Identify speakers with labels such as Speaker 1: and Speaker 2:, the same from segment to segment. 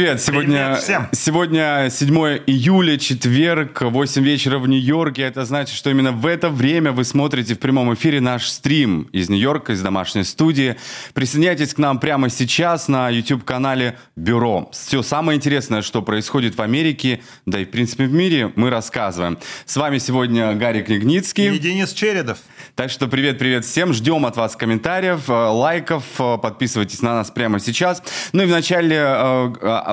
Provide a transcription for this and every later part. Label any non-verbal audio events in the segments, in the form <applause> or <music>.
Speaker 1: Привет! Сегодня,
Speaker 2: Привет всем.
Speaker 1: сегодня 7 июля, четверг, 8 вечера в Нью-Йорке. Это значит, что именно в это время вы смотрите в прямом эфире наш стрим из Нью-Йорка, из домашней студии. Присоединяйтесь к нам прямо сейчас на YouTube-канале Бюро. Все самое интересное, что происходит в Америке, да и в принципе в мире, мы рассказываем. С вами сегодня Гарри Книгницкий.
Speaker 2: И Денис Чередов.
Speaker 1: Так что привет-привет всем. Ждем от вас комментариев, э, лайков. э, Подписывайтесь на нас прямо сейчас. Ну и вначале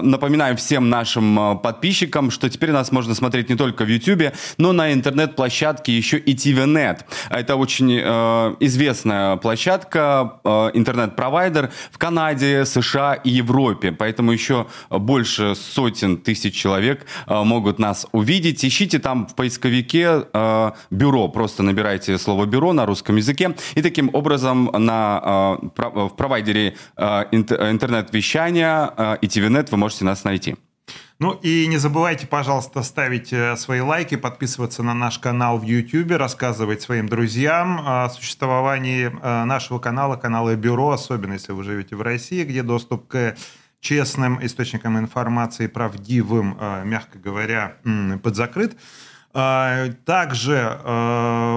Speaker 1: напоминаю всем нашим э, подписчикам, что теперь нас можно смотреть не только в YouTube, но на интернет-площадке еще и TVNet. Это очень э, известная площадка, э, интернет-провайдер в Канаде, США и Европе. Поэтому еще больше сотен тысяч человек э, могут нас увидеть. Ищите там в поисковике э, бюро. Просто набирайте слово бюро на русском языке. И таким образом на, э, в провайдере э, инт- интернет-вещания э, и TVNet вы можете нас найти.
Speaker 2: Ну и не забывайте, пожалуйста, ставить э, свои лайки, подписываться на наш канал в YouTube, рассказывать своим друзьям о существовании э, нашего канала, канала Бюро, особенно если вы живете в России, где доступ к честным источникам информации, правдивым, э, мягко говоря, подзакрыт. А, Также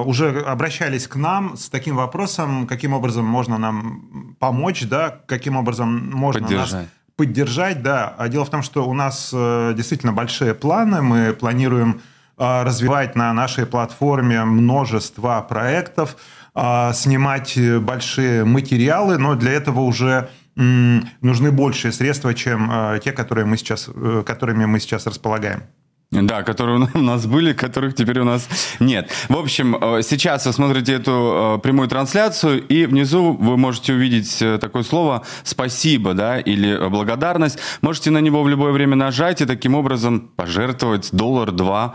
Speaker 2: уже обращались к нам с таким вопросом, каким образом можно нам помочь, да, каким образом можно нас
Speaker 1: Поддержать.
Speaker 2: да. А дело в том, что у нас э, действительно большие планы. Мы планируем э, развивать на нашей платформе множество проектов, э, снимать большие материалы, но для этого уже нужны большие средства, чем те, которые мы сейчас, которыми мы сейчас располагаем.
Speaker 1: Да, которые <laughs> у нас были, которых теперь у нас нет. В общем, э, сейчас вы смотрите эту э, прямую трансляцию, и внизу вы можете увидеть э, такое слово «спасибо», да, или «благодарность». Можете на него в любое время нажать и таким образом пожертвовать доллар-два.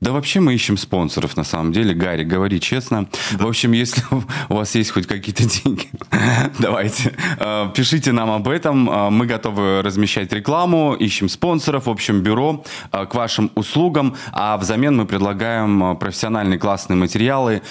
Speaker 1: Да вообще мы ищем спонсоров, на самом деле. Гарри, говори честно. В общем, если <laughs> у вас есть хоть какие-то деньги, <laughs> давайте, э, пишите нам об этом. Э, Мы готовы размещать рекламу, ищем спонсоров, в общем, бюро э, к вашим услугам. А взамен мы предлагаем профессиональные классные материалы,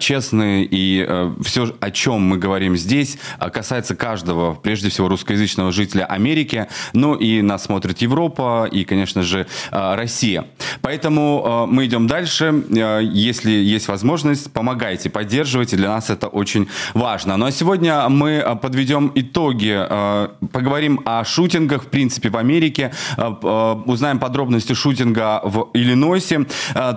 Speaker 1: честные. И все, о чем мы говорим здесь, касается каждого, прежде всего, русскоязычного жителя Америки. Ну и нас смотрит Европа и, конечно же, Россия. Поэтому мы идем дальше. Э, Если есть возможность, помогайте, поддерживайте. Для нас это очень важно. Ну а сегодня мы э, подведем итоги, э, поговорим о шутингах, в принципе, в Америке, узнаем подробности шутинга в Иллинойсе.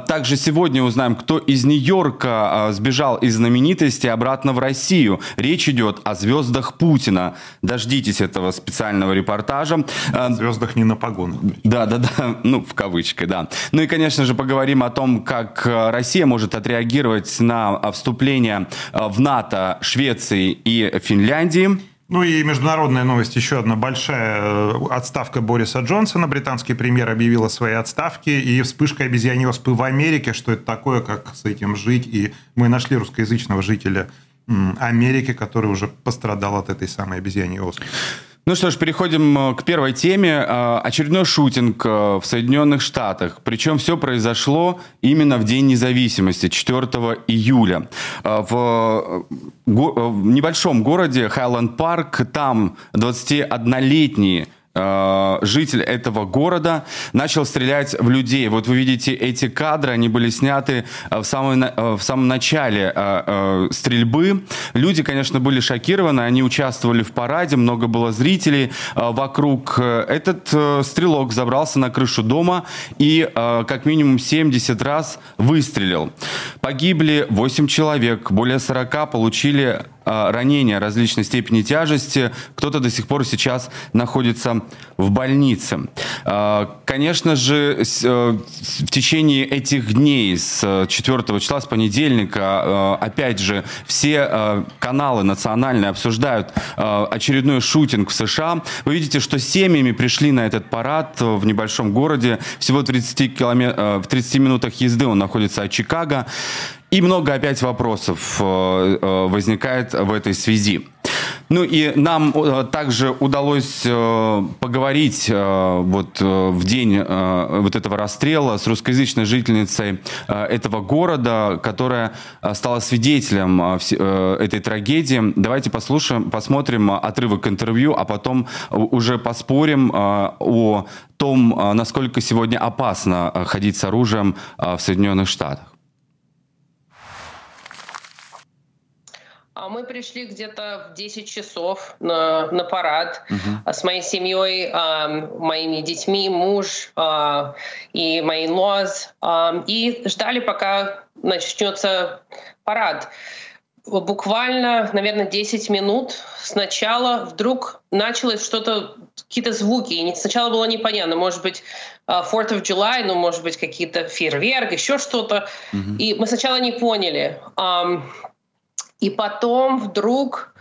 Speaker 1: Также сегодня узнаем, кто из Нью-Йорка сбежал из знаменитости обратно в Россию. Речь идет о звездах Путина. Дождитесь этого специального репортажа.
Speaker 2: Звездах не на погонах.
Speaker 1: да, да, да, ну, в кавычках, да. Ну и, конечно же, поговорим о том, как э, Россия может отреагировать на э, вступление э, в НАТО Швеции и Финляндии.
Speaker 2: Ну и международная новость, еще одна большая э, отставка Бориса Джонсона. Британский премьер объявил о своей отставке. И вспышка обезьяньей оспы в Америке, что это такое, как с этим жить. И мы нашли русскоязычного жителя Америки, который уже пострадал от этой самой обезьяньей оспы.
Speaker 1: Ну что ж, переходим э, к первой теме. Э, Очередной шутинг э, в Соединенных Штатах. Причем все произошло именно в День независимости, 4 июля. В, небольшом городе Хайленд Парк, там 21-летний э, житель этого города начал стрелять в людей. Вот вы видите эти кадры, они были сняты э, в, самой на- э, в самом начале э, э, стрельбы. Люди, конечно, были шокированы, они участвовали в параде, много было зрителей э, вокруг. Э, Этот э, стрелок забрался на крышу дома и э, как минимум 70 раз выстрелил. Погибли 8 человек, более 40 получили э, ранения различной степени тяжести. Кто-то до сих пор сейчас находится в больнице. Э, Конечно же, э, в течение этих дней с э, 4 числа, с понедельника, э, опять же, все э, каналы национальные обсуждают э, очередной шутинг в США. Вы видите, что семьями пришли на этот парад э, в небольшом городе. Всего 30 киломе- э, в 30 минутах езды он находится от Чикаго. И много опять вопросов э, э, возникает в этой связи. Ну и нам э, также удалось поговорить вот в день вот этого расстрела с русскоязычной жительницей этого города, которая стала свидетелем этой трагедии. Давайте послушаем, посмотрим отрывок интервью, а потом уже поспорим о том, насколько сегодня опасно ходить с оружием в Соединенных Штатах.
Speaker 3: А мы пришли где-то в 10 часов на, на парад uh-huh. с моей семьей, э, моими детьми, муж э, и мои лоз. И ждали, пока начнется парад. Буквально, наверное, 10 минут сначала вдруг началось что-то, какие-то звуки. И сначала было непонятно, может быть, 4th of July, ну, может быть, какие-то фейерверк, еще что-то. Uh-huh. И мы сначала не поняли. И потом вдруг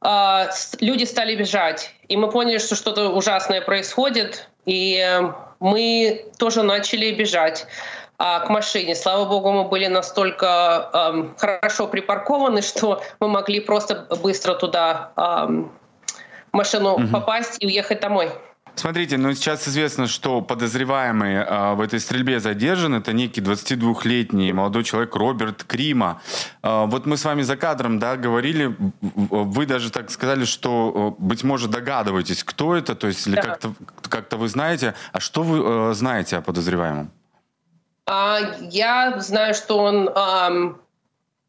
Speaker 3: э, люди стали бежать. И мы поняли, что что-то ужасное происходит. И э, мы тоже начали бежать э, к машине. Слава богу, мы были настолько э, хорошо припаркованы, <laughs> что мы могли просто быстро туда э, машину угу. попасть и уехать домой.
Speaker 1: Смотрите, ну сейчас известно, что подозреваемый э, в этой стрельбе задержан. Это некий 22-летний молодой человек Роберт Крима. Э, вот мы с вами за кадром да, говорили, вы даже так сказали, что, быть может, догадываетесь, кто это, то есть или да. как-то как вы знаете. А что вы э, знаете о подозреваемом?
Speaker 3: А, я знаю, что он эм,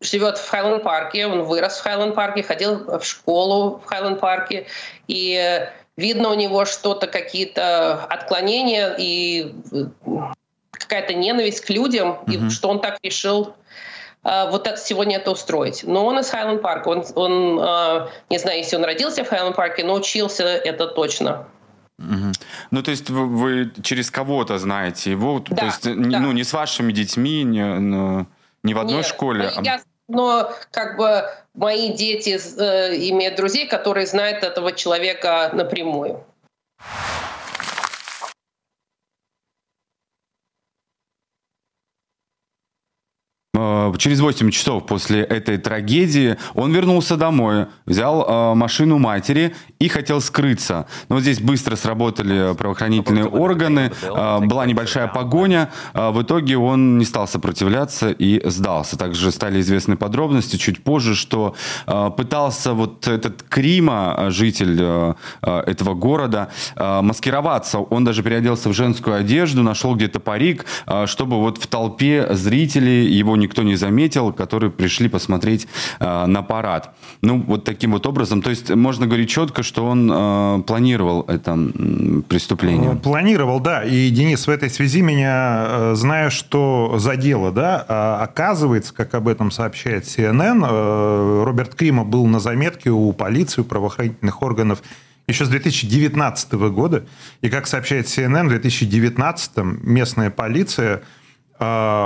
Speaker 3: живет в Хайленд-парке, он вырос в Хайленд-парке, ходил в школу в Хайленд-парке, и видно у него что-то, какие-то отклонения и э, какая-то ненависть к людям, mm-hmm. и что он так решил э, вот это, сегодня это устроить. Но он из Хайленд Парка. Он, он э, не знаю, если он родился в Хайленд Парке, но учился это точно.
Speaker 1: Угу. Ну, то есть вы, вы через кого-то знаете его, да, то есть да. ну, не с вашими детьми, не, ну, не в одной Нет, школе.
Speaker 3: Ну, я, но как бы мои дети э, имеют друзей, которые знают этого человека напрямую.
Speaker 1: Через 8 часов после этой трагедии он вернулся домой, взял э, машину матери и хотел скрыться. Но здесь быстро сработали правоохранительные органы, э, была небольшая погоня. Э, в итоге он не стал сопротивляться и сдался. Также стали известны подробности чуть позже, что э, пытался вот этот Крима, э, житель э, э, этого города, э, маскироваться. Он даже переоделся в женскую одежду, нашел где-то парик, э, чтобы вот в толпе зрителей его никто не заметил, которые пришли посмотреть э, на парад. Ну, вот таким вот образом. То есть можно говорить четко, что он э, планировал это преступление.
Speaker 2: Э, планировал, да. И, Денис, в этой связи меня, э, зная, что за дело, да, а оказывается, как об этом сообщает CNN, э, Роберт Крима был на заметке у полиции, у правоохранительных органов еще с 2019 года. И, как сообщает CNN, в 2019 местная полиция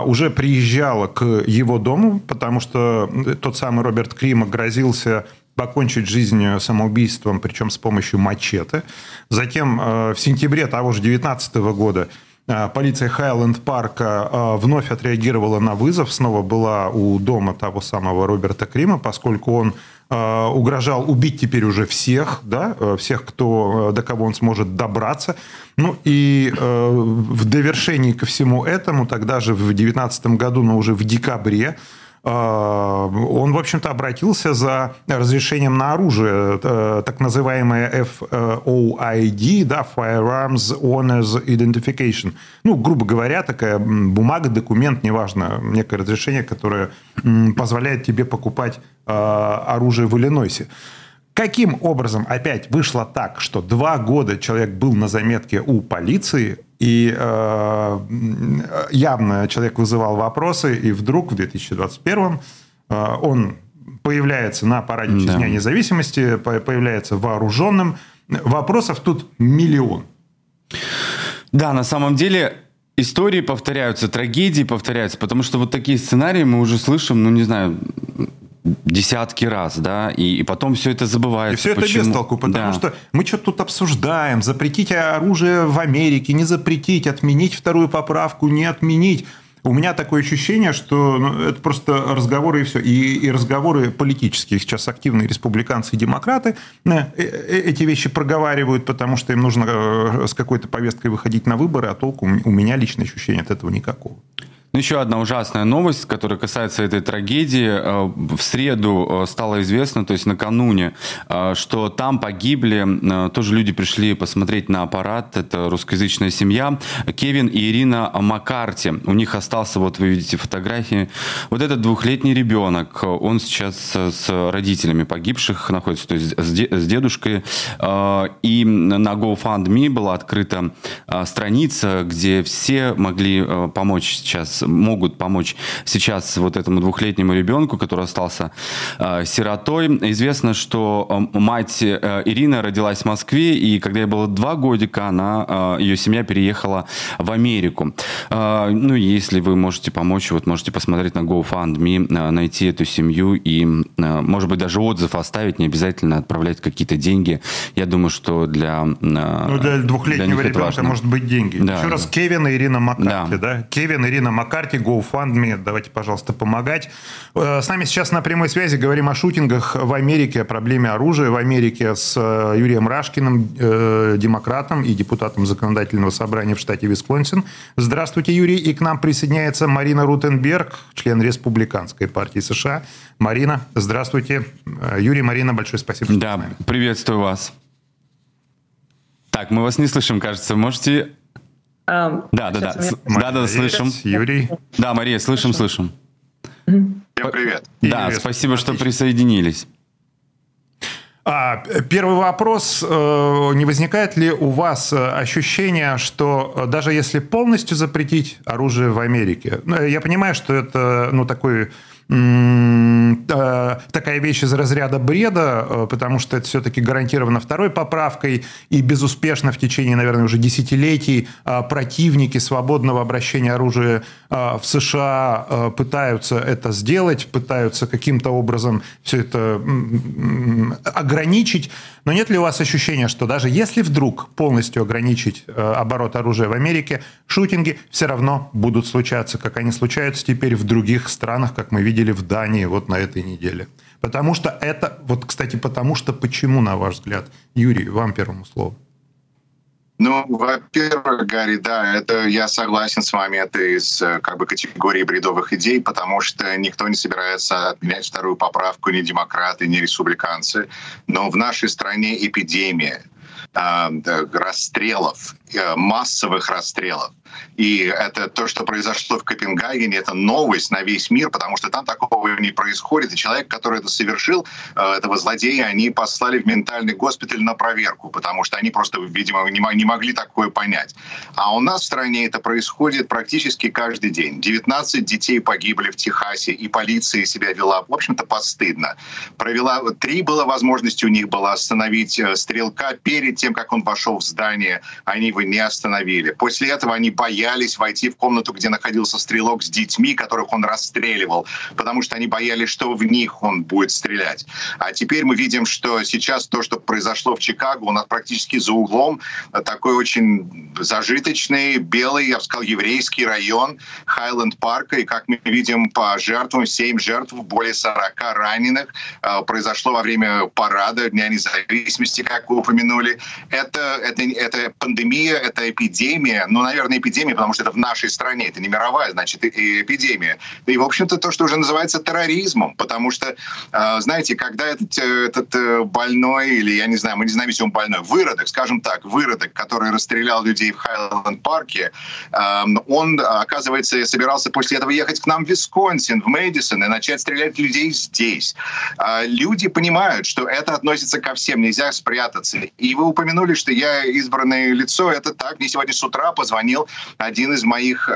Speaker 2: уже приезжала к его дому, потому что тот самый Роберт Крима грозился покончить жизнь самоубийством, причем с помощью мачете. Затем а, в сентябре того же 2019 года а, полиция Хайленд Парка вновь отреагировала на вызов, снова была у дома того самого Роберта Крима, поскольку он угрожал убить теперь уже всех, да, всех, кто, до кого он сможет добраться. Ну и э, в довершении ко всему этому, тогда же в 2019 году, но уже в декабре, э, он, в общем-то, обратился за разрешением на оружие, э, так называемое FOID, да, Firearms Owners Identification. Ну, грубо говоря, такая бумага, документ, неважно, некое разрешение, которое позволяет тебе покупать э, оружие в Иллинойсе. Каким образом опять вышло так, что два года человек был на заметке у полиции, и э, явно человек вызывал вопросы, и вдруг в 2021 э, он появляется на параде да. Дня независимости, появляется вооруженным. Вопросов тут миллион.
Speaker 1: Да, на самом деле истории повторяются, трагедии повторяются, потому что вот такие сценарии мы уже слышим, ну не знаю, десятки раз, да, и, и потом все это забывается. И
Speaker 2: все это Почему? без толку, потому да. что мы что-то тут обсуждаем, запретить оружие в Америке, не запретить, отменить вторую поправку, не отменить. У меня такое ощущение, что ну, это просто разговоры и все. И, и разговоры политические. Сейчас активные республиканцы и демократы э, э, эти вещи проговаривают, потому что им нужно э, с какой-то повесткой выходить на выборы, а толку у меня личное ощущение от этого никакого.
Speaker 1: Ну, еще одна ужасная новость, которая касается этой трагедии. Э, в среду э, стало известно, то есть накануне, э, что там погибли, тоже люди пришли посмотреть на аппарат, это русскоязычная семья, Кевин и Ирина Маккарти. У них остался, вот вы видите фотографии, вот этот двухлетний ребенок, он сейчас с родителями погибших находится, то есть с дедушкой. И на GoFundMe была открыта страница, где все могли помочь сейчас могут помочь сейчас вот этому двухлетнему ребенку, который остался э, сиротой. Известно, что э, мать э, Ирина родилась в Москве, и когда ей было два годика, она, э, ее семья переехала в Америку. Э, ну, если вы можете помочь, вот можете посмотреть на GoFundMe, э, найти эту семью и, э, может быть, даже отзыв оставить, не обязательно отправлять какие-то деньги. Я думаю, что для... Э,
Speaker 2: ну, для двухлетнего для ребенка может быть деньги. Да, Еще да. раз, Кевин и Ирина Маккарти, да? да? Кевин, Ирина Маккарти карте GoFundMe. Давайте, пожалуйста, помогать. Э, с нами сейчас на прямой связи говорим о шутингах в Америке, о проблеме оружия в Америке с э, Юрием Рашкиным, э, демократом и депутатом законодательного собрания в штате Висконсин. Здравствуйте, Юрий. И к нам присоединяется Марина Рутенберг, член Республиканской партии США. Марина, здравствуйте. Юрий, Марина, большое спасибо,
Speaker 1: Да, приветствую вас. Так, мы вас не слышим, кажется. Можете да, да, да. Да, да, слышим.
Speaker 2: Юрий.
Speaker 1: Да, Мария, слышим, слышим.
Speaker 4: Всем привет.
Speaker 1: Да, спасибо, что присоединились.
Speaker 2: А, первый вопрос. Э, не возникает ли у вас э, ощущение, что э, даже если полностью запретить оружие в Америке, ну, я понимаю, что это ну, такой такая вещь из разряда бреда, э, потому что это все-таки гарантировано второй поправкой, и безуспешно в течение, наверное, уже десятилетий э, противники свободного обращения оружия э, в США пытаются это сделать, пытаются каким-то образом все это ограничить. Но нет ли у вас ощущения, что даже если вдруг полностью ограничить оборот оружия в Америке, шутинги все равно будут случаться, как они случаются теперь в других странах, как мы видели в Дании вот на этой неделе. Потому что это, вот, кстати, потому что почему, на ваш взгляд? Юрий, вам первому слову.
Speaker 4: Ну, во-первых, Гарри, да, это я согласен с вами, это из э, как бы категории бредовых идей, потому что никто не собирается отменять вторую поправку, ни демократы, ни республиканцы. Но в нашей стране эпидемия э, расстрелов, э, массовых расстрелов. И это то, что произошло в Копенгагене, это новость на весь мир, потому что там такого не происходит. И человек, который это совершил, э, этого злодея, они послали в ментальный госпиталь на проверку, потому что они просто, видимо, не могли такое понять. А у нас в стране это происходит практически каждый день. 19 детей погибли в Техасе, и полиция себя вела, в общем-то, постыдно. Провела, три было возможности у них было остановить э, стрелка перед тем, как он вошел в здание. Они его не остановили. После этого они боялись войти в комнату, где находился стрелок с детьми, которых он расстреливал, потому что они боялись, что в них он будет стрелять. А теперь мы видим, что сейчас то, что произошло в Чикаго, у нас практически за углом такой очень зажиточный, белый, я бы сказал, еврейский район Хайленд Парка. И как мы видим по жертвам, 7 жертв, более 40 раненых э, произошло во время парада Дня независимости, как вы упомянули. Это, это, это пандемия, это эпидемия, ну, наверное, потому что это в нашей стране, это не мировая, значит, эпидемия. И, в общем-то, то, что уже называется терроризмом, потому что, э, знаете, когда этот, э, этот э, больной, или, я не знаю, мы не знаем, если он больной, выродок, скажем так, выродок, который расстрелял людей в Хайленд-парке, эм, он, оказывается, собирался после этого ехать к нам в Висконсин, в Мэдисон, и начать стрелять людей здесь. Люди понимают, что это относится ко всем, нельзя спрятаться. И вы упомянули, что я избранное лицо, это так. Мне сегодня с утра позвонил один из моих э,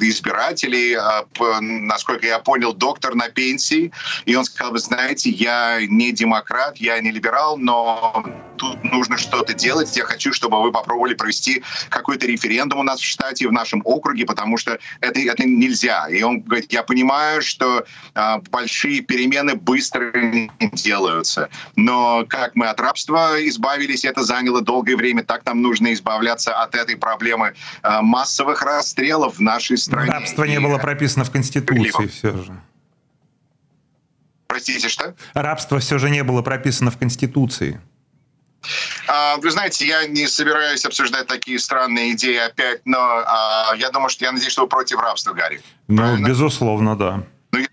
Speaker 4: избирателей, э, насколько я понял, доктор на пенсии, и он сказал, вы знаете, я не демократ, я не либерал, но тут нужно что-то делать. Я хочу, чтобы вы попробовали провести какой-то референдум у нас в штате, в нашем округе, потому что это, это нельзя. И он говорит, я понимаю, что э, большие перемены быстро не делаются, но как мы от рабства избавились, это заняло долгое время, так нам нужно избавляться от этой проблемы массовых расстрелов в нашей стране.
Speaker 2: Рабство не было прописано в Конституции все же.
Speaker 4: Простите, что?
Speaker 2: Рабство все же не было прописано в Конституции.
Speaker 4: А, вы знаете, я не собираюсь обсуждать такие странные идеи опять, но а, я думаю, что я надеюсь, что вы против рабства, Гарри.
Speaker 2: Ну, Правильно? безусловно, да. Ну,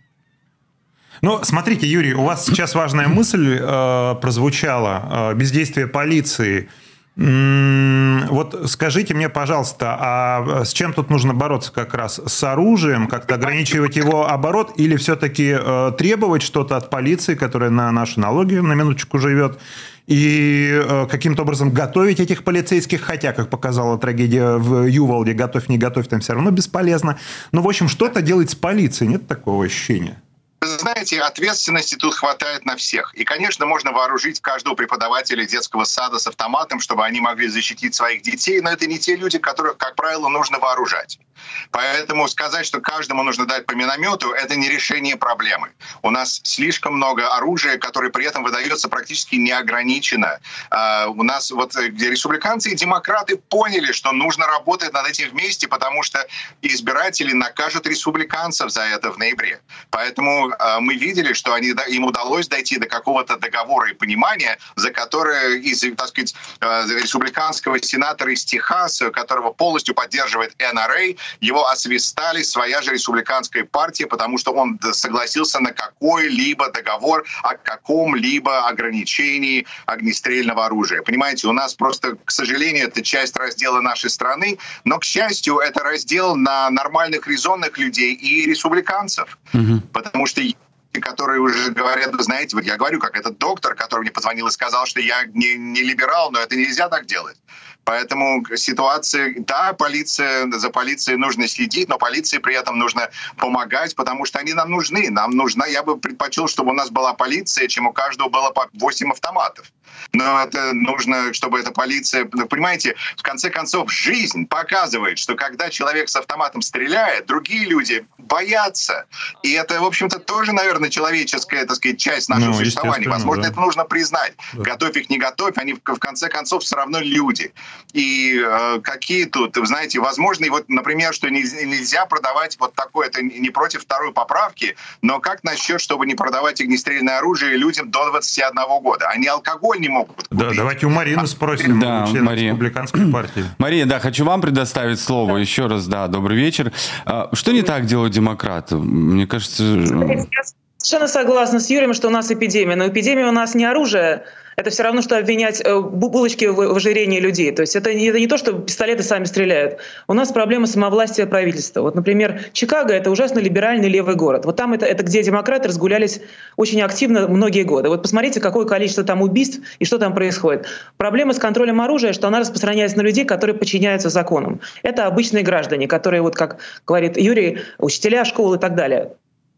Speaker 2: ну, смотрите, Юрий, у вас сейчас важная мысль э, прозвучала. Э, бездействие полиции. Вот скажите мне, пожалуйста, а с чем тут нужно бороться как раз? С оружием, как-то ограничивать его оборот или все-таки э, требовать что-то от полиции, которая на наши налоги на минуточку живет, и э, каким-то образом готовить этих полицейских, хотя, как показала трагедия в Ювалде, готовь, не готовь, там все равно бесполезно. Ну, в общем, что-то делать с полицией, нет такого ощущения?
Speaker 4: Вы знаете, ответственности тут хватает на всех. И, конечно, можно вооружить каждого преподавателя детского сада с автоматом, чтобы они могли защитить своих детей, но это не те люди, которых, как правило, нужно вооружать. Поэтому сказать, что каждому нужно дать по миномету, это не решение проблемы. У нас слишком много оружия, которое при этом выдается практически неограниченно. А, у нас вот э, где республиканцы и демократы поняли, что нужно работать над этим вместе, потому что избиратели накажут республиканцев за это в ноябре. Поэтому а, мы видели, что они, им удалось дойти до какого-то договора и понимания, за которое из, так сказать, э, республиканского сенатора из Техаса, которого полностью поддерживает НРА, его освистали своя же республиканская партия, потому что он согласился на какой-либо договор о каком-либо ограничении огнестрельного оружия. Понимаете, у нас просто, к сожалению, это часть раздела нашей страны, но, к счастью, это раздел на нормальных, резонных людей и республиканцев. Угу. Потому что которые уже говорят, вы знаете, вот я говорю, как этот доктор, который мне позвонил и сказал, что я не, не либерал, но это нельзя так делать. Поэтому ситуация, да, полиция, за полицией нужно следить, но полиции при этом нужно помогать, потому что они нам нужны. Нам нужна, я бы предпочел, чтобы у нас была полиция, чем у каждого было по 8 автоматов. Но это нужно, чтобы эта полиция... Ну, понимаете, в конце концов, жизнь показывает, что когда человек с автоматом стреляет, другие люди боятся. И это, в общем-то, тоже, наверное, человеческая, так сказать, часть нашего ну, существования. Возможно, да. это нужно признать. Да. Готовь их, не готовь, они, в конце концов, все равно люди. И э, какие тут, вы знаете, возможно, и вот, например, что нельзя продавать вот такое, это не против второй поправки, но как насчет, чтобы не продавать огнестрельное оружие людям до 21 года? Они алкоголь не могут купить.
Speaker 2: Да, давайте у Марины спросим, да, члена Мария. республиканской партии. <clears throat>
Speaker 1: Мария, да, хочу вам предоставить слово. Да. Еще раз, да, добрый вечер. А, что не так делают демократы? Мне кажется...
Speaker 5: совершенно согласна с Юрием, что у нас эпидемия. Но эпидемия у нас не оружие, это все равно, что обвинять э, булочки в ожирении людей. То есть это это не то, что пистолеты сами стреляют. У нас проблема самовластия правительства. Вот, например, Чикаго — это ужасно либеральный левый город. Вот там это, это где демократы разгулялись очень активно многие годы. Вот посмотрите, какое количество там убийств и что там происходит. Проблема с контролем оружия, что она распространяется на людей, которые подчиняются законам. Это обычные граждане, которые, вот как говорит Юрий, учителя школы и так далее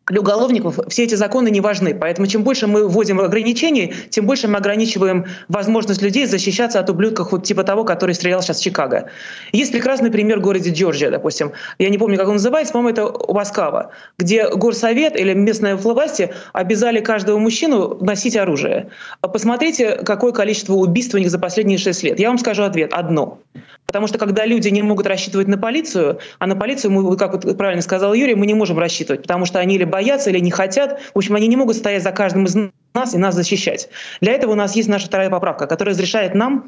Speaker 5: для уголовников все эти законы не важны. Поэтому чем больше мы вводим ограничений, тем больше мы ограничиваем возможность людей защищаться от ублюдков вот типа того, который стрелял сейчас в Чикаго. Есть прекрасный пример в городе Джорджия, допустим. Я не помню, как он называется, по-моему, это Васкава, где горсовет или местные власти обязали каждого мужчину носить оружие. Посмотрите, какое количество убийств у них за последние шесть лет. Я вам скажу ответ. Одно. Потому что когда люди не могут рассчитывать на полицию, а на полицию, мы, как вот правильно сказал Юрий, мы не можем рассчитывать, потому что они либо боятся или не хотят. В общем, они не могут стоять за каждым из нас и нас защищать. Для этого у нас есть наша вторая поправка, которая разрешает нам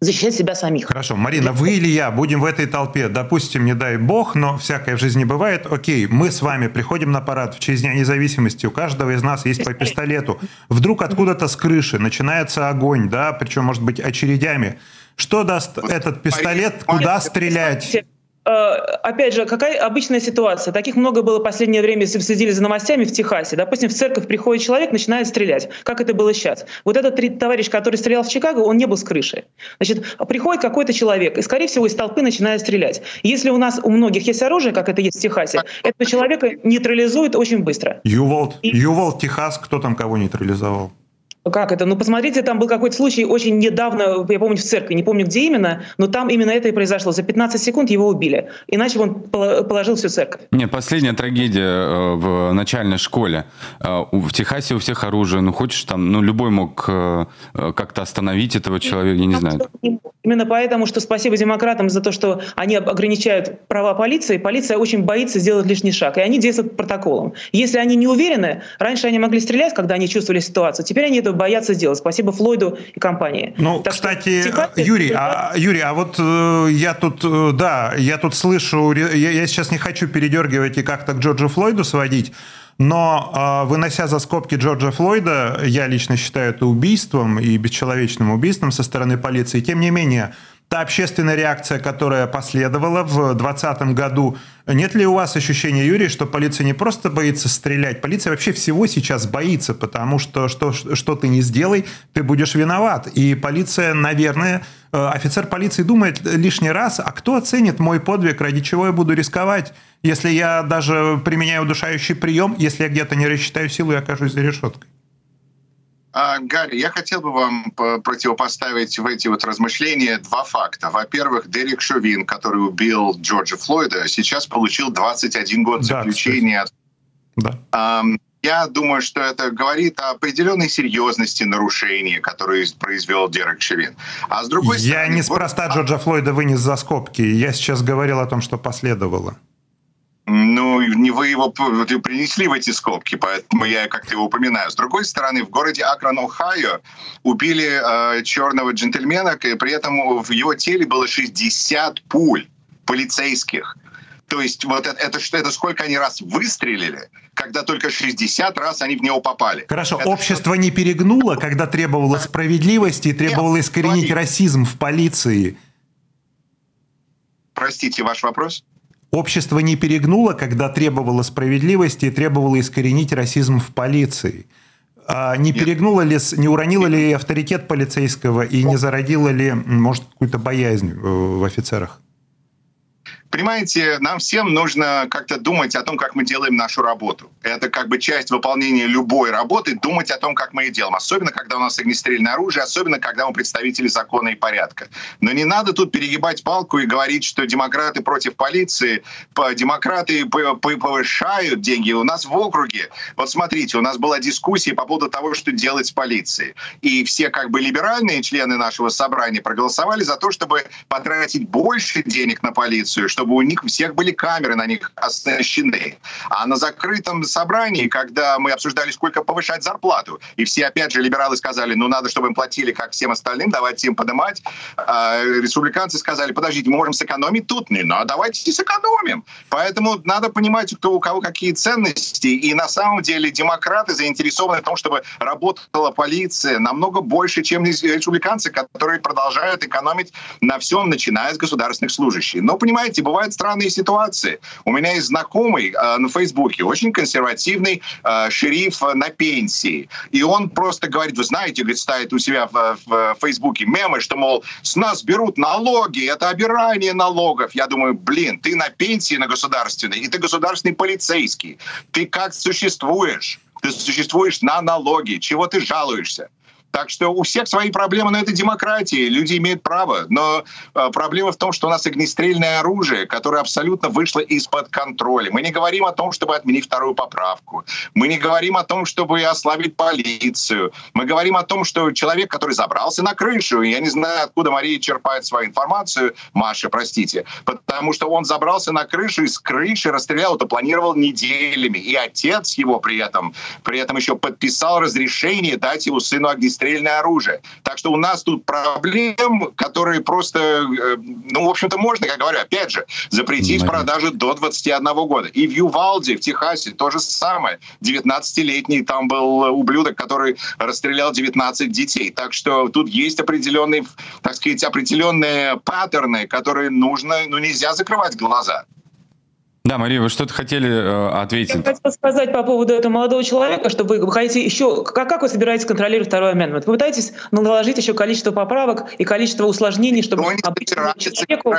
Speaker 5: защищать себя самих.
Speaker 2: Хорошо, Марина, вы или я будем в этой толпе, допустим, не дай бог, но всякое в жизни бывает, окей, мы с вами приходим на парад в честь Дня независимости, у каждого из нас есть по пистолету, вдруг откуда-то с крыши начинается огонь, да, причем, может быть, очередями. Что даст этот пистолет, куда стрелять?
Speaker 5: Э, опять же, какая обычная ситуация? Таких много было в последнее время, если следили за новостями в Техасе. Допустим, в церковь приходит человек, начинает стрелять. Как это было сейчас? Вот этот товарищ, который стрелял в Чикаго, он не был с крыши. Значит, приходит какой-то человек, и, скорее всего, из толпы начинает стрелять. Если у нас у многих есть оружие, как это есть в Техасе, этого человека нейтрализует очень быстро.
Speaker 2: Юволт, и... Юволт, Техас, кто там кого нейтрализовал?
Speaker 5: Как это? Ну, посмотрите, там был какой-то случай очень недавно, я помню, в церкви, не помню, где именно, но там именно это и произошло. За 15 секунд его убили. Иначе он положил всю церковь.
Speaker 1: Нет, последняя трагедия э, в начальной школе. Э, в Техасе у всех оружие. Ну, хочешь там, ну, любой мог э, как-то остановить этого человека, я не знаю.
Speaker 5: Именно поэтому, что спасибо демократам за то, что они ограничают права полиции. Полиция очень боится сделать лишний шаг, и они действуют протоколом. Если они не уверены, раньше они могли стрелять, когда они чувствовали ситуацию, теперь они этого боятся сделать. Спасибо Флойду и компании.
Speaker 2: Ну, так кстати, что, Юрий, а, Юрий, а вот э, я тут, э, да, я тут слышу, я, я сейчас не хочу передергивать и как-то к Джорджу Флойду сводить, но э, вынося за скобки Джорджа Флойда, я лично считаю это убийством и бесчеловечным убийством со стороны полиции. Тем не менее, та общественная реакция, которая последовала в 2020 году, нет ли у вас ощущения, Юрий, что полиция не просто боится стрелять, полиция вообще всего сейчас боится, потому что что, что ты не сделай, ты будешь виноват. И полиция, наверное, э, офицер полиции думает лишний раз, а кто оценит мой подвиг, ради чего я буду рисковать, если я даже применяю удушающий прием, если я где-то не рассчитаю силу и окажусь за решеткой?
Speaker 4: А, Гарри, я хотел бы вам противопоставить в эти вот размышления два факта. Во-первых, Дерек Шовин, который убил Джорджа Флойда, сейчас получил 21 год заключения. Да. Я думаю, что это говорит о определенной серьезности нарушения, которые произвел Дерек Шевин.
Speaker 2: А с другой я стороны... Я неспроста Джорджа Флойда вынес за скобки. Я сейчас говорил о том, что последовало.
Speaker 4: Ну, не вы его принесли в эти скобки, поэтому я как-то его упоминаю. С другой стороны, в городе Акрон, Ohio убили э, черного джентльмена, и при этом в его теле было 60 пуль полицейских. То есть вот это, это, это сколько они раз выстрелили, когда только 60 раз они в него попали.
Speaker 2: Хорошо,
Speaker 4: это
Speaker 2: общество что... не перегнуло, когда требовало справедливости и требовало искоренить расизм в полиции?
Speaker 4: Простите, ваш вопрос?
Speaker 2: Общество не перегнуло, когда требовало справедливости и требовало искоренить расизм в полиции. А не перегнуло ли, не уронило ли авторитет полицейского и не зародило ли, может, какую-то боязнь в офицерах?
Speaker 4: Понимаете, нам всем нужно как-то думать о том, как мы делаем нашу работу. Это как бы часть выполнения любой работы, думать о том, как мы ее делаем. Особенно, когда у нас огнестрельное оружие, особенно, когда мы представители закона и порядка. Но не надо тут перегибать палку и говорить, что демократы против полиции, демократы повышают деньги. У нас в округе, вот смотрите, у нас была дискуссия по поводу того, что делать с полицией. И все как бы либеральные члены нашего собрания проголосовали за то, чтобы потратить больше денег на полицию, чтобы у них всех были камеры на них оснащены. А на закрытом собрании, когда мы обсуждали, сколько повышать зарплату, и все, опять же, либералы сказали, ну, надо, чтобы им платили, как всем остальным, давайте им поднимать. А республиканцы сказали, подождите, мы можем сэкономить тут. Не, ну, а давайте сэкономим. Поэтому надо понимать, кто у кого какие ценности. И на самом деле демократы заинтересованы в том, чтобы работала полиция намного больше, чем республиканцы, которые продолжают экономить на всем, начиная с государственных служащих. Но, понимаете, бывают странные ситуации. У меня есть знакомый э, на Фейсбуке, очень консервативный э, шериф на пенсии. И он просто говорит, вы знаете, говорит, ставит у себя в, в Фейсбуке мемы, что, мол, с нас берут налоги, это обирание налогов. Я думаю, блин, ты на пенсии на государственной, и ты государственный полицейский. Ты как существуешь? Ты существуешь на налоги. Чего ты жалуешься? Так что у всех свои проблемы, но это демократия, люди имеют право. Но э, проблема в том, что у нас огнестрельное оружие, которое абсолютно вышло из-под контроля. Мы не говорим о том, чтобы отменить вторую поправку. Мы не говорим о том, чтобы ослабить полицию. Мы говорим о том, что человек, который забрался на крышу, я не знаю, откуда Мария черпает свою информацию, Маша, простите, потому что он забрался на крышу и с крыши расстрелял, это планировал неделями. И отец его при этом, при этом еще подписал разрешение дать его сыну огнестрельное огнестрельное оружие. Так что у нас тут проблем, которые просто, э, ну, в общем-то, можно, как говорю, опять же, запретить mm продажу до 21 года. И в Ювалде, в Техасе, то же самое. 19-летний там был ублюдок, который расстрелял 19 детей. Так что тут есть определенные, так сказать, определенные паттерны, которые нужно, ну, нельзя закрывать глаза.
Speaker 1: Да, Мария, вы что-то хотели э, ответить? Я
Speaker 5: хотела сказать по поводу этого молодого человека, что вы хотите еще... Как, как вы собираетесь контролировать второй амендмент? Вы пытаетесь наложить еще количество поправок и количество усложнений, чтобы
Speaker 4: обычному человеку...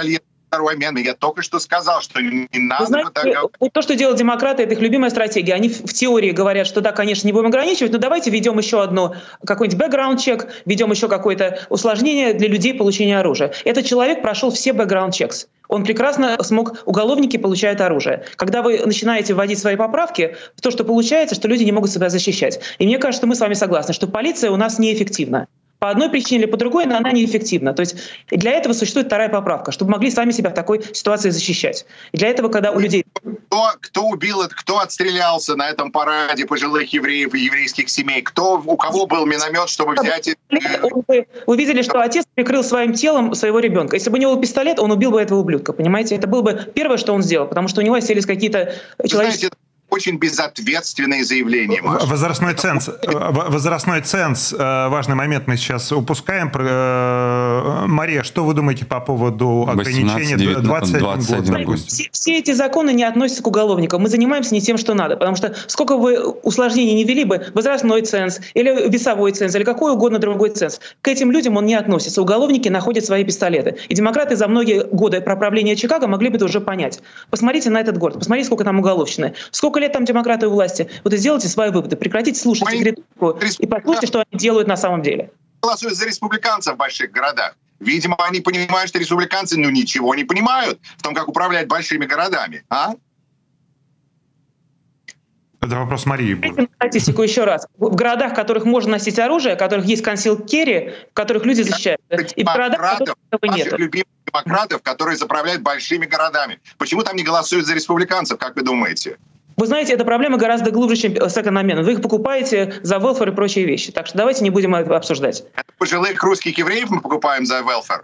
Speaker 4: второй amendment. Я только что сказал, что не надо...
Speaker 5: знаете, вот то, что делают демократы, это их любимая стратегия. Они в теории говорят, что да, конечно, не будем ограничивать, но давайте введем еще одно, какой-нибудь бэкграунд-чек, введем еще какое-то усложнение для людей получения оружия. Этот человек прошел все бэкграунд-чекс. Он прекрасно смог, уголовники получают оружие. Когда вы начинаете вводить свои поправки, то, что получается, что люди не могут себя защищать. И мне кажется, что мы с вами согласны, что полиция у нас неэффективна по одной причине или по другой, но она неэффективна. То есть для этого существует вторая поправка, чтобы могли сами себя в такой ситуации защищать. И для этого, когда у людей...
Speaker 4: Кто, кто убил, кто отстрелялся на этом параде пожилых евреев и еврейских семей? Кто, у кого был миномет, чтобы взять...
Speaker 5: Вы увидели, что отец прикрыл своим телом своего ребенка. Если бы у него был пистолет, он убил бы этого ублюдка, понимаете? Это было бы первое, что он сделал, потому что у него оселись какие-то человеческие
Speaker 4: очень безответственные заявления.
Speaker 2: Возрастной ценз, возрастной ценз, э, важный момент мы сейчас упускаем. Э, Мария, что вы думаете по поводу ограничения 18, 21, 21 год?
Speaker 5: Все, все эти законы не относятся к уголовникам. Мы занимаемся не тем, что надо. Потому что сколько вы усложнений не вели бы, возрастной ценз или весовой ценз, или какой угодно другой ценз, к этим людям он не относится. Уголовники находят свои пистолеты. И демократы за многие годы правления Чикаго могли бы это уже понять. Посмотрите на этот город, посмотрите, сколько там уголовщины. Сколько сколько лет там демократы у власти? Вот и сделайте свои выводы, прекратите слушать их риторику и послушайте, что они делают на самом деле.
Speaker 4: Голосуют за республиканцев в больших городах. Видимо, они понимают, что республиканцы ну ничего не понимают в том, как управлять большими городами. А?
Speaker 2: Это вопрос Марии
Speaker 5: будет. Статистику еще раз. В городах, в которых можно носить оружие, в которых есть консил керри, в которых люди защищаются.
Speaker 4: И в городах, в которых этого нет. любимых демократов, которые заправляют большими городами. Почему там не голосуют за республиканцев, как вы думаете?
Speaker 5: Вы знаете, эта проблема гораздо глубже, чем second amendment. Вы их покупаете за welfare и прочие вещи. Так что давайте не будем это обсуждать.
Speaker 4: Пожилых русских евреев мы покупаем за welfare.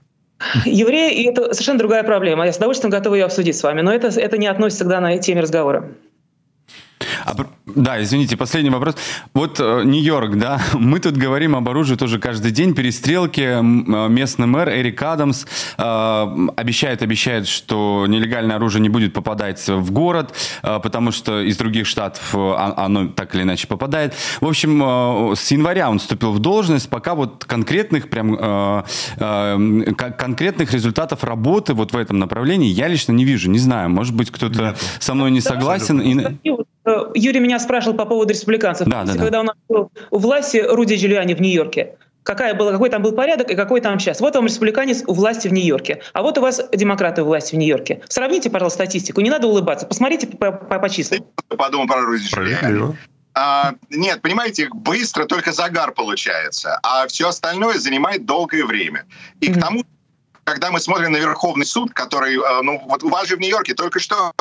Speaker 5: Евреи, это совершенно другая проблема. Я с удовольствием готова ее обсудить с вами, но это, это не относится тогда на теме разговора.
Speaker 1: А, да, извините, последний вопрос. Вот э, Нью-Йорк, да, <laughs> мы тут говорим об оружии тоже каждый день, перестрелки. Э, местный мэр Эрик Адамс э, обещает, обещает, что нелегальное оружие не будет попадать в город, э, потому что из других штатов э, оно так или иначе попадает. В общем, э, с января он вступил в должность, пока вот конкретных прям э, э, конкретных результатов работы вот в этом направлении я лично не вижу, не знаю, может быть кто-то со мной не согласен. И...
Speaker 5: Э, Юрий меня спрашивал по поводу республиканцев. Да, да, Когда да. у нас был у власти Руди Джулиани в Нью-Йорке, какая была, какой там был порядок и какой там сейчас. Вот вам республиканец у власти в Нью-Йорке, а вот у вас демократы у власти в Нью-Йорке. Сравните, пожалуйста, статистику. Не надо улыбаться. Посмотрите по, по, по числам.
Speaker 4: Подумал про Руди Джулиани. А, нет, понимаете, быстро только загар получается, а все остальное занимает долгое время. И mm-hmm. к тому когда мы смотрим на Верховный суд, который, э, ну, вот у вас же в Нью-Йорке только что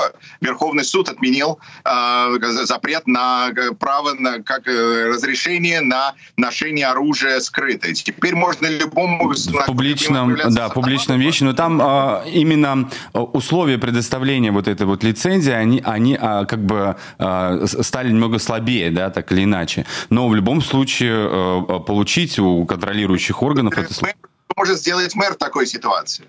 Speaker 4: Верховный суд отменил э, запрет на э, право на как э, разрешение на ношение оружия скрытое. Теперь можно любому
Speaker 1: в публичном, да, публичном вещи, но там э, именно условия предоставления вот этой вот лицензии, они, они э, как бы э, стали немного слабее, да, так или иначе. Но в любом случае э, получить у контролирующих органов это
Speaker 4: может сделать мэр в такой ситуации?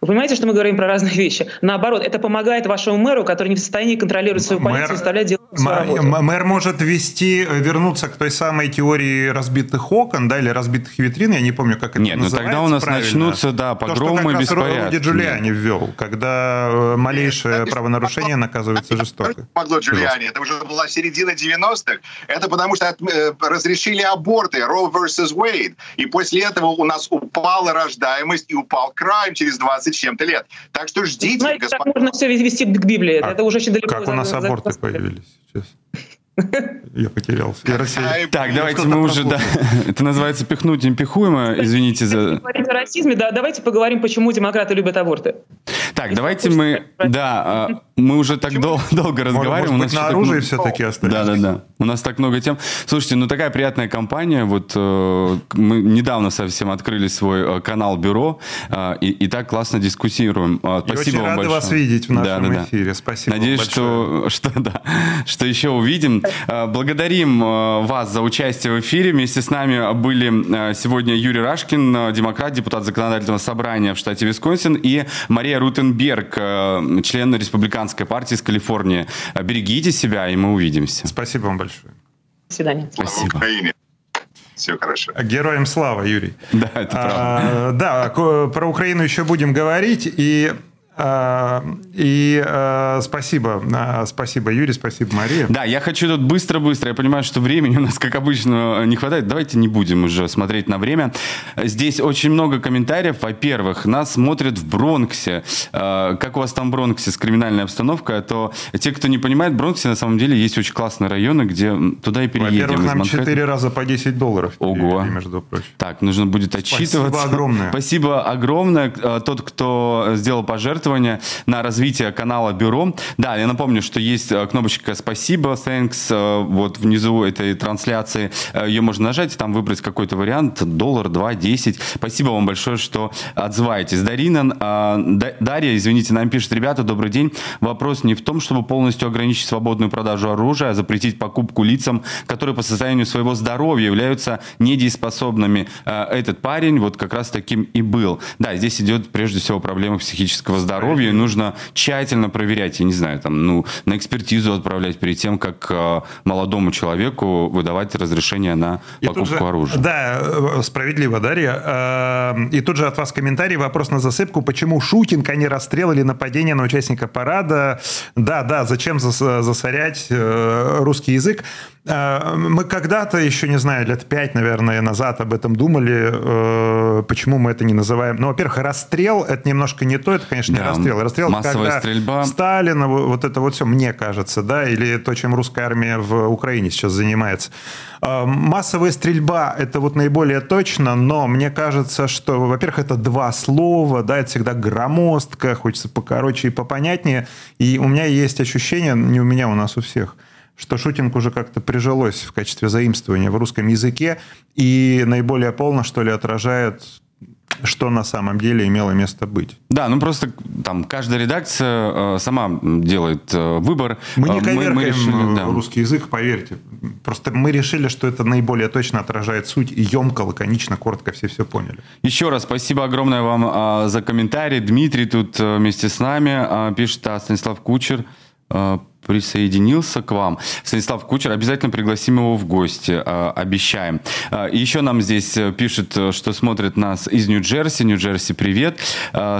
Speaker 5: Вы понимаете, что мы говорим про разные вещи? Наоборот, это помогает вашему мэру, который не в состоянии контролировать свою позицию, мэр, заставлять делать свою
Speaker 2: Мэр может ввести, э, вернуться к той самой теории разбитых окон, да, или разбитых витрин, я не помню, как это
Speaker 1: Нет,
Speaker 2: называется.
Speaker 1: Нет, ну тогда у нас правильно. начнутся, да, погромы, То, что как
Speaker 2: Руди Джулиани ввел, когда э, малейшее Нет, правонарушение наказывается жестоко.
Speaker 4: Помогло Джулиани, это уже была середина 90-х. Это потому что от, э, разрешили аборты, Roe versus Wade, и после этого у нас упала рождаемость и упал крайм через 20 20 с чем-то лет. Так что ждите,
Speaker 5: Знаете, господа. Так можно все вести к Библии. А, это уже очень далеко.
Speaker 2: Как у нас аборты появились сейчас? Я потерялся. Я
Speaker 1: рассеял. Так, давайте мы уже, да, это называется пихнуть импихуемо, извините за...
Speaker 5: Говорить о расизме, да, давайте поговорим, почему демократы любят аборты.
Speaker 1: Так, давайте мы, да, а, мы уже так дол- долго разговариваем.
Speaker 2: Может быть, на оружие все-таки остались.
Speaker 1: Да, да, да. У нас так много тем. Слушайте, ну такая приятная компания. Вот э, мы недавно совсем открыли свой э, канал Бюро э, и, и так классно дискуссируем.
Speaker 2: Э, спасибо и очень вам рады большое. вас видеть в нашем да, да, эфире. Да. Спасибо
Speaker 1: Надеюсь, что, что, да, что еще увидим. Э, благодарим э, вас за участие в эфире. Вместе с нами были э, сегодня Юрий Рашкин, э, демократ, депутат законодательного собрания в штате Висконсин, и Мария Рутенберг, э, член республиканского республиканской партии из Калифорнии. Берегите себя, и мы увидимся.
Speaker 2: Спасибо вам большое.
Speaker 5: До свидания.
Speaker 1: Спасибо.
Speaker 4: Все хорошо.
Speaker 2: Героям слава, Юрий.
Speaker 1: Да, это правда.
Speaker 2: А, да, про Украину еще будем говорить. И а, и э, спасибо, э, спасибо, Юрий, спасибо, Мария.
Speaker 1: Да, я хочу тут быстро-быстро. Я понимаю, что времени у нас, как обычно, не хватает. Давайте не будем уже смотреть на время. Здесь очень много комментариев. Во-первых, нас смотрят в Бронксе. Э, как у вас там в Бронксе с криминальной обстановкой? А то те, кто не понимает, в Бронксе на самом деле есть очень классные районы, где туда и переедем.
Speaker 2: Во-первых, нам четыре раза по 10 долларов.
Speaker 1: Ого.
Speaker 2: Между прочим.
Speaker 1: Так, нужно будет отчитываться. <laughs>
Speaker 2: Спасибо огромное.
Speaker 1: Спасибо огромное. Тот, кто сделал пожертвование пожертвования на развитие канала Бюро. Да, я напомню, что есть э, кнопочка «Спасибо», «Thanks», э, вот внизу этой трансляции. Э, Ее можно нажать, там выбрать какой-то вариант, доллар, два, десять. Спасибо вам большое, что отзываетесь. Дарина, Дарья, извините, нам пишет, ребята, добрый день. Вопрос не в том, чтобы полностью ограничить свободную продажу оружия, а запретить покупку лицам, которые по состоянию своего здоровья являются недееспособными. Этот парень вот как раз таким и был. Да, здесь идет прежде всего проблема психического здоровья здоровье нужно тщательно проверять, я не знаю, там, ну, на экспертизу отправлять перед тем, как э, молодому человеку выдавать разрешение на покупку
Speaker 2: же,
Speaker 1: оружия.
Speaker 2: Да, э, справедливо, Дарья. Э, и тут же от вас комментарий, вопрос на засыпку. Почему шутинг, а не расстрел или нападение на участника парада? Да, да, зачем засорять э, русский язык? Мы когда-то, еще не знаю, лет пять, наверное, назад об этом думали, почему мы это не называем. Ну, во-первых, расстрел – это немножко не то, это, конечно, не расстрел. Расстрел,
Speaker 1: массовая
Speaker 2: когда
Speaker 1: стрельба.
Speaker 2: Сталин, вот это вот все, мне кажется, да, или то, чем русская армия в Украине сейчас занимается. А, массовая стрельба – это вот наиболее точно, но мне кажется, что, во-первых, это два слова, да, это всегда громоздко, хочется покороче и попонятнее. И у меня есть ощущение, не у меня, у нас у всех – что шутинг уже как-то прижилось в качестве заимствования в русском языке и наиболее полно, что ли, отражает что на самом деле имело место быть.
Speaker 1: Да, ну просто там каждая редакция э, сама делает э, выбор.
Speaker 2: Мы не коверкаем мы, мы решили, да. русский язык, поверьте. Просто мы решили, что это наиболее точно отражает суть и емко, лаконично, коротко все все поняли.
Speaker 1: Еще раз спасибо огромное вам э, за комментарий. Дмитрий тут э, вместе с нами э, пишет, а Станислав Кучер э, присоединился к вам. Станислав Кучер, обязательно пригласим его в гости, а, обещаем. А, еще нам здесь э, пишет, э, что смотрит нас из Нью-Джерси. Нью-Джерси, привет.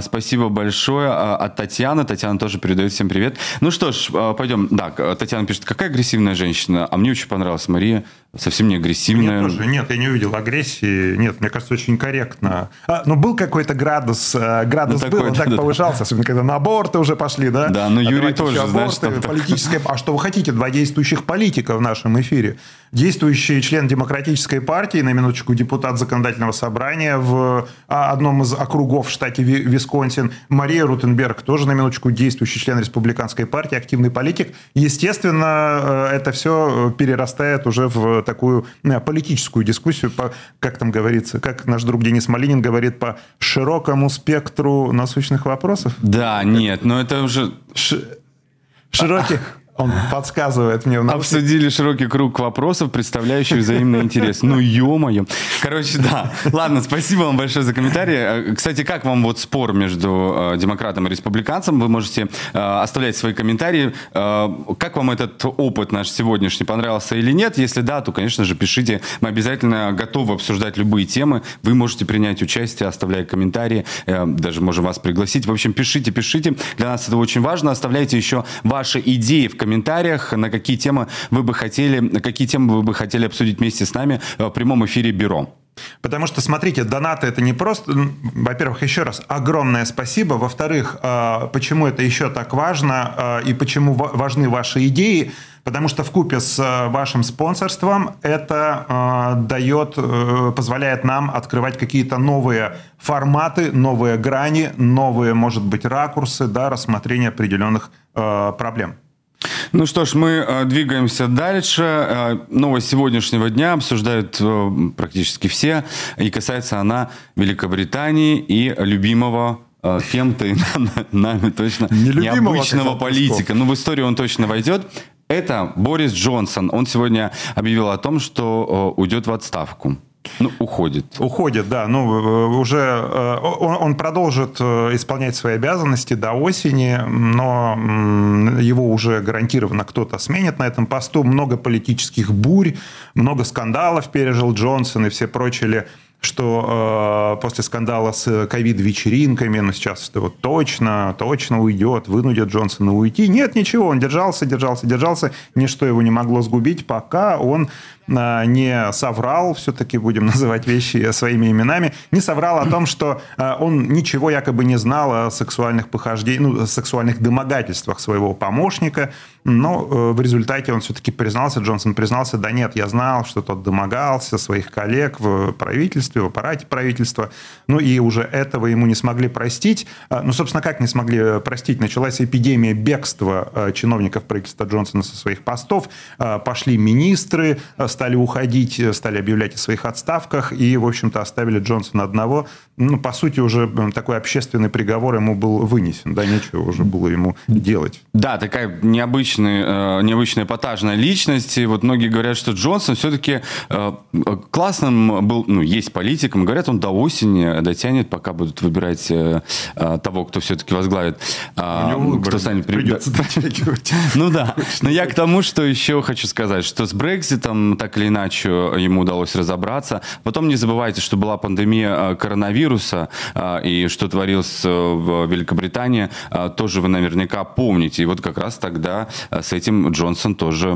Speaker 1: Спасибо большое от Татьяны. Татьяна тоже передает всем привет. Ну что ж, пойдем. Да, Татьяна пишет, какая агрессивная женщина. А мне очень понравилась Мария совсем не агрессивная.
Speaker 2: Мне тоже. Нет, я не увидел агрессии. Нет, мне кажется, очень корректно. А, ну, был какой-то градус, э, градус ну, был, такой, он да, так да, повышался, особенно когда на аборты уже пошли, да?
Speaker 1: Да, но а Юрий тоже, знаешь, что
Speaker 2: политическое... А что вы хотите? Два действующих политика в нашем эфире. Действующий член Демократической партии, на минуточку депутат законодательного собрания в а, одном из округов в штате Висконсин, Мария Рутенберг, тоже на минуточку действующий член Республиканской партии, активный политик. Естественно, э, это все перерастает уже в такую э, политическую дискуссию, по, как там говорится, как наш друг Денис Малинин говорит, по широкому спектру насущных вопросов.
Speaker 1: Да, нет, но это уже... Ш...
Speaker 2: Широкий... Он подсказывает мне.
Speaker 1: Обсудили широкий круг вопросов, представляющих взаимный интерес. Ну, ё-моё. Короче, да. Ладно, спасибо вам большое за комментарии. Э, кстати, как вам вот спор между э, демократом и республиканцем? Вы можете э, оставлять свои комментарии. Как вам этот опыт наш сегодняшний понравился или нет? Если да, то, конечно же, пишите. Мы обязательно готовы обсуждать любые темы. Вы можете принять участие, оставляя комментарии. Даже можем вас пригласить. В общем, пишите, пишите. Для нас это очень важно. Оставляйте еще ваши идеи в комментариях комментариях, на какие темы вы бы хотели, какие темы вы бы хотели обсудить вместе с нами в прямом эфире Бюро.
Speaker 2: Потому что, смотрите, донаты это не просто... Во-первых, еще раз, огромное спасибо. Во-вторых, а, почему это еще так важно а, и почему важны ваши идеи? Потому что в купе с вашим спонсорством это дает, э, позволяет нам открывать какие-то новые форматы, новые грани, новые, может быть, ракурсы, да, рассмотрения определенных проблем.
Speaker 1: Ну что ж, мы э, двигаемся дальше. Э, новость сегодняшнего дня обсуждают э, практически все. И касается она Великобритании и любимого кем-то <laughs> и нами точно необычного политика. Ну, в историю он точно войдет. Это Борис Джонсон. Он сегодня объявил о том, что уйдет в отставку. Ну, уходит.
Speaker 2: Уходит, да. Ну, уже он, он продолжит исполнять свои обязанности до осени, но его уже гарантированно кто-то сменит на этом посту. Много политических бурь, много скандалов пережил Джонсон и все прочие что э, после скандала с ковид-вечеринками, ну, сейчас это вот точно, точно уйдет, вынудит Джонсона уйти. Нет, ничего, он держался, держался, держался, ничто его не могло сгубить, пока он э, не соврал, все-таки будем <laughs> называть вещи своими именами, не соврал о том, что э, он ничего якобы не знал о сексуальных похождениях, ну, сексуальных домогательствах своего помощника, но э, в результате он все-таки признался, Джонсон признался, да нет, я знал, что тот домогался своих коллег в правительстве, в аппарате правительства. Ну и уже этого ему не смогли простить. А, ну, собственно, как не смогли э, простить? Началась эпидемия бегства э, чиновников правительства Джонсона со своих постов. А, пошли министры, стали уходить, стали объявлять о своих отставках и, в общем-то, оставили Джонсона одного. Ну, по сути, уже такой общественный приговор ему был вынесен. Да, нечего уже было ему делать.
Speaker 1: Да, такая необычная, необычная эпатажная личность. И вот многие говорят, что Джонсон все-таки классным был, ну, есть политиком. Говорят, он до осени дотянет, пока будут выбирать э, э, того, кто все-таки возглавит.
Speaker 2: Э, кто станет
Speaker 1: придется дотягивать. <laughs> Ну да. Но я к тому, что еще хочу сказать, что с Брекзитом так или иначе ему удалось разобраться. Потом не забывайте, что была пандемия э, коронавируса э, и что творилось в Великобритании, тоже вы наверняка помните. И вот как раз тогда с этим Джонсон тоже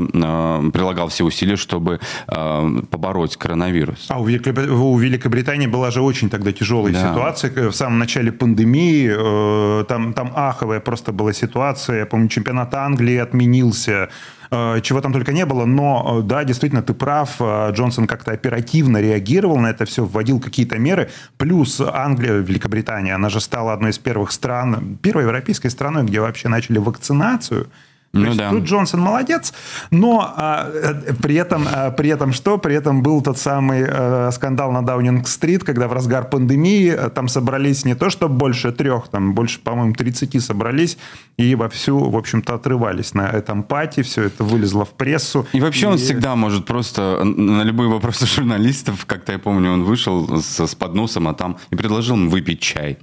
Speaker 1: прилагал все усилия, чтобы побороть коронавирус.
Speaker 2: А у Великобритании была же очень тогда тяжелая да. ситуация. В самом начале пандемии э, там, там аховая просто была ситуация. Я помню, чемпионат Англии отменился э, чего там только не было, но э, да, действительно, ты прав, Джонсон как-то оперативно реагировал на это все, вводил какие-то меры, плюс Англия, Великобритания, она же стала одной из первых стран, первой европейской страной, где вообще начали вакцинацию, то ну, есть да. тут Джонсон молодец, но а, э, при, этом, а, при этом что? При этом был тот самый а, скандал на Даунинг-стрит, когда в разгар пандемии а, там собрались не то, что больше трех, там больше, по-моему, 30 собрались и вовсю, в общем-то, отрывались на этом пати, все это вылезло в прессу.
Speaker 1: И вообще и... он всегда может просто на любые вопросы <laughs> журналистов, как-то я помню, он вышел с, с подносом, а там и предложил им выпить чай.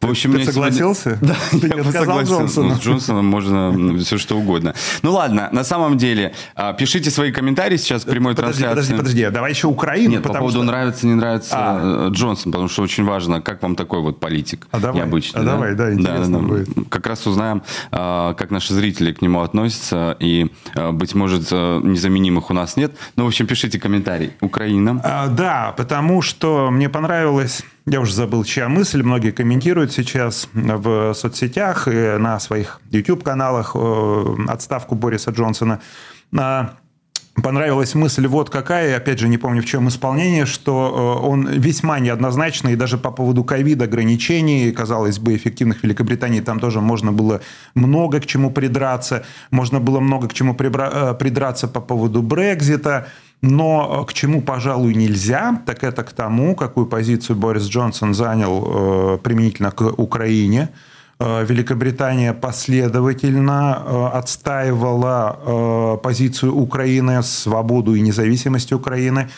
Speaker 2: В общем, ты согласился?
Speaker 1: Сегодня... <laughs> Да, ты я согласился. Джонсону. Ну, с Джонсоном можно все что угодно. Ну ладно, на самом деле, а, пишите свои комментарии сейчас к прямой
Speaker 2: подожди,
Speaker 1: трансляции.
Speaker 2: Подожди, подожди, давай еще Украину.
Speaker 1: Нет, по поводу что... нравится, не нравится а. Э, Джонсон, потому что очень важно, как вам такой вот политик
Speaker 2: а давай,
Speaker 1: необычный.
Speaker 2: А да? давай, да, интересно да, будет.
Speaker 1: Как раз узнаем, а, как наши зрители к нему относятся, и, быть может, э, незаменимых у нас нет. Ну, в общем, пишите комментарий. Украина.
Speaker 2: А, да, потому что мне понравилось я уже забыл, чья мысль. Многие комментируют сейчас в соцсетях и на своих YouTube-каналах э, отставку Бориса Джонсона. А, понравилась мысль вот какая, опять же, не помню в чем исполнение, что э, он весьма неоднозначный, и даже по поводу ковид ограничений, казалось бы, эффективных Великобритании, там тоже можно было много к чему придраться, можно было много к чему э, придраться по поводу Брекзита, но э, к чему, пожалуй, нельзя, так это к тому, какую позицию Борис Джонсон занял э, применительно к Украине. Э, Великобритания последовательно отстаивала позицию Украины, свободу и независимость Украины.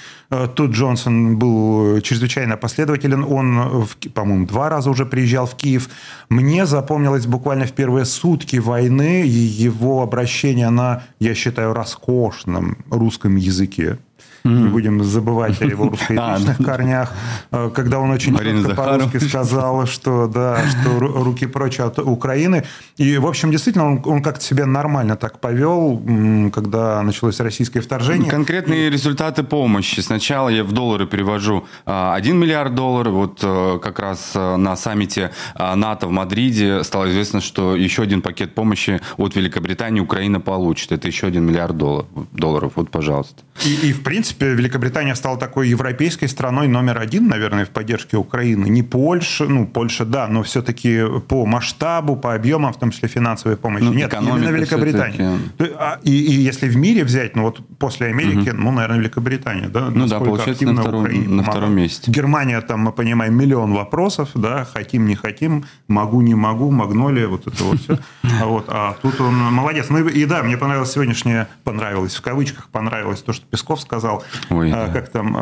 Speaker 2: Тут Джонсон был чрезвычайно последователен. Он, по-моему, два раза уже приезжал в Киев. Мне запомнилось буквально в первые сутки войны его обращение на, я считаю, роскошном русском языке. Не будем забывать о его <laughs> русскоязычных а, корнях. Э, когда он очень четко по-русски сказал, что, да, что руки прочь от Украины. И, в общем, действительно, он, он как-то себя нормально так повел, когда началось российское вторжение.
Speaker 1: Конкретные и... результаты помощи. Сначала я в доллары перевожу 1 миллиард долларов. Вот э, как раз э, на саммите НАТО в Мадриде стало известно, что еще один пакет помощи от Великобритании Украина получит. Это еще 1 миллиард долларов. Вот, пожалуйста.
Speaker 2: И, и в принципе, принципе, Великобритания стала такой европейской страной номер один, наверное, в поддержке Украины. Не Польша, ну, Польша, да, но все-таки по масштабу, по объемам, в том числе финансовой помощи. Ну, Нет, именно Великобритания. А, и, и если в мире взять, ну, вот после Америки, угу. ну, наверное, Великобритания, да?
Speaker 1: Ну, да, получается, на втором, на втором месте.
Speaker 2: Германия, там, мы понимаем, миллион вопросов, да, хотим, не хотим, могу, не могу, магнолия, вот это вот все. <laughs> А, вот, а тут он молодец. Ну, и да, мне понравилось сегодняшнее, понравилось, в кавычках, понравилось то, что Песков сказал, Ой, да. как там,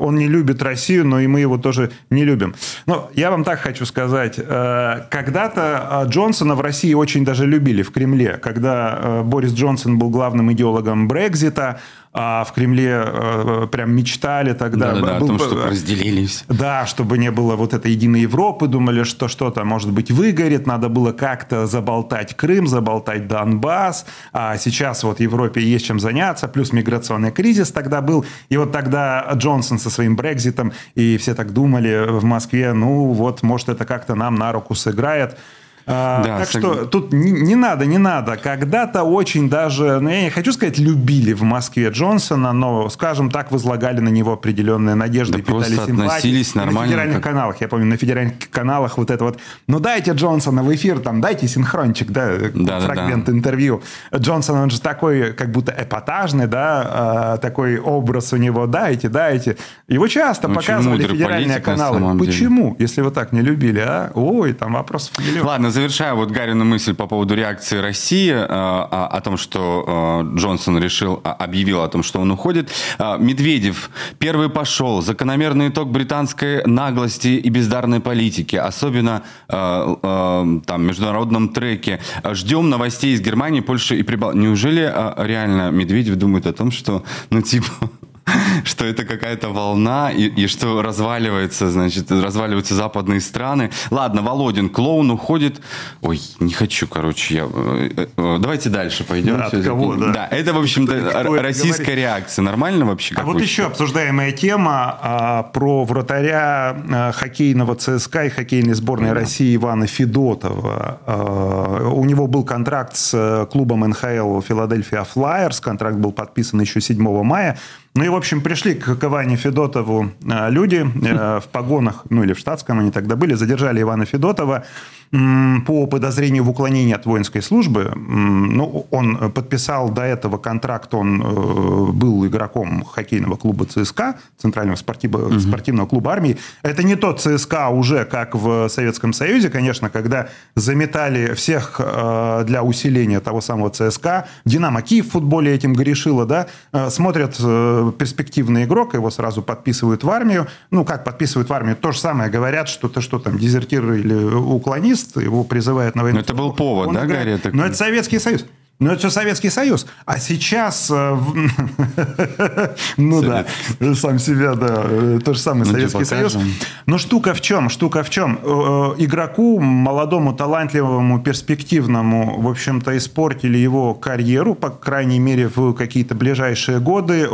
Speaker 2: он не любит Россию, но и мы его тоже не любим. Но я вам так хочу сказать. Когда-то Джонсона в России очень даже любили в Кремле. Когда Борис Джонсон был главным идеологом Брекзита, а в Кремле э, прям мечтали тогда.
Speaker 1: Да, да, был, о том, чтобы разделились.
Speaker 2: Да, чтобы не было вот этой единой Европы, думали, что что-то, может быть, выгорит, надо было как-то заболтать Крым, заболтать Донбасс, а сейчас вот в Европе есть чем заняться, плюс миграционный кризис тогда был, и вот тогда Джонсон со своим Брекзитом, и все так думали в Москве, ну вот, может, это как-то нам на руку сыграет. А, да, так сог... что тут не, не надо, не надо. Когда-то очень даже, ну, я не хочу сказать, любили в Москве Джонсона, но, скажем так, возлагали на него определенные надежды,
Speaker 1: да питали относились нормально.
Speaker 2: На федеральных как... каналах, я помню, на федеральных каналах вот это вот, ну дайте Джонсона в эфир, там, дайте синхрончик, да, да фрагмент да, да. интервью. Джонсон, он же такой, как будто эпатажный, да, а, такой образ у него, дайте, дайте. Его часто очень показывали федеральные каналы. Почему, деле. если вы так не любили, а? Ой, там
Speaker 1: миллион. Ладно, завершая вот Гарину мысль по поводу реакции России э, о, том, что э, Джонсон решил, объявил о том, что он уходит. Э, Медведев первый пошел. Закономерный итог британской наглости и бездарной политики, особенно там международном треке. Ждем новостей из Германии, Польши и Прибалтики. Неужели реально Медведев думает о том, что, ну типа <laughs> <laughs> что это какая-то волна и, и что разваливается, значит, разваливаются западные страны. Ладно, Володин, клоун уходит. Ой, не хочу, короче, я... Э, э, давайте дальше пойдем. Да,
Speaker 2: от кого, да.
Speaker 1: да, это, в общем-то, российская говорить? реакция. Нормально вообще?
Speaker 2: А вот еще обсуждаемая тема а, про вратаря а, хоккейного ЦСКА и хоккейной сборной да. России Ивана Федотова. А, у него был контракт с э, клубом НХЛ Филадельфия Флайерс. Контракт был подписан еще 7 мая. Ну и, в общем, пришли к Иване Федотову э, люди э, в погонах, ну или в штатском они тогда были, задержали Ивана Федотова по подозрению в уклонении от воинской службы. Ну, он подписал до этого контракт, он э, был игроком хоккейного клуба ЦСКА, Центрального спортивного, угу. спортивного клуба армии. Это не тот ЦСКА уже, как в Советском Союзе, конечно, когда заметали всех для усиления того самого ЦСКА. Динамо Киев в футболе этим грешило, да, смотрят перспективный игрок, его сразу подписывают в армию. Ну, как подписывают в армию? То же самое говорят, что ты что там, дезертир или уклонист, его призывают на войну. Но
Speaker 1: это был повод, Он да, Гарри?
Speaker 2: Но это Советский Союз. Ну, это все Советский Союз. А сейчас... Э, <laughs> ну да, сам себя, да. Э, то же самое ну, Советский Союз. Но штука в чем? Штука в чем? Э, игроку, молодому, талантливому, перспективному, в общем-то, испортили его карьеру, по крайней мере, в какие-то ближайшие годы.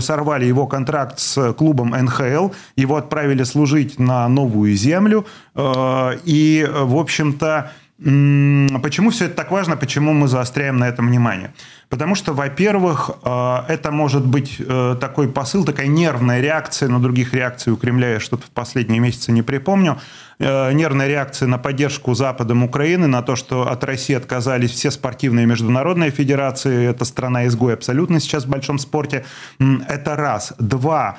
Speaker 2: Сорвали его контракт с клубом НХЛ. Его отправили служить на новую землю. И, в общем-то, Почему все это так важно? Почему мы заостряем на этом внимание? Потому что, во-первых, э, это может быть э, такой посыл, такая нервная реакция, но других реакций у Кремля я что-то в последние месяцы не припомню. Э, нервная реакция на поддержку Западом Украины, на то, что от России отказались все спортивные международные федерации. Это страна-изгой абсолютно сейчас в большом спорте. Это раз. Два.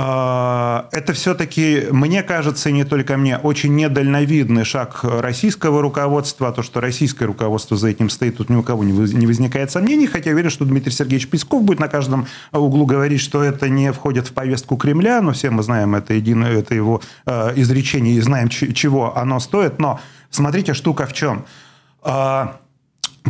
Speaker 2: А, это все-таки, мне кажется, не только мне, очень недальновидный шаг российского руководства. То, что российское руководство за этим стоит, тут ни у кого не возникает сомнений. Хотя я уверен, что Дмитрий Сергеевич Песков будет на каждом углу говорить, что это не входит в повестку Кремля. Но все мы знаем это, единое, это его а, изречение и знаем, чего оно стоит. Но смотрите, штука в чем а,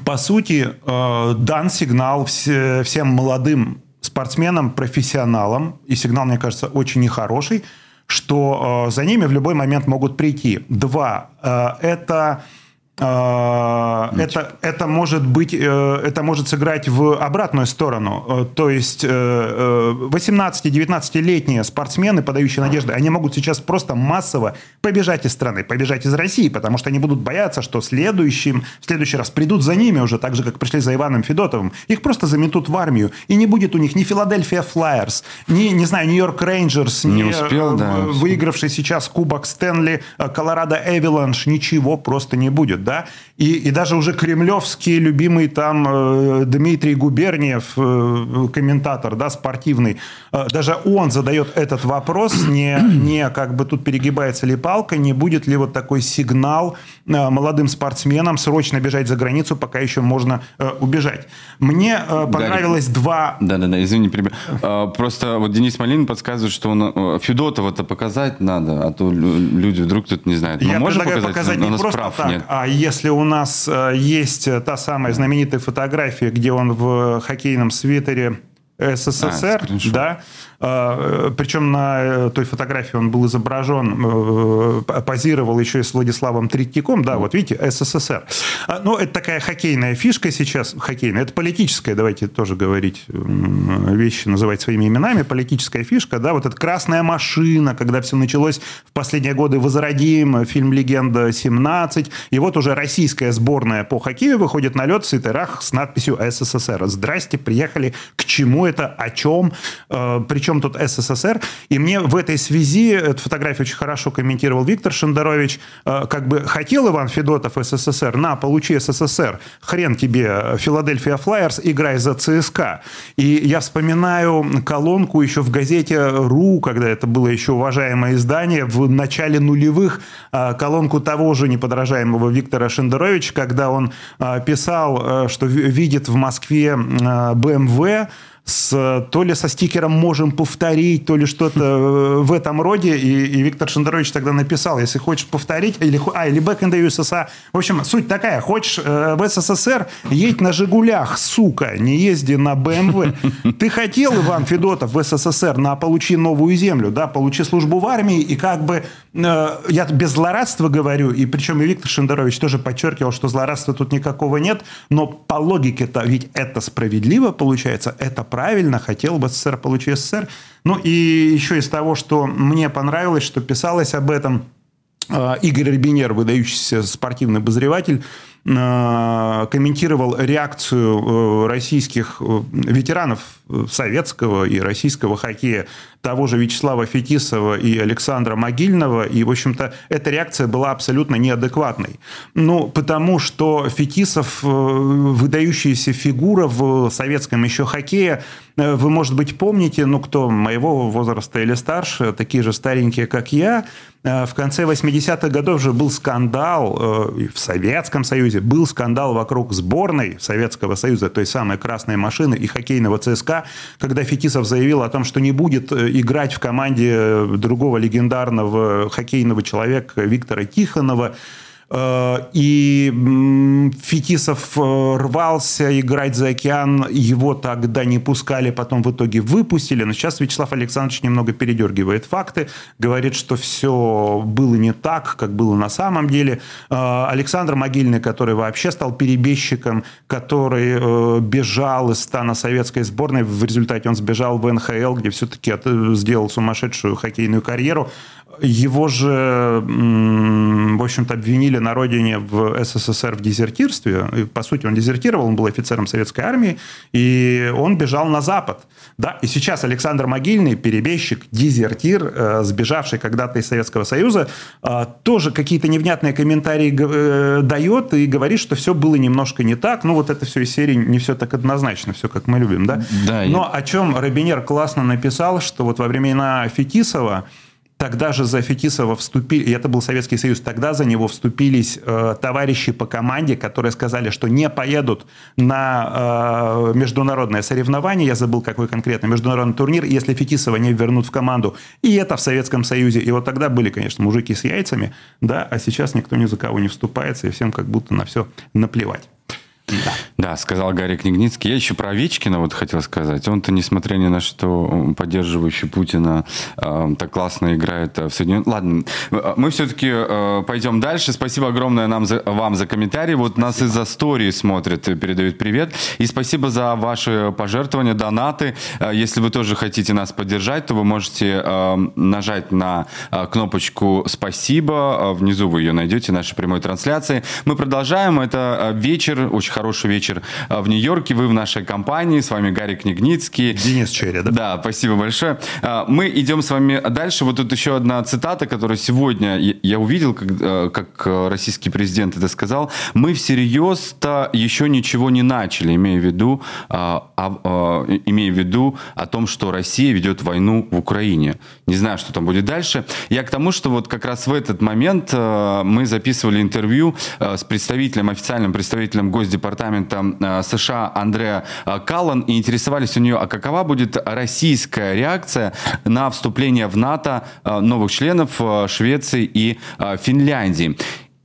Speaker 2: по сути, дан сигнал всем молодым спортсменам, профессионалам, и сигнал, мне кажется, очень нехороший, что э, за ними в любой момент могут прийти. Два. Э, это это, это, может быть, э, это может сыграть в обратную сторону. Э, то есть 18-19-летние э, спортсмены, подающие надежды, они могут сейчас просто массово побежать из страны, побежать из России, потому что они будут бояться, что следующим, в следующий раз придут за ними уже, так же, как пришли за Иваном Федотовым. Их просто заметут в армию, и не будет у них ни Филадельфия Флайерс, ни, не знаю, Нью-Йорк Рейнджерс,
Speaker 1: не ни успел, да.
Speaker 2: выигравший сейчас Кубок Стэнли, Колорадо Эвиланш, ничего просто не будет да, и, и даже уже кремлевский любимый там э, Дмитрий Губерниев, э, комментатор, да, спортивный, э, даже он задает этот вопрос, <clears throat> не, не как бы тут перегибается ли палка, не будет ли вот такой сигнал молодым спортсменам срочно бежать за границу, пока еще можно убежать. Мне понравилось
Speaker 1: Дарик.
Speaker 2: два...
Speaker 1: Да-да-да, извини. Э, просто вот Денис Малин подсказывает, что он Федотова-то показать надо, а то люди вдруг тут не знают.
Speaker 2: Мы Я можем показать, показать не просто прав так, нет. а если у нас э, есть та самая знаменитая фотография, где он в хоккейном свитере СССР, а, да, а, Причем на э, той фотографии он был изображен, э, позировал еще и с Владиславом Третьяком. Да, вот видите, СССР. А, ну, это такая хоккейная фишка сейчас. Хоккейная. Это политическая, давайте тоже говорить вещи, называть своими именами. Политическая фишка, да, вот эта красная машина, когда все началось в последние годы «Возродим», фильм «Легенда 17». И вот уже российская сборная по хоккею выходит на лед в свитерах с надписью «СССР». Здрасте, приехали. К чему это? О чем? Э, Причем чем тут СССР. И мне в этой связи, эту фотографию очень хорошо комментировал Виктор Шендерович, э, как бы хотел Иван Федотов СССР, на, получи СССР, хрен тебе, Филадельфия Флайерс, играй за ЦСКА. И я вспоминаю колонку еще в газете «РУ», когда это было еще уважаемое издание, в начале нулевых, э, колонку того же неподражаемого Виктора Шендеровича, когда он э, писал, что видит в Москве БМВ, с, то ли со стикером «можем повторить», то ли что-то э, в этом роде. И, и Виктор Шендерович тогда написал, если хочешь повторить, или, а, или back in the USSR. В общем, суть такая, хочешь э, в СССР, едь на «Жигулях», сука, не езди на БМВ. Ты хотел, Иван Федотов, в СССР на «Получи новую землю», да, получи службу в армии, и как бы, э, я без злорадства говорю, и причем и Виктор Шендерович тоже подчеркивал, что злорадства тут никакого нет, но по логике-то ведь это справедливо получается, это правильно правильно, хотел бы СССР получить СССР. Ну и еще из того, что мне понравилось, что писалось об этом, э, Игорь Рибинер, выдающийся спортивный обозреватель, э, комментировал реакцию э, российских ветеранов советского и российского хоккея того же Вячеслава Фетисова и Александра Могильного, и, в общем-то, эта реакция была абсолютно неадекватной. Ну, потому что Фетисов э, выдающаяся фигура в советском еще хоккее, э, вы, может быть, помните, ну, кто моего возраста или старше, такие же старенькие, как я, э, в конце 80-х годов же был скандал в Советском Союзе, был скандал вокруг сборной Советского Союза, той самой красной машины и хоккейного ЦСКА, когда Фетисов заявил о том, что не будет играть в команде другого легендарного хоккейного человека Виктора Тихонова. Э, и Фетисов э, рвался играть за океан, его тогда не пускали, потом в итоге выпустили. Но сейчас Вячеслав Александрович немного передергивает факты, говорит, что все было не так, как было на самом деле. Э, Александр Могильный, который вообще стал перебежчиком, который бежал из стана советской сборной, в результате он сбежал в НХЛ, где все-таки сделал сумасшедшую хоккейную карьеру. Его же, в общем-то, обвинили на родине в СССР в дезертирстве. И, по сути, он дезертировал, он был офицером советской армии, и он бежал на Запад. Да? И сейчас Александр Могильный, перебежчик, дезертир, э, сбежавший когда-то из Советского Союза, э, тоже какие-то невнятные комментарии э, дает и говорит, что все было немножко не так. Ну, вот это все из серии не все так однозначно, все как мы любим. Да? Да, Но я... о чем Робинер классно написал, что вот во времена Фетисова Тогда же за Фетисова вступили, и это был Советский Союз, тогда за него вступились э, товарищи по команде, которые сказали, что не поедут на э, международное соревнование, я забыл какой конкретно, международный турнир, если Фетисова не вернут в команду. И это в Советском Союзе. И вот тогда были, конечно, мужики с яйцами, да, а сейчас никто ни за кого не вступается, и всем как будто на все наплевать.
Speaker 1: Да. да, сказал Гарри Книгницкий. Я еще про Овечкина вот хотел сказать. Он-то, несмотря ни на что, поддерживающий Путина, э, так классно играет в Соединенных... Ладно, мы все-таки э, пойдем дальше. Спасибо огромное нам за, вам за комментарий. Вот спасибо. нас из-за истории смотрят, передают привет. И спасибо за ваши пожертвования, донаты. Э, если вы тоже хотите нас поддержать, то вы можете э, нажать на э, кнопочку «Спасибо». Внизу вы ее найдете, нашей прямой трансляции. Мы продолжаем. Это вечер, очень хороший вечер вечер в Нью-Йорке. Вы в нашей компании. С вами Гарри Книгницкий.
Speaker 2: Денис Черри, да?
Speaker 1: Да, спасибо большое. Мы идем с вами дальше. Вот тут еще одна цитата, которую сегодня я увидел, как, как российский президент это сказал. Мы всерьез-то еще ничего не начали, имея в виду, имея в виду о том, что Россия ведет войну в Украине. Не знаю, что там будет дальше. Я к тому, что вот как раз в этот момент э, мы записывали интервью э, с представителем, официальным представителем Госдепартамента э, США Андреа Каллан и интересовались у нее, а какова будет российская реакция на вступление в НАТО новых членов Швеции и Финляндии.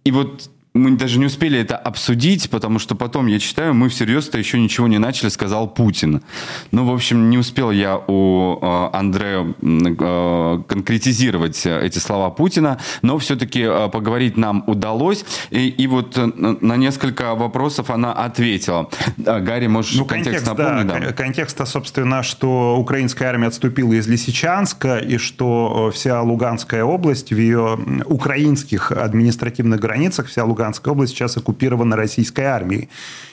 Speaker 1: И вот мы даже не успели это обсудить, потому что потом, я читаю, мы всерьез-то еще ничего не начали, сказал Путин. Ну, в общем, не успел я у э, Андрея э, конкретизировать эти слова Путина, но все-таки э, поговорить нам удалось. И, и вот э, на несколько вопросов она ответила. Да, Гарри, можешь ну, контекст, контекст напомнить? Да,
Speaker 2: да. Контекст, собственно, что украинская армия отступила из Лисичанска, и что э, вся Луганская область в ее украинских административных границах, вся Луганская Луганская область сейчас оккупирована российской армией.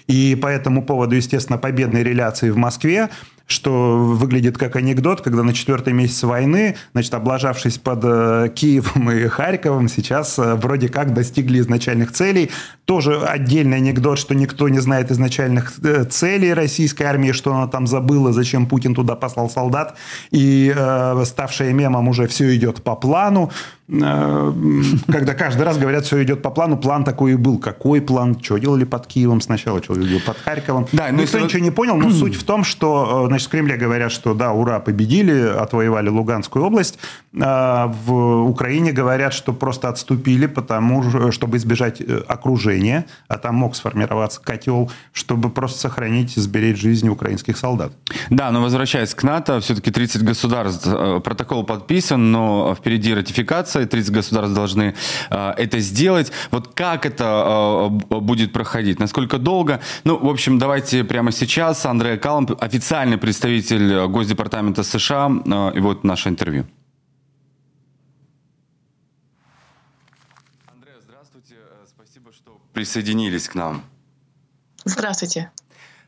Speaker 2: И по этому поводу, естественно, победные реляции в Москве что выглядит как анекдот, когда на четвертый месяц войны, значит, облажавшись под э, Киевом и Харьковом, сейчас э, вроде как достигли изначальных целей. Тоже отдельный анекдот, что никто не знает изначальных э, целей российской армии, что она там забыла, зачем Путин туда послал солдат, и э, ставшее мемом уже все идет по плану когда каждый раз говорят, все идет по плану, план такой и был. Какой план? Что делали под Киевом сначала, что делали под Харьковом? Да, Никто если... ничего не понял, но <clears throat> суть в том, что значит, в Кремле говорят, что да, ура, победили, отвоевали Луганскую область. А в Украине говорят, что просто отступили, потому, чтобы избежать э, окружения, а там мог сформироваться котел, чтобы просто сохранить сберечь жизни украинских солдат.
Speaker 1: Да, но возвращаясь к НАТО, все-таки 30 государств, э, протокол подписан, но впереди ратификация, 30 государств должны э, это сделать. Вот как это будет проходить, насколько долго? Ну, в общем, давайте прямо сейчас Андрея Каллан, официальный представитель Госдепартамента США, и вот наше интервью. присоединились к нам.
Speaker 6: Здравствуйте.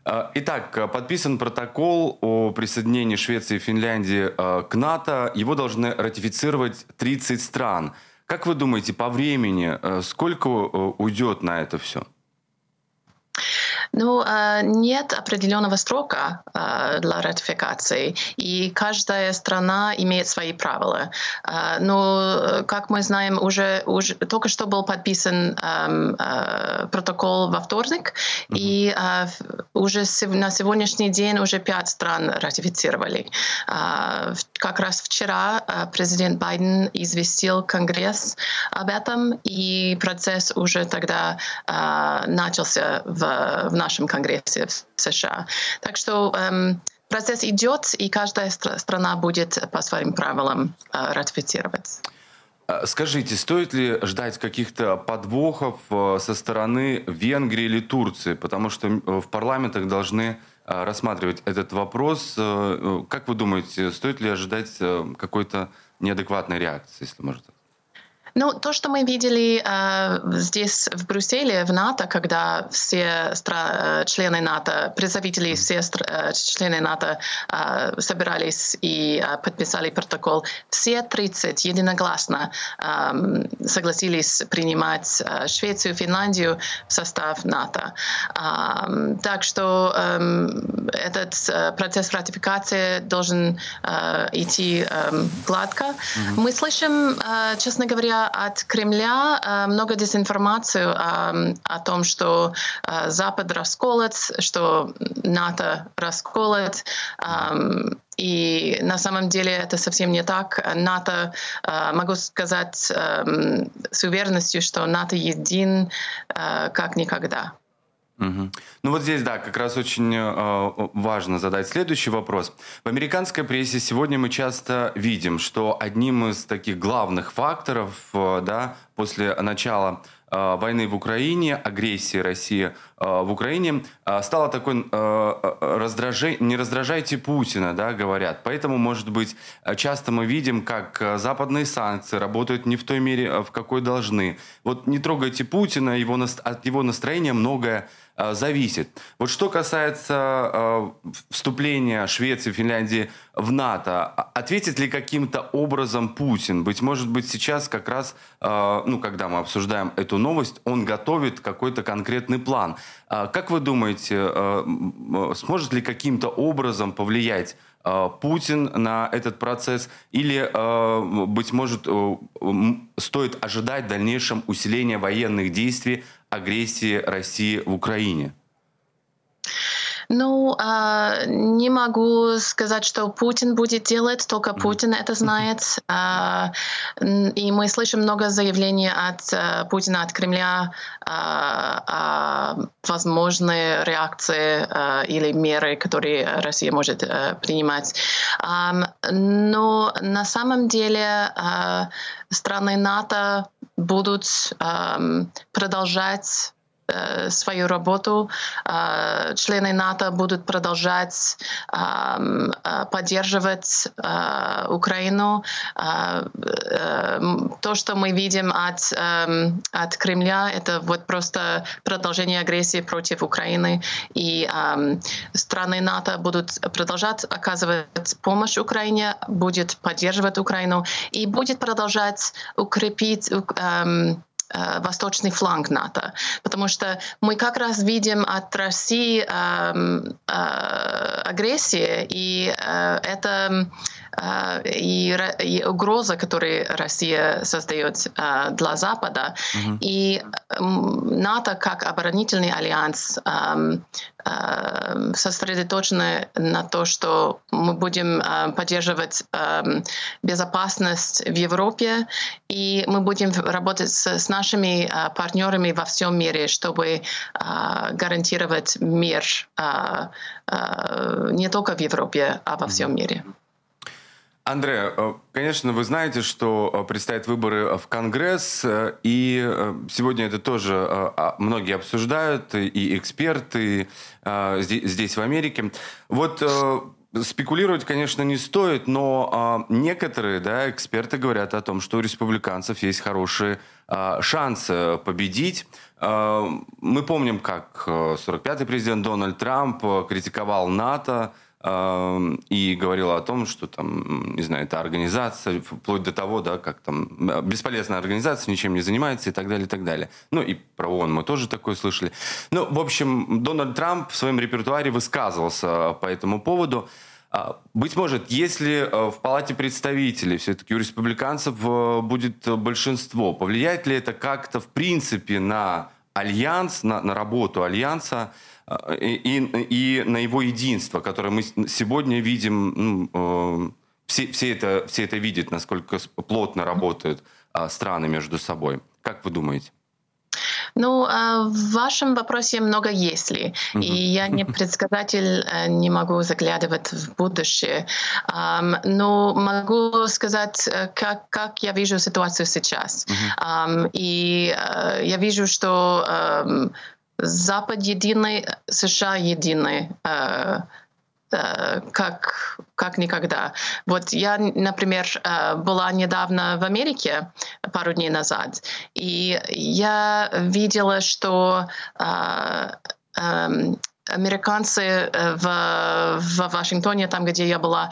Speaker 1: Итак, подписан протокол о присоединении Швеции и Финляндии к НАТО. Его должны ратифицировать 30 стран. Как вы думаете, по времени, сколько уйдет на это все?
Speaker 6: Ну, а, нет определенного срока а, для ратификации, и каждая страна имеет свои правила. А, но, как мы знаем, уже, уже только что был подписан протокол во вторник, mm-hmm. и уже на сегодняшний день уже пять стран ратифицировали. Как раз вчера президент Байден известил Конгресс об этом, и процесс уже тогда начался в, в нашем Конгрессе в США. Так что эм, процесс идет, и каждая страна будет по своим правилам э, ратифицировать.
Speaker 1: А, скажите, стоит ли ждать каких-то подвохов э, со стороны Венгрии или Турции? Потому что в парламентах должны э, рассматривать этот вопрос. Как вы думаете, стоит ли ожидать какой-то неадекватной реакции, если можно так
Speaker 6: ну, то, что мы видели э, здесь, в Брюсселе, в НАТО, когда все стра- э, члены НАТО, представители все э, члены НАТО э, собирались и э, подписали протокол, все 30 единогласно э, согласились принимать э, Швецию, Финляндию в состав НАТО. Э, так что э, этот э, процесс ратификации должен э, идти э, гладко. Mm-hmm. Мы слышим, э, честно говоря, от Кремля э, много дезинформации э, о том, что э, Запад расколот, что НАТО расколот. И на самом деле это совсем не так. НАТО, могу сказать с уверенностью, что НАТО един как никогда.
Speaker 1: Ну вот здесь, да, как раз очень э, важно задать следующий вопрос. В американской прессе сегодня мы часто видим, что одним из таких главных факторов, э, да, после начала э, войны в Украине, агрессии России э, в Украине, э, стало такой э, раздражение, не раздражайте Путина, да, говорят. Поэтому, может быть, часто мы видим, как западные санкции работают не в той мере, в какой должны. Вот не трогайте Путина, его, от его настроения многое э, зависит. Вот что касается э, вступления Швеции, Финляндии в НАТО, ответит ли каким-то образом Путин? Быть может быть сейчас как раз, э, ну, когда мы обсуждаем эту новость, он готовит какой-то конкретный план. Э, как вы думаете, э, сможет ли каким-то образом повлиять Э, Путин на этот процесс, или, э, быть может, э, стоит ожидать в дальнейшем усиления военных действий агрессии России в Украине?
Speaker 6: Ну, э, не могу сказать, что Путин будет делать, только Путин это знает. Э, и мы слышим много заявлений от э, Путина, от Кремля э, о возможной реакции э, или меры, которые Россия может э, принимать. Э, но на самом деле э, страны НАТО будут э, продолжать свою работу. Э, члены НАТО будут продолжать э, поддерживать Украину. То, что мы видим от, от Кремля, это вот просто продолжение агрессии против Украины. И страны НАТО будут продолжать оказывать помощь Украине, будет поддерживать Украину и будет продолжать укрепить Э, восточный фланг НАТО, потому что мы как раз видим от России э, э, агрессии, и э, это э, и, и угроза, которую Россия создает э, для Запада, mm-hmm. и НАТО как оборонительный альянс сосредоточены на то, что мы будем поддерживать безопасность в Европе, и мы будем работать с, с нашими партнерами во всем мире, чтобы гарантировать мир не только в Европе, а во всем мире.
Speaker 1: Андре, э, конечно, вы знаете, что э, предстоят выборы в Конгресс, э, и сегодня это тоже а, многие обсуждают, и эксперты здесь, в Америке. Вот спекулировать, конечно, не стоит, но а, некоторые да, эксперты говорят о том, что у республиканцев есть хорошие а, шансы победить. Мы помним, как 45-й президент Дональд Трамп критиковал НАТО, и говорила о том, что там, не знаю, это организация, вплоть до того, да, как там бесполезная организация, ничем не занимается и так далее, и так далее. Ну и про ООН мы тоже такое слышали. Ну, в общем, Дональд Трамп в своем репертуаре высказывался по этому поводу. А, быть может, если э, в Палате представителей все-таки у республиканцев э, будет большинство, повлияет ли это как-то в принципе на альянс, на, на работу альянса, и, и, на его единство, которое мы сегодня видим, ну, э, все, все, это, все это видят, насколько плотно работают а, страны между собой. Как вы думаете?
Speaker 6: Ну, а, в вашем вопросе много «если». И я не <laughs> предсказатель, э, не могу заглядывать в будущее. Но могу сказать, э, как, как я вижу ситуацию сейчас. И я вижу, что Запад единый, США единый, э, э, как, как никогда. Вот я, например, э, была недавно в Америке пару дней назад, и я видела, что эм, американцы в, в Вашингтоне, там, где я была,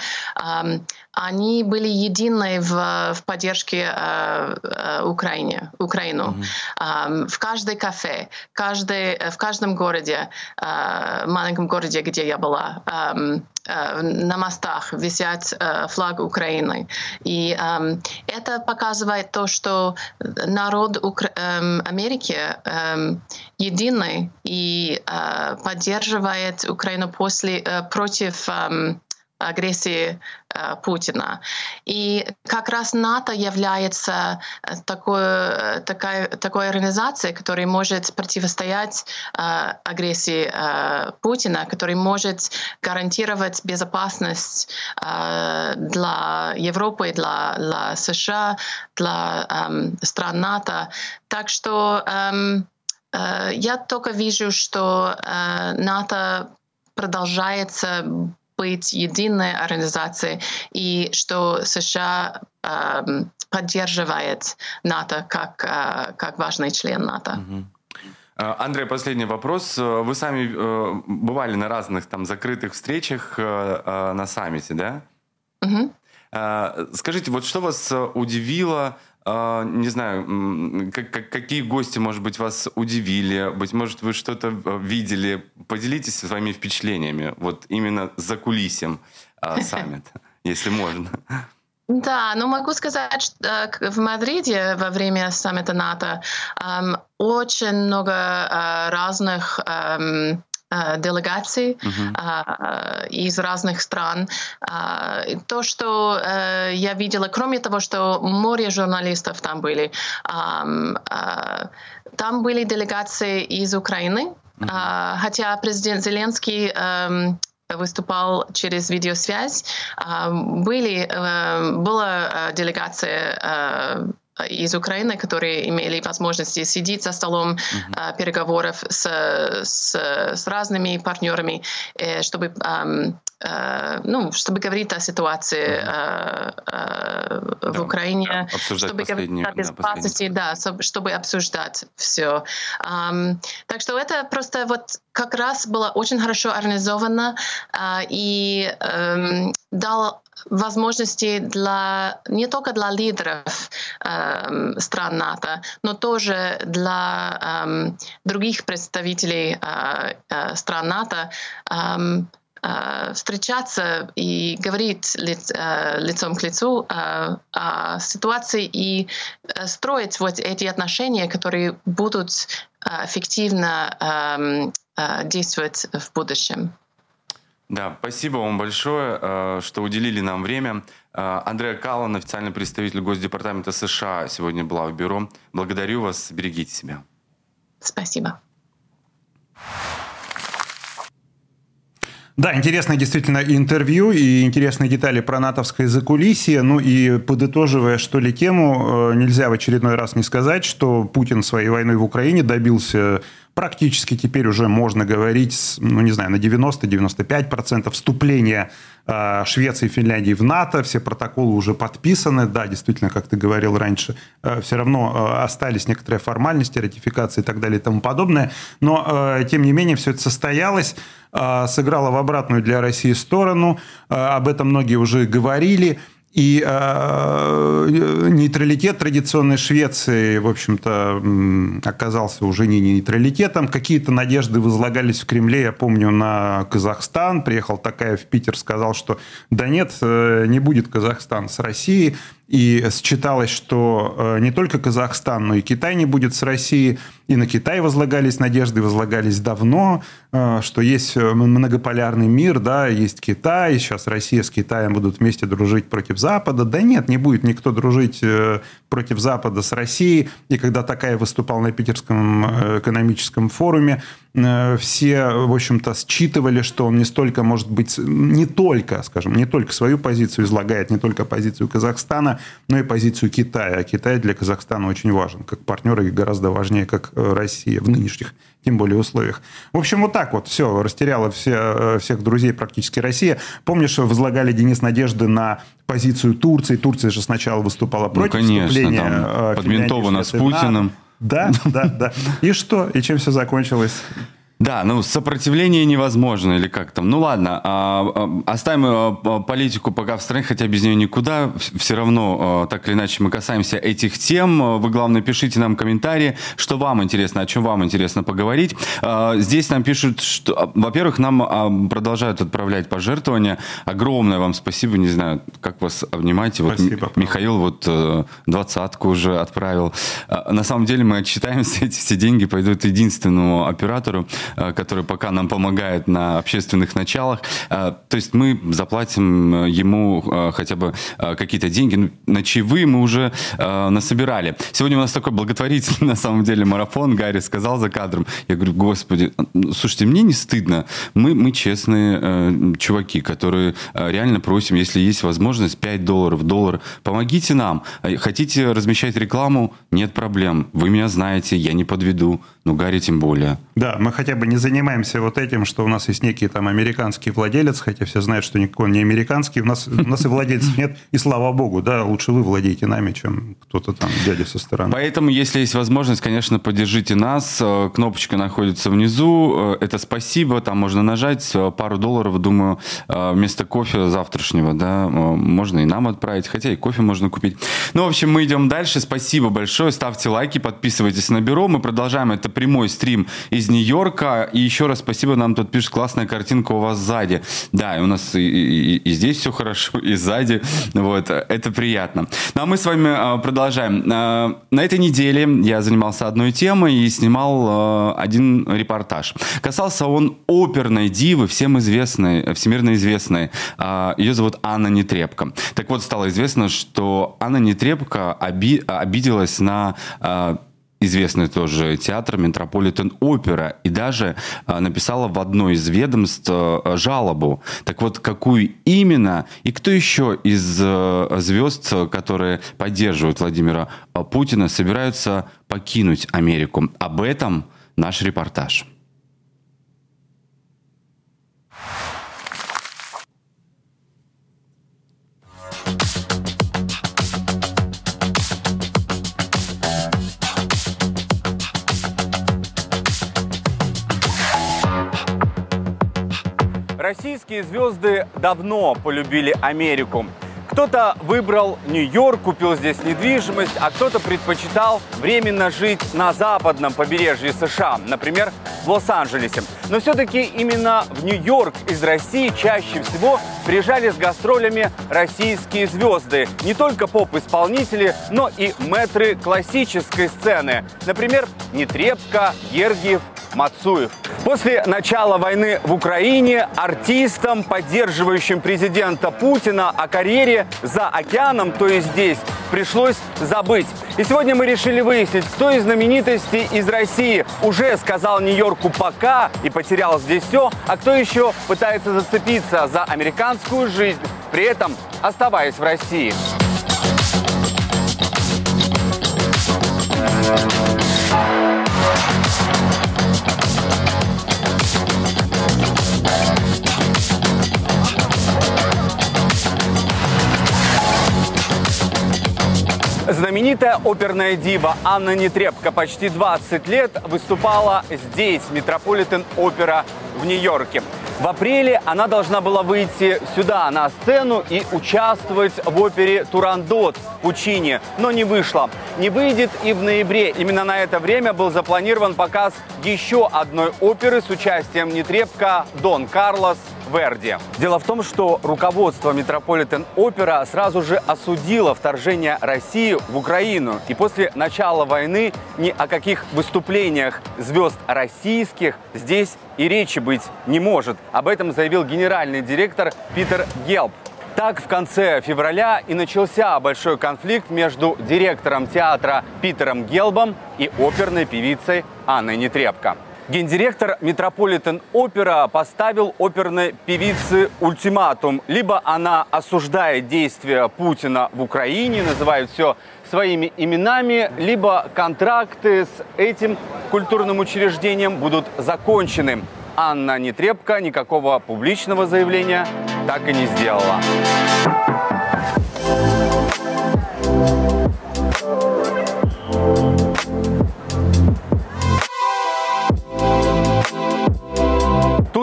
Speaker 6: они были едины в, в поддержке э, э, Украине, Украину. Mm-hmm. Э, в каждой кафе, каждый, в каждом городе, э, маленьком городе, где я была, э, э, на мостах висят э, флаг Украины. И э, это показывает то, что народ Укра- э, Америки э, единый и э, поддерживает Украину после, э, против э, агрессии э, Путина. И как раз НАТО является э, такой, э, такой, такой организацией, которая может противостоять агрессии Путина, которая может гарантировать безопасность для Европы, для, для США, для эм, стран НАТО. Так что эм, я только вижу, что НАТО продолжается быть единой организацией, и что США э, поддерживает НАТО как, э, как важный член НАТО.
Speaker 1: Андрей, последний вопрос. Вы сами бывали на разных там закрытых встречах на саммите, да? Угу. Скажите, вот что вас удивило не знаю, как, как, какие гости, может быть, вас удивили, быть может, вы что-то э, видели. Поделитесь своими впечатлениями, вот именно за кулисем а, <laughs> саммита, если можно.
Speaker 6: Да, ну могу сказать, что э, в Мадриде во время саммита НАТО очень много разных делегаций uh-huh. из разных стран. То, что э, я видела, кроме того, что море журналистов там были, там были делегации из Украины, uh-huh. хотя президент Зеленский эм, выступал через видеосвязь. Были, была делегация из Украины, которые имели возможность сидеть за столом uh-huh. переговоров с, с, с разными партнерами, э, чтобы э, ну, чтобы говорить о ситуации uh-huh. в да, Украине,
Speaker 1: обсуждать
Speaker 6: чтобы говорить о безопасности, да, чтобы обсуждать все. Так что это просто вот как раз было очень хорошо организовано и эм, дал возможности для не только для лидеров э, стран НАТО, но тоже для э, других представителей э, э, стран НАТО э, встречаться и говорить лиц, лицом к лицу о ситуации и строить вот эти отношения, которые будут эффективно эм, действовать в будущем.
Speaker 1: Да, спасибо вам большое, э, что уделили нам время. Э, Андреа Каллан, официальный представитель Госдепартамента США, сегодня была в бюро. Благодарю вас, берегите себя.
Speaker 6: Спасибо.
Speaker 2: Да, интересное действительно интервью и интересные детали про натовское закулисье. Ну и подытоживая, что ли, тему, э, нельзя в очередной раз не сказать, что Путин своей войной в Украине добился практически теперь уже можно говорить, ну не знаю, на 90-95% вступления э, Швеции и Финляндии в НАТО, все протоколы уже подписаны, да, действительно, как ты говорил раньше, э, все равно э, остались некоторые формальности, ратификации и так далее и тому подобное, но тем не менее все это состоялось, сыграло в обратную для России сторону, об этом многие уже говорили, и э, нейтралитет традиционной Швеции, в общем-то, оказался уже не нейтралитетом. Какие-то надежды возлагались в Кремле, я помню, на Казахстан. Приехал такая в Питер, сказал, что да нет, э, не будет Казахстан с Россией. И считалось, что э, не только Казахстан, но и Китай не будет с Россией. И на Китай возлагались надежды, возлагались давно, э, что есть э, многополярный мир, да, есть Китай, сейчас Россия с Китаем будут вместе дружить против Запада. Да нет, не будет никто дружить против Запада с Россией. И когда такая выступал на Питерском экономическом форуме, все, в общем-то, считывали, что он не столько, может быть, не только, скажем, не только свою позицию излагает, не только позицию Казахстана, но и позицию Китая. А Китай для Казахстана очень важен, как партнер и гораздо важнее, как э, Россия в нынешних тем более условиях. В общем, вот так вот все, растеряла все, э, всех друзей практически Россия. Помнишь, возлагали Денис надежды на позицию Турции. Турция же сначала выступала ну, против
Speaker 1: ну, конечно, вступления там э, подментовано с Путиным.
Speaker 2: Да, да, да. И что? И чем все закончилось?
Speaker 1: Да, ну сопротивление невозможно или как там. Ну ладно, а, а, оставим а, политику пока в стране, хотя без нее никуда. Все равно, так или иначе, мы касаемся этих тем. Вы, главное, пишите нам комментарии, что вам интересно, о чем вам интересно поговорить. Здесь нам пишут, что, во-первых, нам продолжают отправлять пожертвования. Огромное вам спасибо, не знаю, как вас обнимаете. Вот спасибо, Михаил вот э, двадцатку уже отправил. На самом деле мы отчитаемся, <laughs> эти все деньги пойдут единственному оператору, Э, который пока нам помогает на общественных началах. Э, то есть мы заплатим ему э, хотя бы какие-то деньги. Ну, на чаевые мы уже насобирали. Сегодня у нас такой благотворительный, <laughs> на самом деле, марафон. Гарри сказал за кадром. Я говорю, господи, ну, слушайте, мне не стыдно. Мы, мы честные чуваки, которые реально просим, если есть возможность, 5 долларов, доллар, помогите нам. Хотите размещать рекламу? Нет проблем. Вы меня знаете, я не подведу. Ну, Гарри тем более.
Speaker 2: Да, мы хотя бы не занимаемся вот этим, что у нас есть некий там американский владелец, хотя все знают, что никакой он не американский. У нас, у нас и владельцев нет, и слава богу, да, лучше вы владеете нами, чем кто-то там, дядя со стороны.
Speaker 1: Поэтому, если есть возможность, конечно, поддержите нас. Э, кнопочка находится внизу. Э, это спасибо, там можно нажать э, пару долларов, думаю, вместо кофе завтрашнего, да, можно и нам отправить, хотя и кофе можно купить. Ну, в общем, мы идем дальше. Спасибо большое. Ставьте лайки, подписывайтесь на бюро. Мы продолжаем. Это прямой стрим из Нью-Йорка. И еще раз спасибо, нам тут пишет классная картинка у вас сзади. Да, и у нас и, и, и здесь все хорошо, и сзади. Вот, это приятно. Ну, а мы с вами а, продолжаем. А, на этой неделе я занимался одной темой и снимал а, один репортаж. Касался он оперной дивы, всем известной, всемирно известной. Ее зовут Анна Нетребко. Так вот, стало известно, что Анна Нетребко оби обиделась на известный тоже театр Метрополитен Опера и даже а, написала в одной из ведомств а, жалобу. Так вот, какую именно и кто еще из а, звезд, которые поддерживают Владимира Путина, собираются покинуть Америку? Об этом наш репортаж.
Speaker 7: Российские звезды давно полюбили Америку. Кто-то выбрал Нью-Йорк, купил здесь недвижимость, а кто-то предпочитал временно жить на западном побережье США, например, в Лос-Анджелесе. Но все-таки именно в Нью-Йорк из России чаще всего приезжали с гастролями российские звезды. Не только поп-исполнители, но и мэтры классической сцены. Например, Нетребко, Гергиев, Мацуев. После начала войны в Украине артистам, поддерживающим президента Путина о карьере за океаном, то есть здесь, пришлось забыть. И сегодня мы решили выяснить, кто из знаменитостей из России уже сказал Нью-Йорку «пока» и потерял здесь все, а кто еще пытается зацепиться за американскую жизнь, при этом оставаясь в России. Знаменитая оперная дива Анна Нетребко почти 20 лет выступала здесь, Метрополитен Опера в Нью-Йорке. В апреле она должна была выйти сюда, на сцену, и участвовать в опере «Турандот» Пучини, но не вышла. Не выйдет и в ноябре. Именно на это время был запланирован показ еще одной оперы с участием Нетребко «Дон Карлос Верди. Дело в том, что руководство Метрополитен Опера сразу же осудило вторжение России в Украину. И после начала войны ни о каких выступлениях звезд российских здесь и речи быть не может. Об этом заявил генеральный директор Питер Гелп. Так, в конце февраля и начался большой конфликт между директором театра Питером Гелбом и оперной певицей Анной Нетребко. Гендиректор Метрополитен Опера поставил оперной певице ультиматум. Либо она осуждает действия Путина в Украине, называет все своими именами, либо контракты с этим культурным учреждением будут закончены. Анна Нетребко никакого публичного заявления так и не сделала.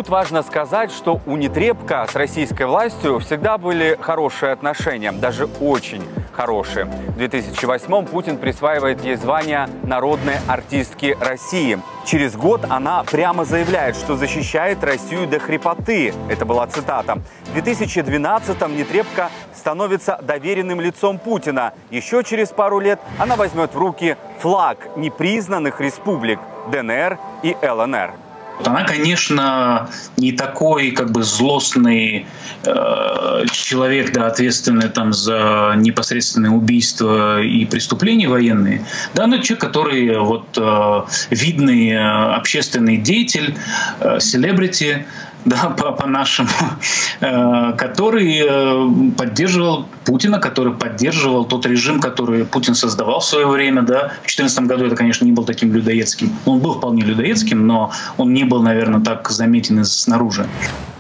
Speaker 7: Тут важно сказать, что у Нетребко с российской властью всегда были хорошие отношения, даже очень хорошие. В 2008 Путин присваивает ей звание народной артистки России. Через год она прямо заявляет, что защищает Россию до хрипоты. Это была цитата. В 2012-м Нетребко становится доверенным лицом Путина. Еще через пару лет она возьмет в руки флаг непризнанных республик ДНР и ЛНР.
Speaker 8: Она, конечно, не такой как бы злостный э, человек, да, ответственный там за непосредственные убийства и преступления военные. Да, но человек, который вот э, видный э, общественный деятель, селебрити, э, <laughs> да, по, по нашему, <laughs> э, который э, поддерживал Путина, который поддерживал тот режим, который Путин создавал в свое время. Да. В 2014 году это, конечно, не был таким людоедским. Он был вполне людоедским, но он не был, наверное, так заметен снаружи.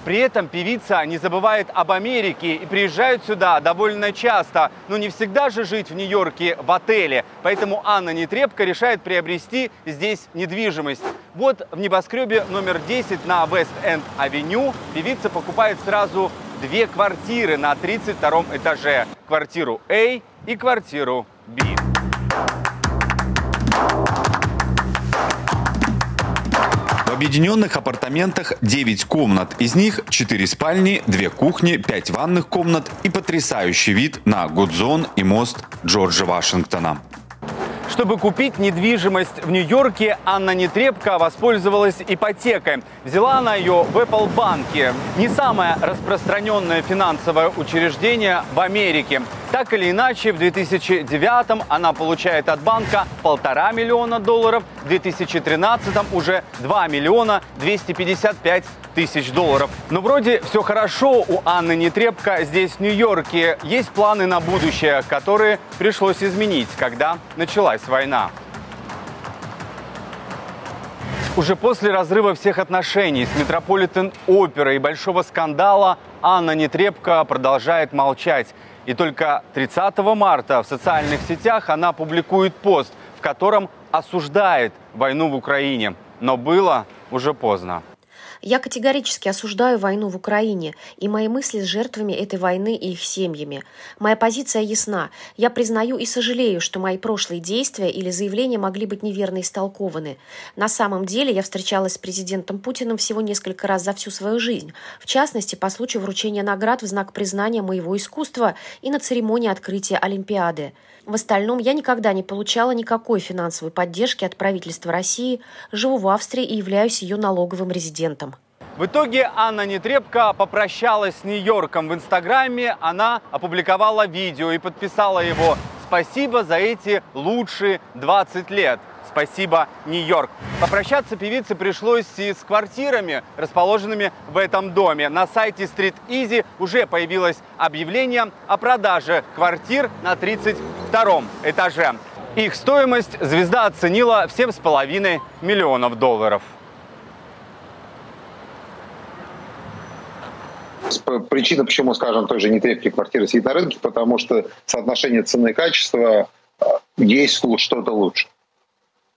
Speaker 7: При этом певица не забывает об Америке и приезжает сюда довольно часто. Но не всегда же жить в Нью-Йорке в отеле. Поэтому Анна Нетребко решает приобрести здесь недвижимость. Вот в небоскребе номер 10 на Вест-Энд-Авеню певица покупает сразу две квартиры на 32 этаже. Квартиру А и квартиру Б.
Speaker 1: объединенных апартаментах 9 комнат. Из них 4 спальни, 2 кухни, 5 ванных комнат и потрясающий вид на Гудзон и мост Джорджа Вашингтона.
Speaker 7: Чтобы купить недвижимость в Нью-Йорке, Анна Нетребко воспользовалась ипотекой. Взяла она ее в Apple банке. Не самое распространенное финансовое учреждение в Америке. Так или иначе, в 2009 она получает от банка полтора миллиона долларов, в 2013 уже 2 миллиона 255 тысяч долларов. Но вроде все хорошо у Анны Нетребко здесь, в Нью-Йорке. Есть планы на будущее, которые пришлось изменить, когда началась война. Уже после разрыва всех отношений с Метрополитен оперой и большого скандала Анна Нетребко продолжает молчать. И только 30 марта в социальных сетях она публикует пост, в котором осуждает войну в Украине. Но было уже поздно.
Speaker 9: Я категорически осуждаю войну в Украине и мои мысли с жертвами этой войны и их семьями. Моя позиция ясна. Я признаю и сожалею, что мои прошлые действия или заявления могли быть неверно истолкованы. На самом деле я встречалась с президентом Путиным всего несколько раз за всю свою жизнь. В частности, по случаю вручения наград в знак признания моего искусства и на церемонии открытия Олимпиады. В остальном я никогда не получала никакой финансовой поддержки от правительства России, живу в Австрии и являюсь ее налоговым резидентом.
Speaker 7: В итоге Анна Нетребко попрощалась с Нью-Йорком в Инстаграме. Она опубликовала видео и подписала его «Спасибо за эти лучшие 20 лет». Спасибо, Нью-Йорк. Попрощаться певице пришлось и с квартирами, расположенными в этом доме. На сайте Street Easy уже появилось объявление о продаже квартир на 32 этаже. Их стоимость звезда оценила в 7,5 миллионов долларов.
Speaker 10: Причина, почему, скажем, той же нетрепки квартиры сидит на рынке, потому что соотношение цены и качества э, есть что-то лучше.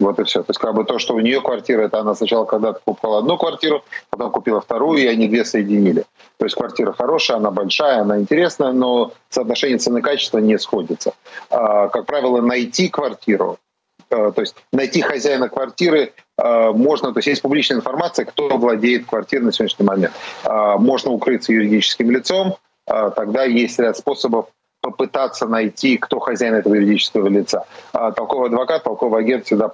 Speaker 10: Вот и все. То есть как бы то, что у нее квартира, это она сначала когда-то покупала одну квартиру, потом купила вторую, и они две соединили. То есть квартира хорошая, она большая, она интересная, но соотношение цены и качества не сходится. А, как правило, найти квартиру, а, то есть найти хозяина квартиры а, можно, то есть есть публичная информация, кто владеет квартирой на сегодняшний момент. А, можно укрыться юридическим лицом, тогда есть ряд способов попытаться найти, кто хозяин этого юридического лица. А толковый адвокат, толковый агент всегда,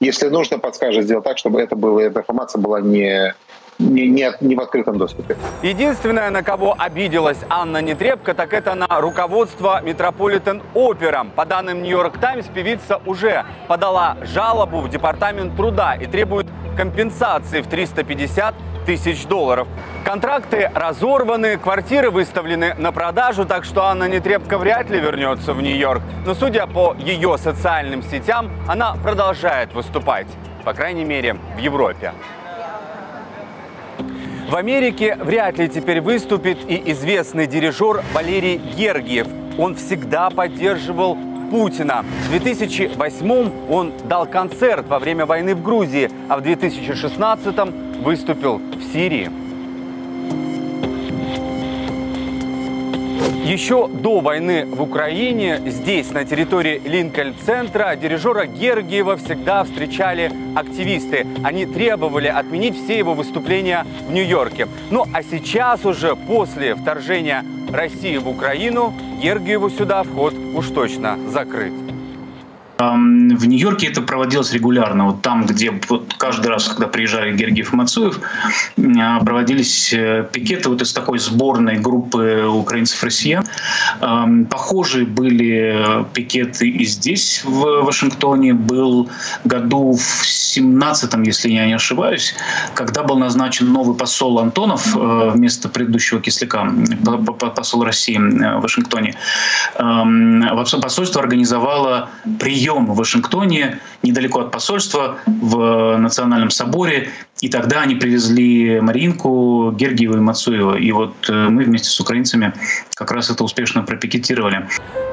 Speaker 10: если нужно, подскажет сделать так, чтобы это было, эта информация была не не, не, не в открытом доступе.
Speaker 7: Единственное, на кого обиделась Анна Нетребко, так это на руководство Метрополитен Опера. По данным Нью-Йорк Таймс, певица уже подала жалобу в Департамент труда и требует компенсации в 350 тысяч долларов. Контракты разорваны, квартиры выставлены на продажу, так что Анна Нетребко вряд ли вернется в Нью-Йорк. Но судя по ее социальным сетям, она продолжает выступать, по крайней мере, в Европе. В Америке вряд ли теперь выступит и известный дирижер Валерий Гергиев. Он всегда поддерживал Путина. В 2008 он дал концерт во время войны в Грузии, а в 2016 выступил в Сирии. Еще до войны в Украине, здесь, на территории Линкольн-центра, дирижера Гергиева всегда встречали активисты. Они требовали отменить все его выступления в Нью-Йорке. Ну а сейчас уже, после вторжения России в Украину, Гергиеву сюда вход уж точно закрыт.
Speaker 8: В Нью-Йорке это проводилось регулярно. Вот там, где вот каждый раз, когда приезжали Гергиев и Мацуев, а, проводились э, пикеты вот из такой сборной группы украинцев-россиян. Похожие были пикеты и здесь, в Вашингтоне. Был году в 17 если я не ошибаюсь, когда был назначен новый посол Антонов э, вместо предыдущего кисляка, посол России э, в Вашингтоне. Посольство организовало прием прием в Вашингтоне, недалеко от посольства, в Национальном соборе. И тогда они привезли Маринку, Гергиева и Мацуева. И вот э, мы вместе с украинцами как раз это успешно пропикетировали.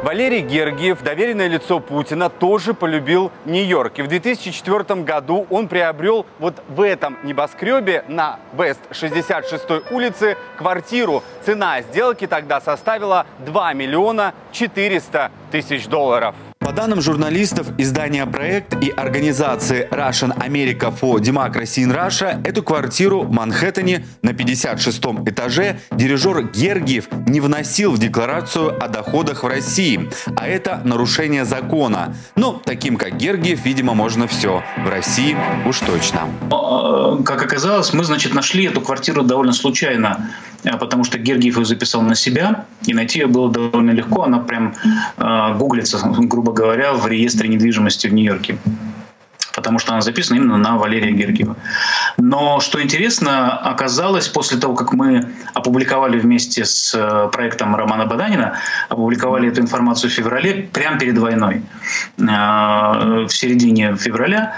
Speaker 7: Валерий Гергиев, доверенное лицо Путина, тоже полюбил Нью-Йорк. И в 2004 году он приобрел вот в этом небоскребе на Вест 66 улице квартиру. Цена сделки тогда составила 2 миллиона 400 тысяч долларов.
Speaker 1: По данным журналистов издания «Проект» и организации Russian America for Democracy in Russia, эту квартиру в Манхэттене на 56-м этаже дирижер Гергиев не вносил в декларацию о доходах в России, а это нарушение закона. Но таким, как Гергиев, видимо, можно все. В России уж точно.
Speaker 8: Э, как оказалось, мы, значит, нашли эту квартиру довольно случайно, потому что Гергиев ее записал на себя, и найти ее было довольно легко. Она прям э, гуглится, грубо говоря, в реестре недвижимости в Нью-Йорке потому что она записана именно на Валерия Гергиева. Но что интересно, оказалось, после того, как мы опубликовали вместе с э, проектом Романа Баданина, опубликовали эту информацию в феврале, прямо перед войной, э, в середине февраля,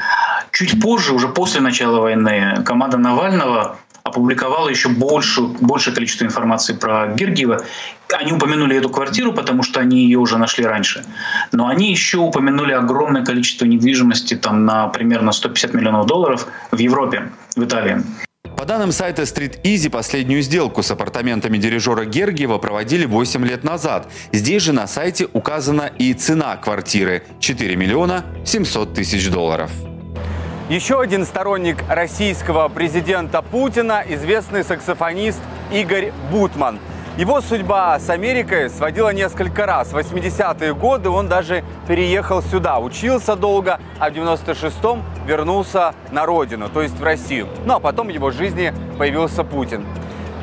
Speaker 8: чуть позже, уже после начала войны, команда Навального опубликовала еще больше, большее количество информации про Гергиева. Они упомянули эту квартиру, потому что они ее уже нашли раньше. Но они еще упомянули огромное количество недвижимости, там на примерно 150 миллионов долларов в Европе, в Италии.
Speaker 1: По данным сайта Street Easy, последнюю сделку с апартаментами дирижера Гергиева проводили 8 лет назад. Здесь же на сайте указана и цена квартиры – 4 миллиона 700 тысяч долларов.
Speaker 7: Еще один сторонник российского президента Путина – известный саксофонист Игорь Бутман. Его судьба с Америкой сводила несколько раз. В 80-е годы он даже переехал сюда, учился долго, а в 96-м вернулся на родину, то есть в Россию. Ну а потом в его жизни появился Путин.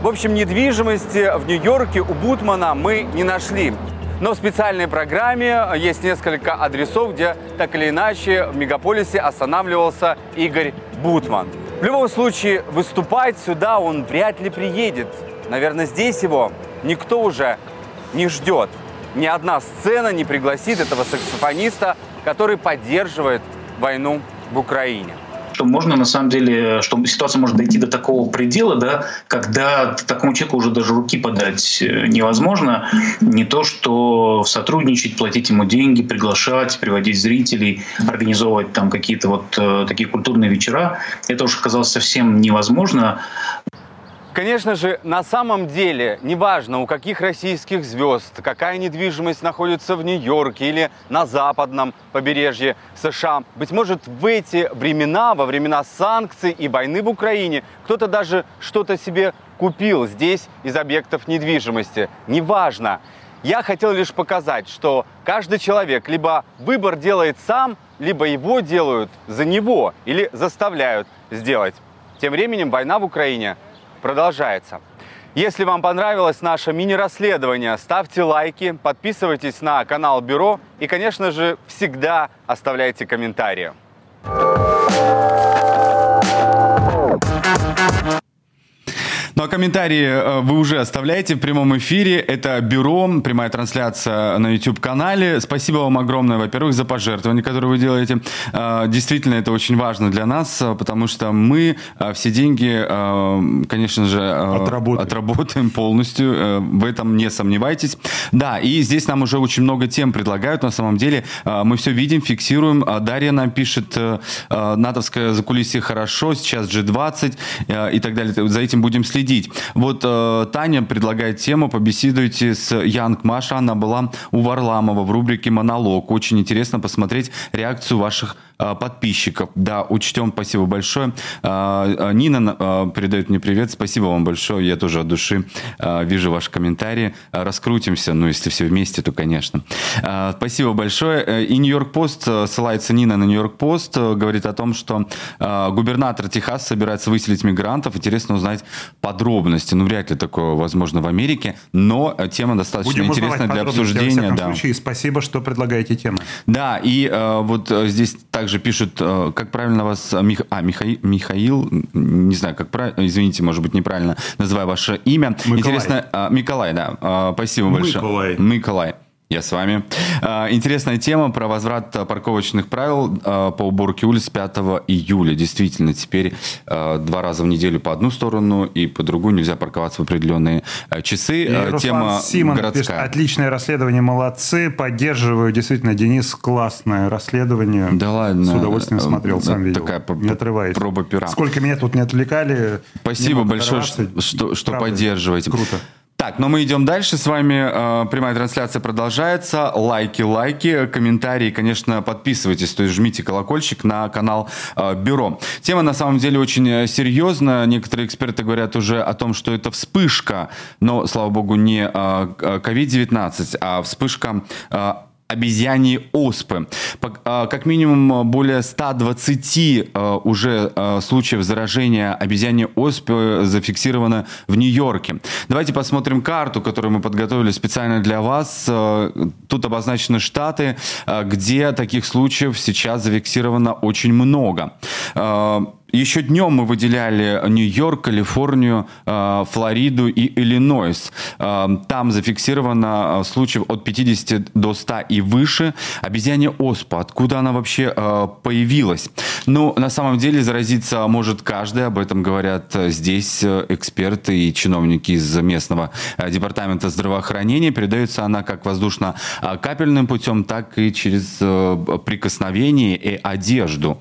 Speaker 7: В общем, недвижимости в Нью-Йорке у Бутмана мы не нашли. Но в специальной программе есть несколько адресов, где так или иначе в мегаполисе останавливался Игорь Бутман. В любом случае, выступать сюда он вряд ли приедет. Наверное, здесь его никто уже не ждет. Ни одна сцена не пригласит этого саксофониста, который поддерживает войну в Украине
Speaker 8: что можно на самом деле, что ситуация может дойти до такого предела, да, когда такому человеку уже даже руки подать э, невозможно. Не то, что сотрудничать, платить ему деньги, приглашать, приводить зрителей, организовывать там какие-то вот э, такие культурные вечера. Это уже казалось совсем невозможно.
Speaker 7: Конечно же, на самом деле, неважно, у каких российских звезд, какая недвижимость находится в Нью-Йорке или на западном побережье США. Быть может, в эти времена, во времена санкций и войны в Украине, кто-то даже что-то себе купил здесь из объектов недвижимости. Неважно. Я хотел лишь показать, что каждый человек либо выбор делает сам, либо его делают за него или заставляют сделать. Тем временем война в Украине – продолжается. Если вам понравилось наше мини-расследование, ставьте лайки, подписывайтесь на канал Бюро и, конечно же, всегда оставляйте комментарии.
Speaker 1: Ну а комментарии э, вы уже оставляете в прямом эфире. Это бюро, прямая трансляция на YouTube-канале. Спасибо вам огромное, во-первых, за пожертвования, которые вы делаете. Э, действительно, это очень важно для нас, э, потому что мы все деньги, конечно же, отработаем, отработаем полностью. В этом не сомневайтесь. Да, и здесь нам уже очень много тем предлагают. На самом деле мы все видим, фиксируем. Дарья нам пишет, натовское закулисье хорошо, сейчас G20 и так далее. За этим будем следить следить. Вот э, Таня предлагает тему «Побеседуйте с Янг Маша». Она была у Варламова в рубрике «Монолог». Очень интересно посмотреть реакцию ваших подписчиков. Да, учтем, спасибо большое. Нина передает мне привет, спасибо вам большое, я тоже от души вижу ваши комментарии. Раскрутимся, ну, если все вместе, то, конечно. Спасибо большое. И Нью-Йорк Пост, ссылается Нина на Нью-Йорк Пост, говорит о том, что губернатор Техаса собирается выселить мигрантов. Интересно узнать подробности. Ну, вряд ли такое возможно в Америке, но тема достаточно
Speaker 2: Будем
Speaker 1: интересная для обсуждения.
Speaker 2: да. случае, спасибо, что предлагаете темы.
Speaker 1: Да, и э, вот э, здесь также пишут, э, как правильно вас... Э, Мих... А, Михаил, Михаил, не знаю, как правильно, извините, может быть, неправильно называю ваше имя.
Speaker 2: Миколай.
Speaker 1: Интересно, э, Миколай, да, спасибо большое.
Speaker 2: Миколай.
Speaker 1: Я с вами. А, интересная тема про возврат парковочных правил а, по уборке улиц 5 июля. Действительно, теперь а, два раза в неделю по одну сторону и по другую нельзя парковаться в определенные часы.
Speaker 2: И Руслан
Speaker 1: тема
Speaker 2: Симон
Speaker 1: городская.
Speaker 2: пишет, отличное расследование, молодцы, поддерживаю. Действительно, Денис, классное расследование.
Speaker 1: Да ладно.
Speaker 2: С удовольствием смотрел, сам видел.
Speaker 1: Такая
Speaker 2: не отрываясь.
Speaker 1: проба пера.
Speaker 2: Сколько меня тут не отвлекали.
Speaker 1: Спасибо большое, что, что
Speaker 2: Правда,
Speaker 1: поддерживаете.
Speaker 2: Круто.
Speaker 1: Так, но мы идем дальше с вами. Э, Прямая трансляция продолжается. Лайки, лайки, комментарии, конечно, подписывайтесь, то есть жмите колокольчик на канал э, Бюро. Тема на самом деле очень э, серьезная. Некоторые эксперты говорят уже о том, что это вспышка, но, слава богу, не э, COVID-19, а вспышка э, обезьяньи оспы. А, Как минимум более 120 а, уже а, случаев заражения обезьяньей оспы зафиксировано в Нью-Йорке. Давайте посмотрим карту, которую мы подготовили специально для вас. А, Тут обозначены штаты, а, где таких случаев сейчас зафиксировано очень много. Еще днем мы выделяли Нью-Йорк, Калифорнию, э, Флориду и Иллинойс. Э, Там зафиксировано э, случаев от 50 до 100 и выше. Обезьянья оспа, откуда она вообще появилась? Ну, на самом деле заразиться может каждый, об этом говорят здесь эксперты и чиновники из местного департамента здравоохранения. Передается она как воздушно-капельным путем, так и через прикосновение и одежду.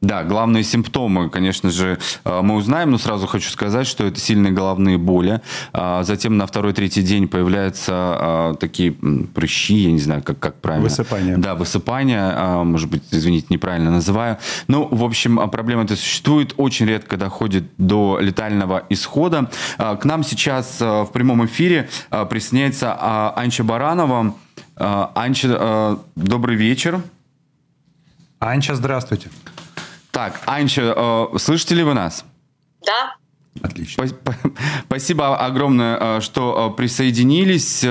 Speaker 1: Да, главные симптомы, конечно же, э, мы узнаем, но сразу хочу сказать, что это сильные головные боли. А Затем на второй-третий день появляются а, такие прыщи, я не знаю, как, как правильно.
Speaker 2: Высыпание.
Speaker 1: Да, высыпание, а, может быть, извините, неправильно называю. Ну, в общем, проблема эта существует, очень редко доходит до летального исхода. К нам сейчас в прямом эфире присоединяется Анча Баранова. Анча, добрый вечер.
Speaker 2: Анча, здравствуйте.
Speaker 1: Так, Анча, э, слышите ли вы нас?
Speaker 11: Да,
Speaker 2: Отлично.
Speaker 1: Спа- <laughs> спа- Спасибо огромное, э, что э, присоединились.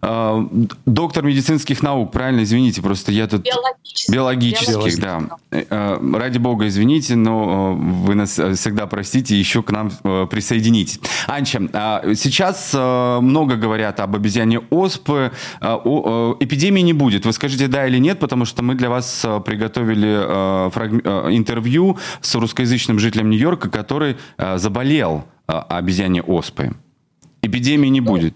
Speaker 1: Э, Доктор медицинских наук, правильно? Извините, просто я тут...
Speaker 11: биологически.
Speaker 1: Биологических, да. Э, э, Ради бога, извините, но э, вы нас э, всегда простите еще к нам присоединитесь. Анча, а, сейчас много говорят об обезьяне оспы. Эпидемии не будет. Вы скажите да или нет, потому что мы для вас приготовили интервью с русскоязычным жителем Нью-Йорка, который заболел обезьяне оспой. Эпидемии не будет.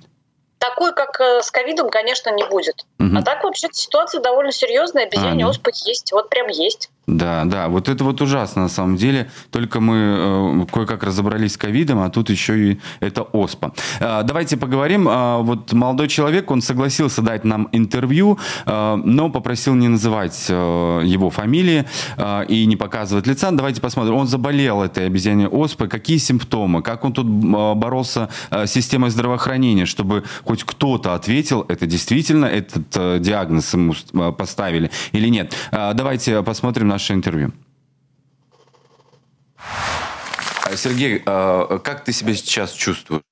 Speaker 11: Такой, как э, с ковидом, конечно, не будет.
Speaker 1: Мгм.
Speaker 11: А так вообще ситуация довольно серьезная. Обезьяне
Speaker 1: А, ну.
Speaker 11: оспа есть. Вот прям есть.
Speaker 1: Да, да, вот это вот ужасно на самом деле. Только мы э, кое-как разобрались с ковидом, а тут еще и это оспа. Э, давайте поговорим. Э, вот молодой человек, он согласился дать нам интервью, э, но попросил не называть э, его фамилии э, и не показывать лица. Давайте посмотрим. Он заболел этой обезьянной оспой. Какие симптомы? Как он тут э, боролся э, с системой здравоохранения, чтобы хоть кто-то ответил, это действительно этот э, диагноз ему э, поставили или нет. Э, Давайте посмотрим наше интервью. Э, Сергей, э, как ты себя сейчас чувствуешь?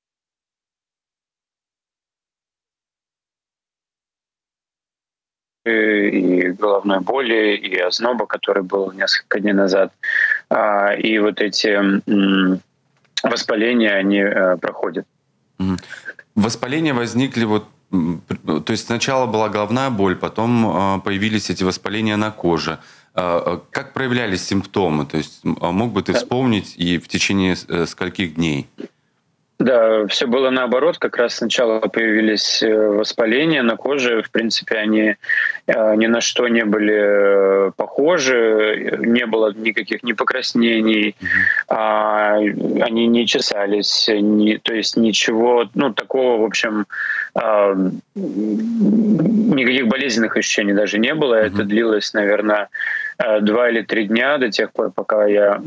Speaker 12: и головной боли, и озноба, который был несколько дней назад. А, И вот эти воспаления, они э, проходят.
Speaker 1: Воспаления возникли вот, то есть сначала была головная боль, потом э, появились эти воспаления на коже. Э, э, Как проявлялись симптомы? То есть а мог бы ты вспомнить и в течение э, скольких дней?
Speaker 12: Да, все было наоборот. Как раз сначала появились э, воспаления на коже. В принципе, они э, ни на что не были э, похожи. Не было никаких ни покраснений. а, Они не чесались. ни- то есть ничего, ну, такого, в общем, а, никаких болезненных ощущений даже не было. Это длилось, наверное, два или три дня до тех пор, пока я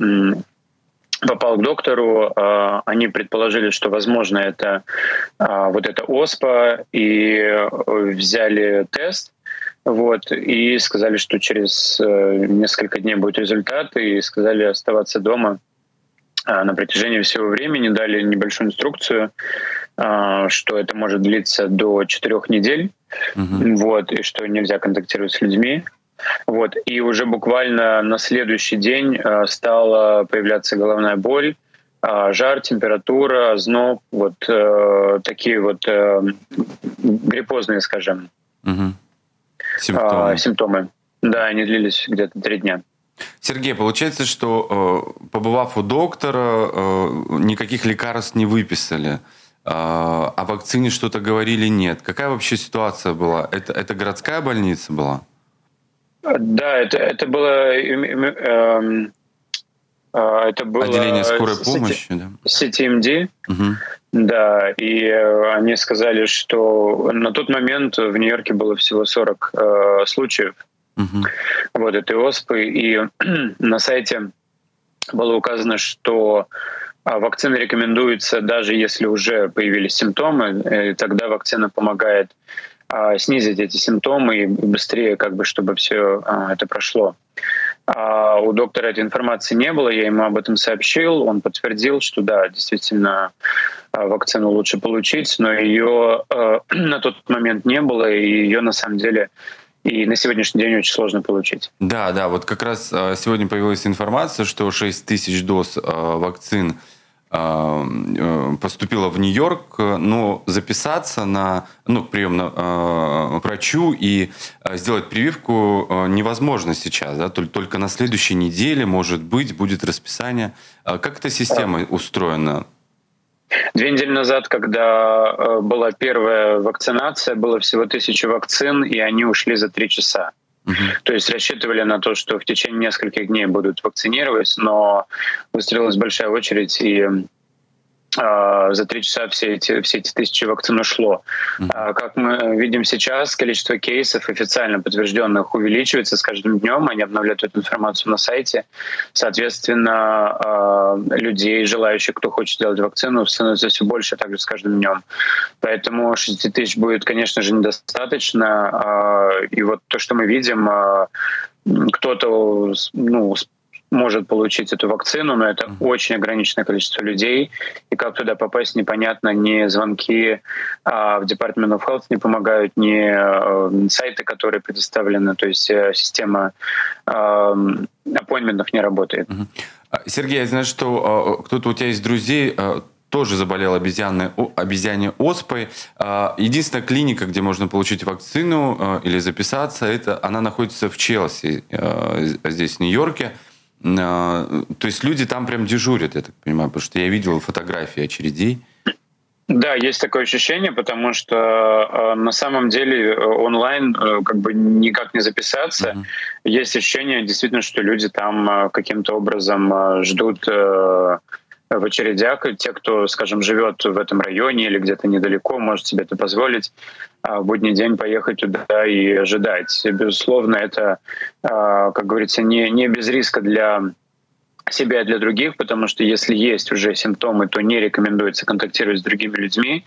Speaker 12: попал к доктору, э, они предположили, что, возможно, это э, вот эта оспа, и взяли тест, вот, и сказали, что через несколько дней будет результат, и сказали оставаться дома на протяжении всего времени, дали небольшую инструкцию, что это может длиться до четырех недель, угу. вот, и что нельзя контактировать с людьми. Вот. И уже буквально на следующий день э, стала появляться головная боль, э, жар, температура, зноб, вот э, такие вот гриппозные, скажем, угу. симптомы. симптомы. Да, они длились где-то три дня.
Speaker 1: Сергей, получается, что побывав у доктора, никаких лекарств не выписали. О вакцине что-то говорили нет. Какая вообще ситуация была? Это, это городская больница была?
Speaker 12: Да, это, это было... Э, э, это было
Speaker 1: Отделение скорой помощи,
Speaker 12: да? CTMD. Угу. Да, и э, они сказали, что на тот момент в Нью-Йорке было всего 40 э, случаев угу. вот этой оспы, и <clears throat> на сайте было указано, что а, вакцина рекомендуется даже если уже появились симптомы, и тогда вакцина помогает снизить эти симптомы и быстрее, как бы, чтобы все а, это прошло. А у доктора этой информации не было, я ему об этом сообщил, он подтвердил, что да, действительно вакцину лучше получить, но ее <clears throat> на тот момент не было, и ее на самом деле и на сегодняшний день очень сложно получить.
Speaker 1: Да, да, вот как раз сегодня появилась информация, что 6 тысяч доз вакцин а, поступила в Нью-Йорк, но записаться на ну, прием на, э, врачу и э, сделать прививку э, невозможно сейчас. Да? Только на следующей неделе, может быть, будет расписание. Как эта система устроена?
Speaker 12: Две недели назад, когда была первая вакцинация, было всего тысяча вакцин, и они ушли за три часа. То есть рассчитывали на то, что в течение нескольких дней будут вакцинировать, но выстроилась большая очередь, и за три часа все эти, все эти тысячи вакцин ушло. Mm-hmm. Как мы видим сейчас, количество кейсов официально подтвержденных увеличивается с каждым днем. Они обновляют эту информацию на сайте. Соответственно, а, людей, желающих, кто хочет сделать вакцину, становится все больше также с каждым днем. Поэтому 6 тысяч будет, конечно же, недостаточно. И вот то, что мы видим, кто-то ну, может получить эту вакцину, но это очень ограниченное количество людей. И как туда попасть, непонятно. Ни звонки а, в Department of Health не помогают, ни а, сайты, которые предоставлены. То есть а, система а, аппоинтментов не работает.
Speaker 1: Mm-hmm. Сергей, я знаю, что а, кто-то у тебя есть друзей, а, тоже заболел обезьяной, обезьяне оспой. Единственная клиника, где можно получить вакцину или записаться, это она находится в Челси, здесь, в Нью-Йорке. А, то есть люди там прям дежурят, я так понимаю, потому что я видел фотографии очередей.
Speaker 12: Да, есть такое ощущение, потому что э, на самом деле э, онлайн э, как бы никак не записаться. Mm-hmm. Есть ощущение действительно, что люди там э, каким-то образом э, ждут э, в очередях. Те, кто, скажем, живет в этом районе или где-то недалеко, может себе это позволить, а, в будний день поехать туда и ожидать. Безусловно, это, а, как говорится, не, не без риска для себя и для других, потому что если есть уже симптомы, то не рекомендуется контактировать с другими людьми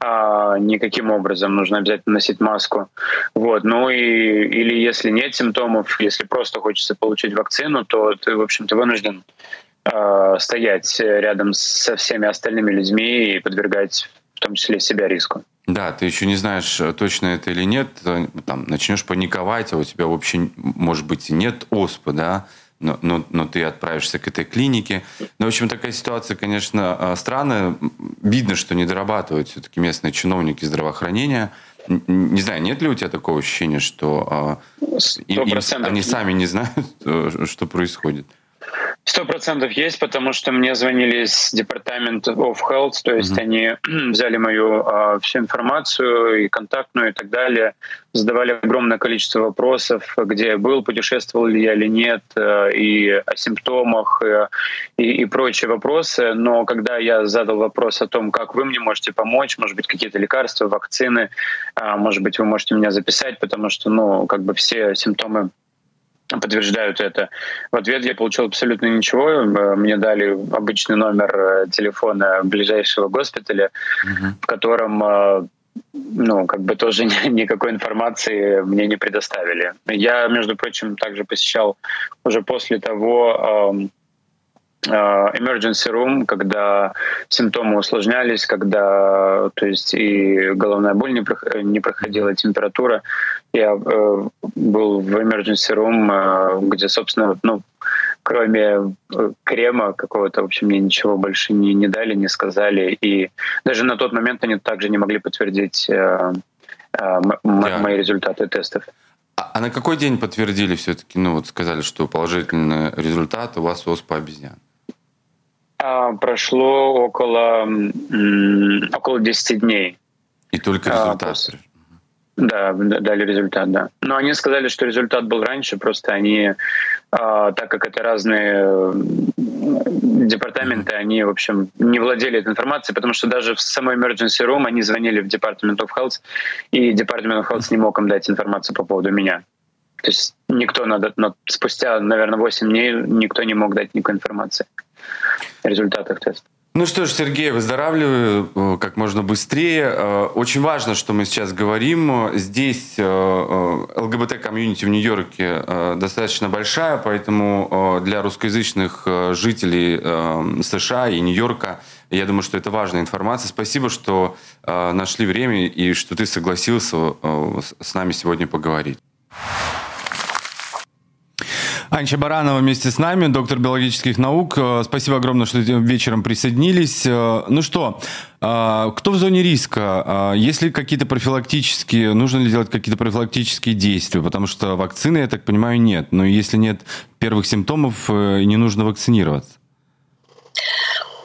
Speaker 12: а, никаким образом. Нужно обязательно носить маску. Вот. Ну и или если нет симптомов, если просто хочется получить вакцину, то ты, в общем-то, вынужден э, стоять рядом со всеми остальными людьми и подвергать в том числе себя риску.
Speaker 1: Да, ты еще не знаешь, точно это или нет, там, начнешь паниковать, а у тебя вообще, может быть, и нет оспы, да, но, но, но ты отправишься к этой клинике. Ну, в общем, такая ситуация, конечно, э, странная. Видно, что не дорабатывают все-таки местные чиновники здравоохранения. Не знаю, нет ли у тебя такого ощущения, что э, им, они сами не знают, э, что происходит?
Speaker 12: Сто процентов есть, потому что мне звонили с департамента of Health, то есть mm-hmm. они <clears throat> взяли мою а, всю информацию и контактную и так далее, задавали огромное количество вопросов, где я был, путешествовал ли я или нет, а, и о симптомах э, и, и прочие вопросы. Но когда я задал вопрос о том, как вы мне можете помочь, может быть какие-то лекарства, вакцины, а, может быть вы можете меня записать, потому что ну как бы все симптомы подтверждают это. В ответ я получил абсолютно ничего. Э, мне дали обычный номер э, телефона ближайшего госпиталя, угу. в котором э, ну, как бы тоже <laughs> никакой информации мне не предоставили. Я, между прочим, также посещал уже после того emergency room, когда симптомы усложнялись, когда то есть и головная боль не проходила, температура я э, был в emergency room, э, где, собственно, ну, кроме э, крема какого-то, в общем, мне ничего больше не, не дали, не сказали. И даже на тот момент они также не могли подтвердить э, э, мои результаты тестов.
Speaker 1: А, а на какой день подтвердили все-таки, ну вот сказали, что положительный результат у вас оспа обезьян?
Speaker 12: А, прошло около, около 10 дней.
Speaker 1: И только а, результат? А, после...
Speaker 12: Да, дали результат, да. Но они сказали, что результат был раньше, просто они, э, так как это разные департаменты, они, в общем, не владели этой информацией, потому что даже в самой emergency room они звонили в Department of Health, и Department of Health не мог им дать информацию по поводу меня. То есть никто, надо, но спустя, наверное, 8 дней никто не мог дать никакой информации о результатах теста.
Speaker 1: Ну что ж, Сергей, выздоравливаю э, как можно быстрее. Э, очень важно, что мы сейчас говорим. Здесь э, ЛГБТ-комьюнити в Нью-Йорке достаточно большая, поэтому для русскоязычных жителей США и Нью-Йорка я думаю, что это важная информация. Спасибо, что нашли время и что ты согласился с нами сегодня поговорить. Анча Баранова вместе с нами, доктор биологических наук. Э, спасибо огромное, что вечером присоединились. Э, ну что, э, кто в зоне риска? Есть ли какие-то профилактические, нужно ли делать какие-то профилактические действия? Потому что вакцины, я так понимаю, нет. Но если нет первых симптомов, не нужно вакцинироваться.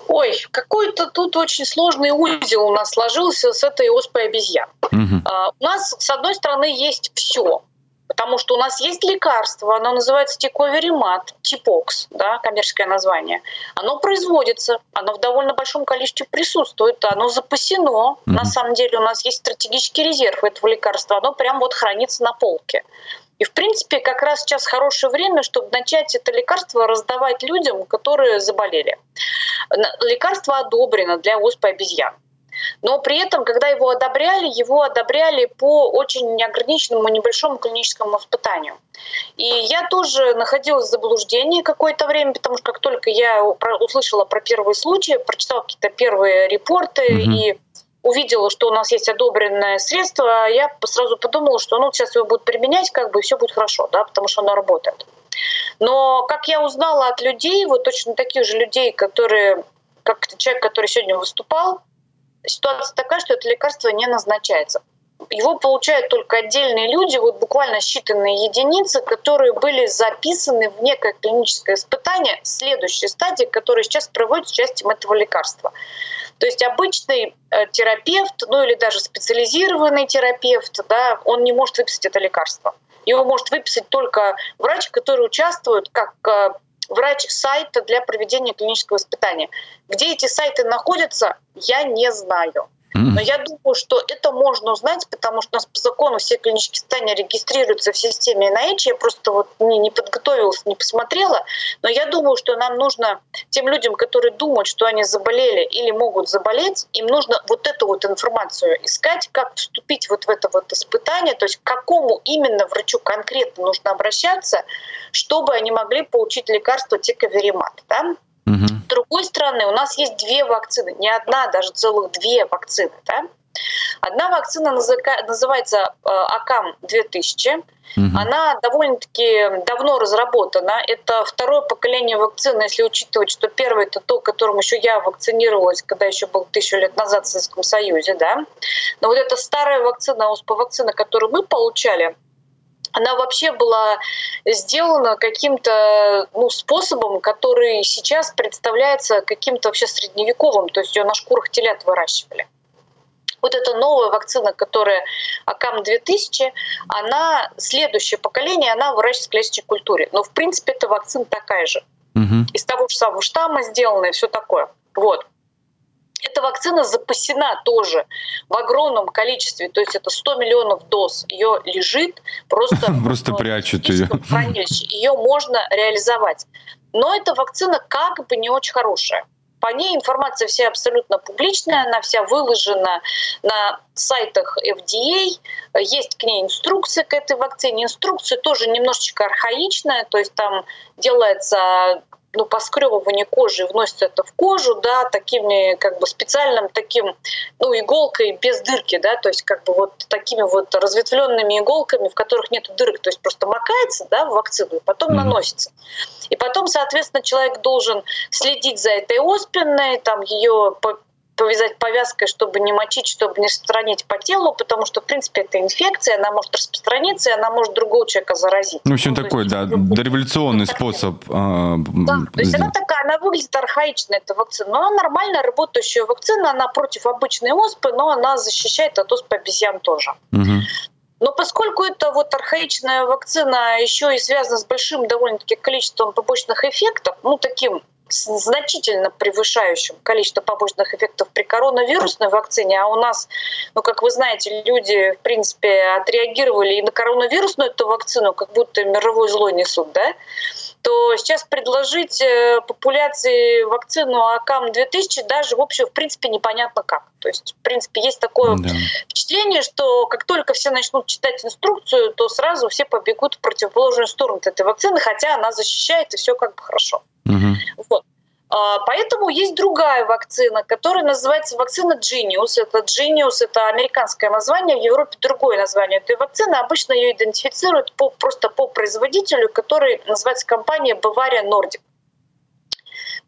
Speaker 11: Ой, какой-то тут очень сложный узел у нас сложился с этой оспой обезьян. Угу. у нас, с одной стороны, есть все потому что у нас есть лекарство, оно называется тиковеримат, типокс, да, коммерческое название. Оно производится, оно в довольно большом количестве присутствует, оно запасено. Mm-hmm. На самом деле у нас есть стратегический резерв этого лекарства, оно прям вот хранится на полке. И, в принципе, как раз сейчас хорошее время, чтобы начать это лекарство раздавать людям, которые заболели. Лекарство одобрено для оспы обезьян. Но при этом, когда его одобряли, его одобряли по очень неограниченному небольшому клиническому испытанию. И я тоже находилась в заблуждении какое-то время, потому что как только я услышала про первые случаи, прочитала какие-то первые репорты угу. и увидела, что у нас есть одобренное средство, я сразу подумала, что ну, сейчас его будут применять, как бы все будет хорошо, да, потому что оно работает. Но как я узнала от людей, вот точно таких же людей, которые, как человек, который сегодня выступал, ситуация такая, что это лекарство не назначается. Его получают только отдельные люди, вот буквально считанные единицы, которые были записаны в некое клиническое испытание следующей стадии, которая сейчас проводит с участием этого лекарства. То есть обычный э, терапевт, ну или даже специализированный терапевт, да, он не может выписать это лекарство. Его может выписать только врач, который участвует как э, врач сайта для проведения клинического испытания. Где эти сайты находятся, я не знаю. Но я думаю, что это можно узнать, потому что у нас по закону все клинические испытания регистрируются в системе NIH. Я просто вот не, не подготовилась, не посмотрела. Но я думаю, что нам нужно тем людям, которые думают, что они заболели или могут заболеть, им нужно вот эту вот информацию искать, как вступить вот в это вот испытание, то есть к какому именно врачу конкретно нужно обращаться, чтобы они могли получить лекарство тиковеримат. Да? С другой стороны, у нас есть две вакцины, не одна, даже целых две вакцины. Да? Одна вакцина называется э, АКАМ-2000. Угу. Она довольно-таки давно разработана. Это второе поколение вакцины, если учитывать, что первое это то, которым еще я вакцинировалась, когда еще был тысячу лет назад в Советском Союзе. Да? Но вот эта старая вакцина, оспа-вакцина, которую мы получали, она вообще была сделана каким-то ну, способом, который сейчас представляется каким-то вообще средневековым, то есть ее на шкурах телят выращивали. Вот эта новая вакцина, которая АКАМ-2000, она, следующее поколение, она выращивается в клеточной культуре. Но, в принципе, эта вакцина такая же. Угу. Из того же самого штамма сделанная, все такое. Вот. Эта вакцина запасена тоже в огромном количестве, то есть это 100 миллионов доз. Ее лежит просто... <laughs>
Speaker 1: Просто прячут ее.
Speaker 11: Ее можно реализовать. Но эта вакцина как бы не очень хорошая. По ней информация вся абсолютно публичная, она вся выложена на сайтах FDA. Есть к ней инструкция к этой вакцине. Инструкция тоже немножечко архаичная, то есть там делается ну, поскребывание кожи, вносится это в кожу, да, такими, как бы, специальным таким, ну, иголкой без дырки, да, то есть, как бы, вот такими вот разветвленными иголками, в которых нет дырок, то есть, просто макается, да, в вакцину, и потом mm-hmm. наносится. И потом, соответственно, человек должен следить за этой оспиной, там, ее повязать повязкой, чтобы не мочить, чтобы не распространить по телу, потому что, в принципе, это инфекция, она может распространиться, и она может другого человека заразить.
Speaker 1: Ну, в общем, ну, такой, да, дореволюционный способ.
Speaker 11: А, да, то есть она такая, она выглядит архаично, эта вакцина, но она нормально работающая вакцина, она против обычной оспы, но она защищает от оспы обезьян тоже. Угу. Но поскольку это вот архаичная вакцина еще и связана с большим довольно-таки количеством побочных эффектов, ну, таким значительно превышающим количество побочных эффектов при коронавирусной вакцине, а у нас, ну, как вы знаете, люди, в принципе, отреагировали и на коронавирусную эту вакцину, как будто мировой зло несут, да, то сейчас предложить э, популяции вакцину АКАМ-2000 даже, в общем, в принципе, непонятно как. То есть, в принципе, есть такое да. впечатление, что как только все начнут читать инструкцию, то сразу все побегут в противоположную сторону этой вакцины, хотя она защищает, и все как бы хорошо. Угу. Вот. А, поэтому есть другая вакцина, которая называется вакцина Genius. Это Genius, это американское название, в Европе другое название этой вакцины. Обычно ее идентифицируют по, просто по производителю, который называется компания Bavaria Nordic.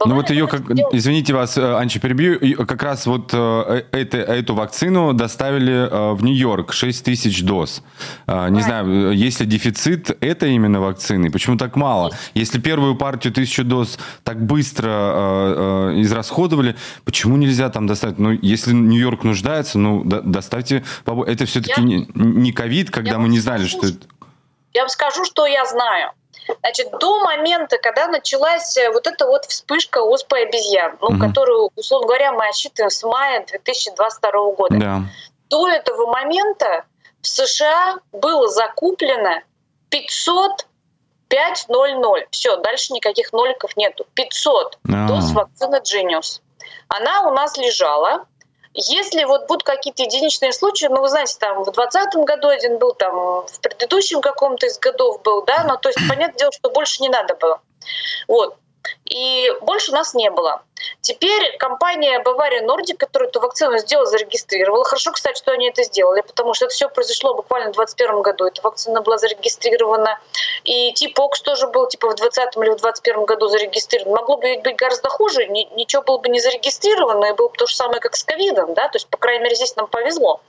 Speaker 1: Ну вот ее, как, извините вас, э, Анча, перебью, как раз вот э, это, эту вакцину доставили э, в Нью-Йорк, 6 тысяч доз. Не знаю, есть ли дефицит этой именно вакцины, почему так мало? Если первую партию тысячу доз так быстро израсходовали, почему нельзя там доставить? Ну, если Нью-Йорк нуждается, ну, доставьте... Это все-таки не ковид, когда мы не знали, что это...
Speaker 11: Я вам скажу, что я знаю. Значит, до момента, когда началась э, вот эта вот вспышка оспы обезьян, ну, угу. которую, условно говоря, мы отсчитываем с мая 2022 года, да. до этого момента в США было закуплено 500 500. Все, дальше никаких ноликов нету. 500 А-а-а. доз вакцины Genius. Она у нас лежала. Если вот будут какие-то единичные случаи, ну, вы знаете, там в 2020 году один был, там в предыдущем каком-то из годов был, да, но то есть, понятное дело, что больше не надо было. Вот. И больше у нас не было. Теперь компания Бавария Нордик, которая эту вакцину сделала, зарегистрировала. Хорошо, кстати, что они это сделали, потому что это все произошло буквально в 2021 году. Эта вакцина была зарегистрирована. И Типокс тоже был типа в 2020 или в 2021 году зарегистрирован. Могло бы быть гораздо хуже, ничего было бы не зарегистрировано, и было бы то же самое, как с ковидом, да, то есть, по крайней мере, здесь нам повезло.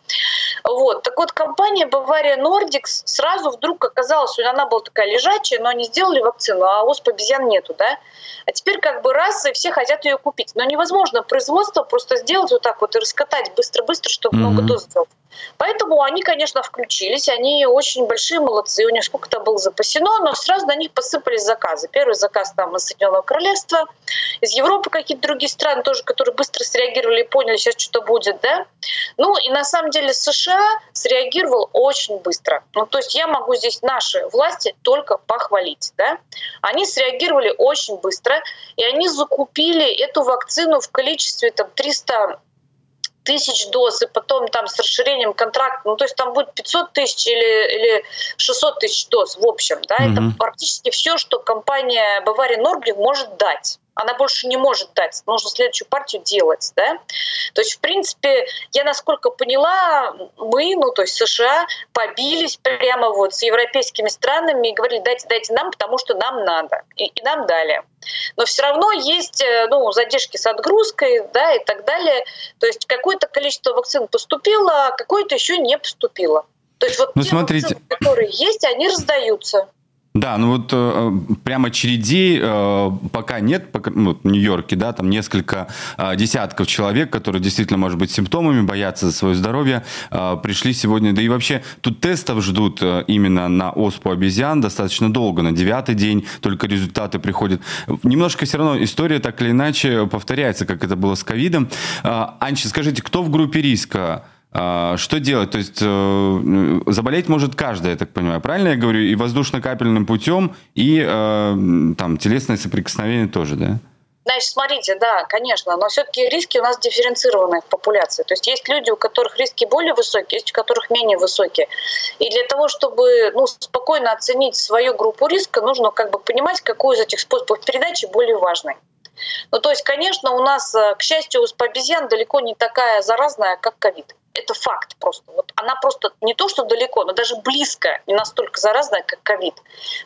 Speaker 11: Вот. Так вот, компания Бавария Нордикс сразу вдруг оказалась, она была такая лежачая, но они сделали вакцину, а оспы обезьян нету, да. А теперь как бы раз, и все хотят ее купить. Но невозможно производство просто сделать вот так вот и раскатать быстро-быстро, чтобы mm-hmm. много доз сделать. Поэтому они, конечно, включились, они очень большие молодцы, у них сколько-то было запасено, но сразу на них посыпались заказы. Первый заказ там из Соединенного Королевства, из Европы какие-то другие страны тоже, которые быстро среагировали и поняли, сейчас что-то будет, да. Ну и на самом деле США среагировал очень быстро. Ну то есть я могу здесь наши власти только похвалить, да. Они среагировали очень быстро, и они закупили эту вакцину в количестве там 300 тысяч доз, и потом там с расширением контракта, ну то есть там будет 500 тысяч или, или 600 тысяч доз в общем, да, mm-hmm. это практически все, что компания Бавария Норблик может дать она больше не может дать, нужно следующую партию делать, да. То есть, в принципе, я насколько поняла, мы, ну, то есть США, побились прямо вот с европейскими странами и говорили, дайте, дайте нам, потому что нам надо, и, и нам дали. Но все равно есть, э, ну, задержки с отгрузкой, да, и так далее. То есть какое-то количество вакцин поступило, а какое-то еще не поступило. То есть вот ну, те смотрите. вакцины, которые есть, они раздаются.
Speaker 1: Да, ну вот э, прямо очередей э, пока нет, пока, ну, в Нью-Йорке, да, там несколько э, десятков человек, которые действительно, может быть, симптомами, боятся за свое здоровье, э, пришли сегодня, да и вообще тут тестов ждут э, именно на оспу обезьян достаточно долго, на девятый день только результаты приходят. Немножко все равно история так или иначе повторяется, как это было с ковидом. Э, Анчи, скажите, кто в группе риска? А, что делать? То есть э, заболеть может каждый, я так понимаю. Правильно я говорю? И воздушно-капельным путем, и э, там телесное соприкосновение тоже, да?
Speaker 11: Значит, смотрите, да, конечно, но все-таки риски у нас дифференцированы в популяции. То есть есть люди, у которых риски более высокие, есть у которых менее высокие. И для того, чтобы ну, спокойно оценить свою группу риска, нужно как бы понимать, какой из этих способов передачи более важный. Ну, то есть, конечно, у нас, э, к счастью, у обезьян далеко не такая заразная, как ковид. Это факт просто. Вот она просто не то, что далеко, но даже близко не настолько заразная, как ковид.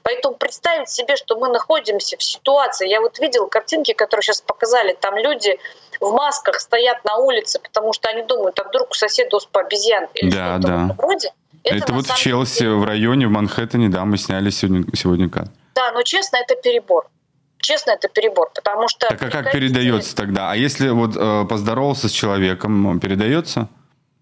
Speaker 11: Поэтому представить себе, что мы находимся в ситуации... Я вот видела картинки, которые сейчас показали. Там люди в масках стоят на улице, потому что они думают, а вдруг у соседа оспа обезьян или
Speaker 1: да, что-то да.
Speaker 11: вроде.
Speaker 1: Это, это вот в Челси, деле... в районе, в Манхэттене, да, мы сняли сегодня, сегодня кадр.
Speaker 11: Да, но честно, это перебор честно, это перебор, потому что...
Speaker 1: Так а как передается тогда? А если вот э, поздоровался с человеком, передается?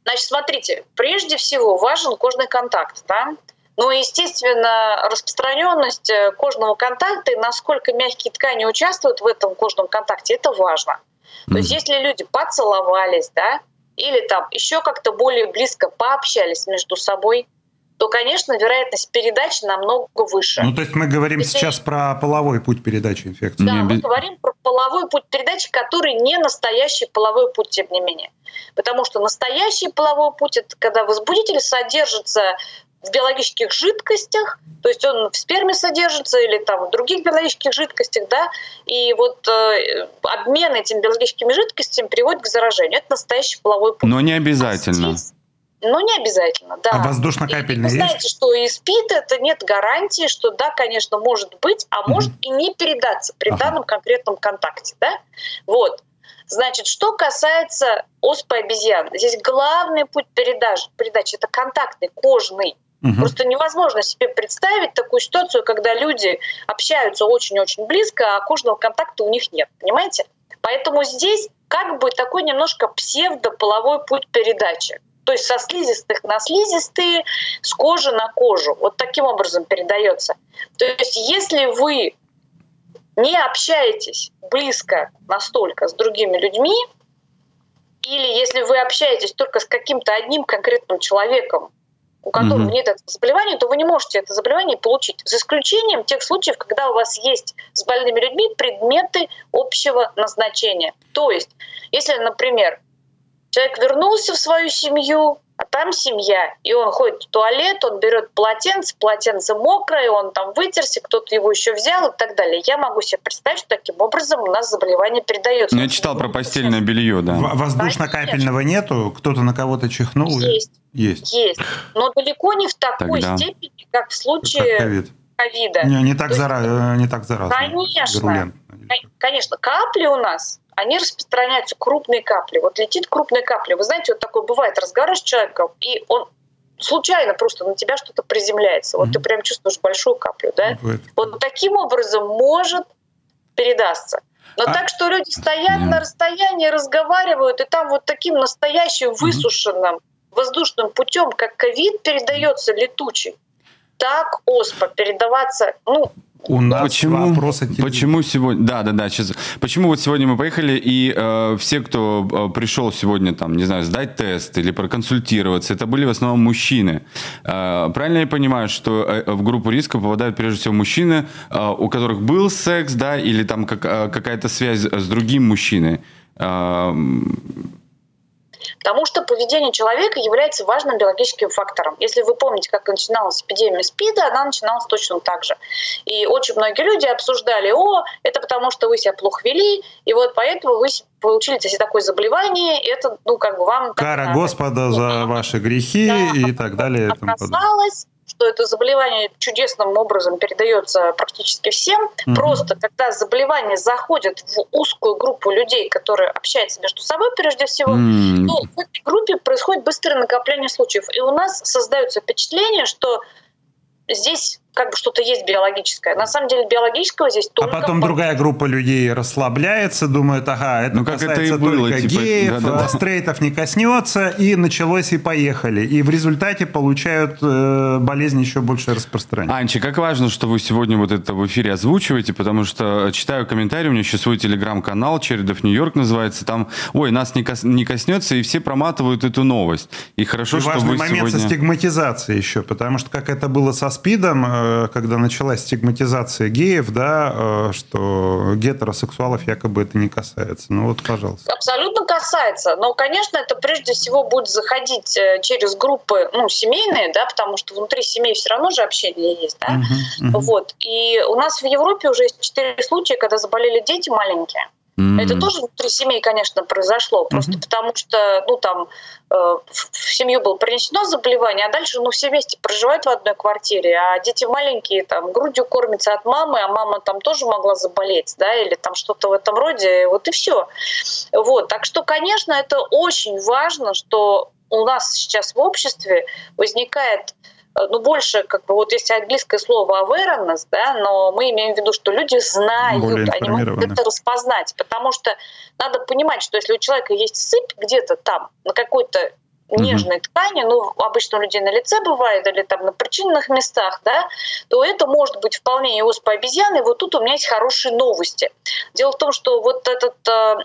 Speaker 11: Значит, смотрите, прежде всего важен кожный контакт, да? Ну естественно, распространенность э, кожного контакта и насколько мягкие ткани участвуют в этом кожном контакте, это важно. То есть если люди поцеловались, да, или там еще как-то более близко пообщались между собой, то, конечно, вероятность передачи намного выше.
Speaker 2: Ну, то есть мы говорим Если... сейчас про половой путь передачи инфекции.
Speaker 11: Да, мы говорим про половой путь передачи, который не настоящий половой путь, тем не менее. Потому что настоящий половой путь – это когда возбудитель содержится в биологических жидкостях, то есть он в сперме содержится или там в других биологических жидкостях, да, и вот э, обмен этими биологическими жидкостями приводит к заражению. Это настоящий половой путь.
Speaker 1: Но не обязательно. А здесь,
Speaker 11: ну, не обязательно, да.
Speaker 2: А воздушно-капельный
Speaker 11: Вы знаете, что и СПИД, это нет гарантии, что да, конечно, может быть, а может и не передаться при ага. данном конкретном контакте, да? Вот. Значит, что касается оспы обезьян, здесь главный путь передачи, передачи это контактный, кожный. Угу. Просто невозможно себе представить такую ситуацию, когда люди общаются очень-очень близко, а кожного контакта у них нет, понимаете? Поэтому здесь как бы такой немножко псевдополовой путь передачи. То есть со слизистых на слизистые, с кожи на кожу. Вот таким образом передается. То есть если вы не общаетесь близко настолько с другими людьми, или если вы общаетесь только с каким-то одним конкретным человеком, у которого mm-hmm. нет этого заболевания, то вы не можете это заболевание получить. За исключением тех случаев, когда у вас есть с больными людьми предметы общего назначения. То есть, если, например, Человек вернулся в свою семью, а там семья. И он ходит в туалет, он берет полотенце, полотенце мокрое, он там вытерся, кто-то его еще взял и так далее. Я могу себе представить, что таким образом у нас заболевание передается.
Speaker 1: Ну, я читал про постельное белье, да.
Speaker 2: Воздушно-капельного нету? Кто-то на кого-то чихнул?
Speaker 11: Есть.
Speaker 2: Есть.
Speaker 11: Есть. Но далеко не в такой Тогда. степени, как в случае как ковида.
Speaker 2: Не, не так, зара... не так заразно.
Speaker 11: Конечно. Конечно. Капли у нас они распространяются, крупные капли. Вот летит крупная капля. Вы знаете, вот такой бывает разговор с человеком, и он случайно просто на тебя что-то приземляется. Вот mm-hmm. ты прям чувствуешь большую каплю, да? Бывает. Вот таким образом может передастся. Но а... так, что люди стоят mm-hmm. на расстоянии, разговаривают, и там вот таким настоящим высушенным mm-hmm. воздушным путем, как ковид передается летучий, так оспа передаваться, ну,
Speaker 1: у нас почему, вопросы. Почему сегодня? Да, да, да. Сейчас. Почему вот сегодня мы поехали и э, все, кто э, пришел сегодня, там, не знаю, сдать тест или проконсультироваться, это были в основном мужчины. Э, правильно я понимаю, что э, в группу риска попадают прежде всего мужчины, э, у которых был секс, да, или там как, э, какая-то связь с другим мужчиной? Э,
Speaker 11: Потому что поведение человека является важным биологическим фактором. Если вы помните, как начиналась эпидемия СПИДа, она начиналась точно так же. И очень многие люди обсуждали, о, это потому что вы себя плохо вели, и вот поэтому вы получили такое заболевание, и это, ну, как бы вам...
Speaker 2: Кара Господа за ваши грехи да, и так далее.
Speaker 11: Оказалось, что это заболевание чудесным образом передается практически всем. Mm-hmm. Просто когда заболевание заходит в узкую группу людей, которые общаются между собой прежде всего, mm-hmm. то в этой группе происходит быстрое накопление случаев. И у нас создается впечатление, что здесь как бы что-то есть биологическое. На самом деле биологического здесь
Speaker 2: а только... А потом другая группа людей расслабляется, думает, ага, это ну, как касается это и было, только типа, геев, да, да, да. стрейтов не коснется, и началось и поехали. И в результате получают э, болезнь еще больше распространения.
Speaker 1: Анчи, как важно, что вы сегодня вот это в эфире озвучиваете, потому что читаю комментарии, у меня еще свой телеграм-канал, Чередов Нью-Йорк называется, там, ой, нас не, кос, не коснется, и все проматывают эту новость. И хорошо, и что
Speaker 2: важный
Speaker 1: вы
Speaker 2: момент
Speaker 1: сегодня...
Speaker 2: со стигматизацией еще, потому что как это было со СПИДом, э, когда началась стигматизация геев, да, э, что гетеросексуалов якобы это не касается. Ну вот, пожалуйста.
Speaker 11: Абсолютно касается. Но, конечно, это прежде всего будет заходить э, через группы ну, семейные, да, потому что внутри семей все равно же общение есть. Да? Uh-huh, uh-huh. Вот. И у нас в Европе уже есть четыре случая, когда заболели дети маленькие. Mm-hmm. Это тоже внутри семей, конечно, произошло, просто mm-hmm. потому что, ну, там, э, в семью было принесено заболевание, а дальше, ну, все вместе проживают в одной квартире, а дети маленькие, там, грудью кормятся от мамы, а мама там тоже могла заболеть, да, или там что-то в этом роде, вот и все. Вот, так что, конечно, это очень важно, что у нас сейчас в обществе возникает ну, больше, как бы, вот есть английское слово awareness, да, но мы имеем в виду, что люди знают, они могут это распознать, потому что надо понимать, что если у человека есть сыпь где-то там, на какой-то нежной mm-hmm. ткани, ну, обычно у людей на лице бывает, или там на причинных местах, да, то это может быть вполне и оспа обезьяны. И вот тут у меня есть хорошие новости. Дело в том, что вот этот э,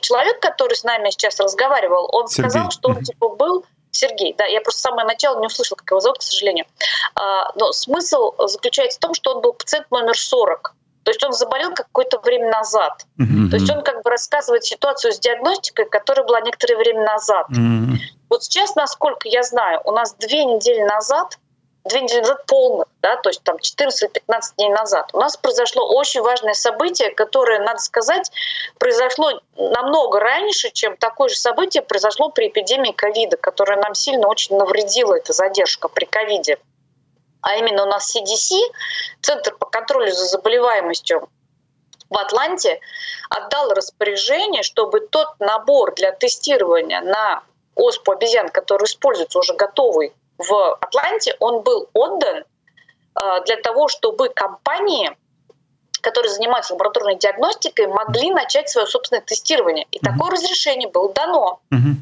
Speaker 11: человек, который с нами сейчас разговаривал, он Сергей. сказал, что он типа был Сергей, да, я просто самое начало не услышала, как его зовут, к сожалению. А, но смысл заключается в том, что он был пациент номер 40. То есть он заболел какое-то время назад. Mm-hmm. То есть он как бы рассказывает ситуацию с диагностикой, которая была некоторое время назад. Mm-hmm. Вот сейчас, насколько я знаю, у нас две недели назад две недели назад полных, да, то есть там 14-15 дней назад, у нас произошло очень важное событие, которое, надо сказать, произошло намного раньше, чем такое же событие произошло при эпидемии ковида, которая нам сильно очень навредила, эта задержка при ковиде. А именно у нас CDC, Центр по контролю за заболеваемостью в Атланте, отдал распоряжение, чтобы тот набор для тестирования на оспу обезьян, который используется уже готовый в Атланте, он был отдан а, для того, чтобы компании, которые занимаются лабораторной диагностикой, могли начать свое собственное тестирование. И mm-hmm. такое разрешение было дано. Mm-hmm.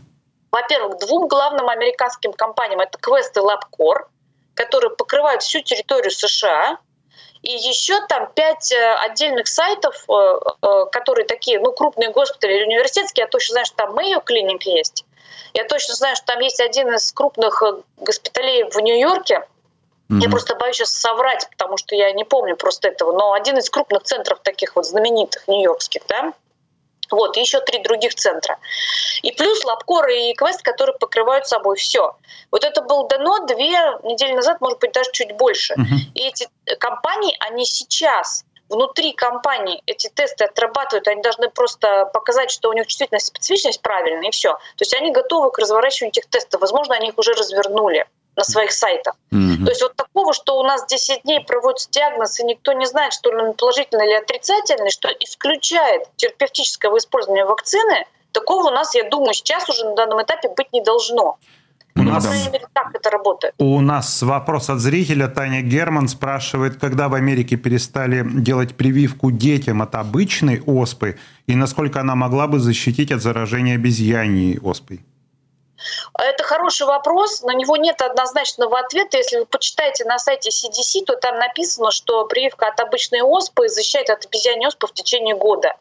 Speaker 11: Во-первых, двум главным американским компаниям, это Quest и LabCorp, которые покрывают всю территорию США, и еще там пять э, отдельных сайтов, э, э, которые такие, ну, крупные госпитали или университетские. Я точно знаю, что там Mayo Clinic есть. Я точно знаю, что там есть один из крупных э, госпиталей в Нью-Йорке. Mm-hmm. Я просто боюсь сейчас соврать, потому что я не помню просто этого. Но один из крупных центров таких вот знаменитых нью-йоркских, да, вот, и еще три других центра. И плюс Лапкор и Квест, которые покрывают собой все. Вот это было дано две недели назад, может быть, даже чуть больше. Uh-huh. И эти компании, они сейчас внутри компании эти тесты отрабатывают, они должны просто показать, что у них действительно специфичность правильная, и все. То есть они готовы к разворачиванию этих тестов. Возможно, они их уже развернули на своих сайтах. Mm-hmm. То есть вот такого, что у нас 10 дней проводится диагноз, и никто не знает, что он положительный или отрицательный, что исключает терапевтическое использование вакцины, такого у нас, я думаю, сейчас уже на данном этапе быть не должно. У нас, так это работает.
Speaker 2: У нас вопрос от зрителя. Таня Герман спрашивает, когда в Америке перестали делать прививку детям от обычной оспы, и насколько она могла бы защитить от заражения обезьяньей оспой?
Speaker 11: Это хороший вопрос, на него нет однозначного ответа. Если вы почитаете на сайте CDC, то там написано, что прививка от обычной оспы защищает от обезьяньей оспы в течение года.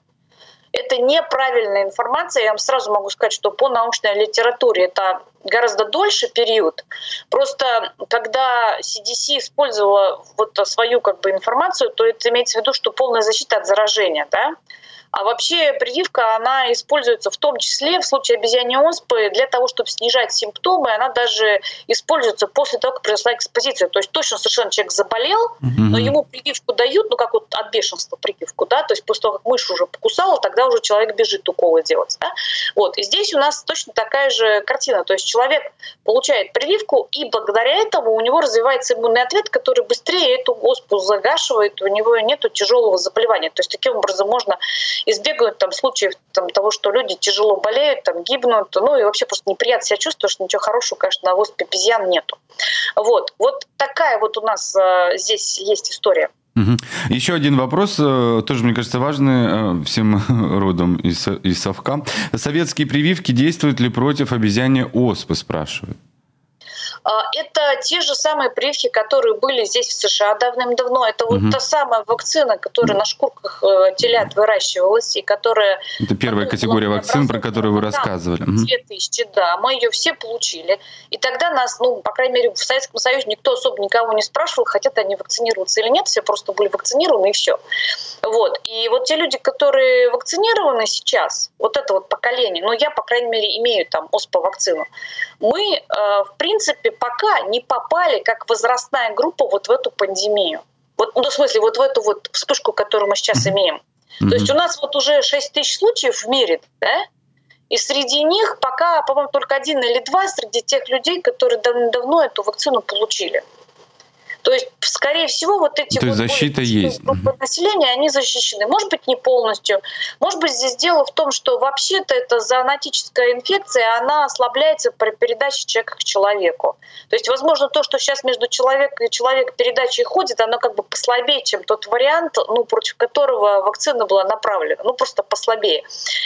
Speaker 11: Это неправильная информация. Я вам сразу могу сказать, что по научной литературе это гораздо дольше период. Просто когда CDC использовала вот свою как бы информацию, то это имеется в виду, что полная защита от заражения, да? А вообще прививка, она используется в том числе в случае обезьяньей оспы для того, чтобы снижать симптомы. Она даже используется после того, как произошла экспозиция. То есть точно совершенно человек заболел, но ему прививку дают, ну как вот от бешенства прививку, да, то есть после того, как мышь уже покусала, тогда уже человек бежит уколы делать. Да? Вот. И здесь у нас точно такая же картина. То есть человек получает прививку, и благодаря этому у него развивается иммунный ответ, который быстрее эту оспу загашивает, у него нет тяжелого заболевания. То есть таким образом можно избегают там случаев там, того, что люди тяжело болеют, там, гибнут, ну и вообще просто неприятно себя чувствуешь, ничего хорошего, конечно, на оспе обезьян нету. Вот, вот такая вот у нас э, здесь есть история.
Speaker 1: Угу. Еще один вопрос, э, тоже, мне кажется, важный э, всем <laughs> родом из, из совка. Советские прививки действуют ли против обезьяне оспы, спрашивают?
Speaker 11: А, это те же самые прививки, которые были здесь в США давным-давно. Это вот угу. та самая вакцина, которая на шкурках э, телят выращивалась и которая...
Speaker 1: Это первая категория вакцин, про которую вы рассказывали.
Speaker 11: 2000, да. Мы ее все получили. И тогда нас, ну, по крайней мере, в Советском Союзе никто особо никого не спрашивал, хотят они вакцинироваться или нет. Все просто были вакцинированы и все. Вот. И вот те люди, которые вакцинированы сейчас, вот это вот поколение, ну, я, по крайней мере, имею там оспа-вакцину, мы, э, в принципе, пока не попали как возрастная группа вот в эту пандемию. Вот, ну, в смысле, вот в эту вот вспышку, которую мы сейчас имеем. Mm-hmm. То есть у нас вот уже 6 тысяч случаев в мире, да? И среди них пока, по-моему, только один или два среди тех людей, которые давно эту вакцину получили. То есть, скорее всего, вот эти
Speaker 1: То
Speaker 11: вот
Speaker 1: защита есть.
Speaker 11: группы населения, они защищены. Может быть, не полностью. Может быть, здесь дело в том, что вообще-то эта зоонотическая инфекция, она ослабляется при передаче человека к человеку. То есть, возможно, то, что сейчас между человеком и человеком передачей ходит, оно как бы послабее, чем тот вариант, ну, против которого вакцина была направлена. Ну, просто послабее.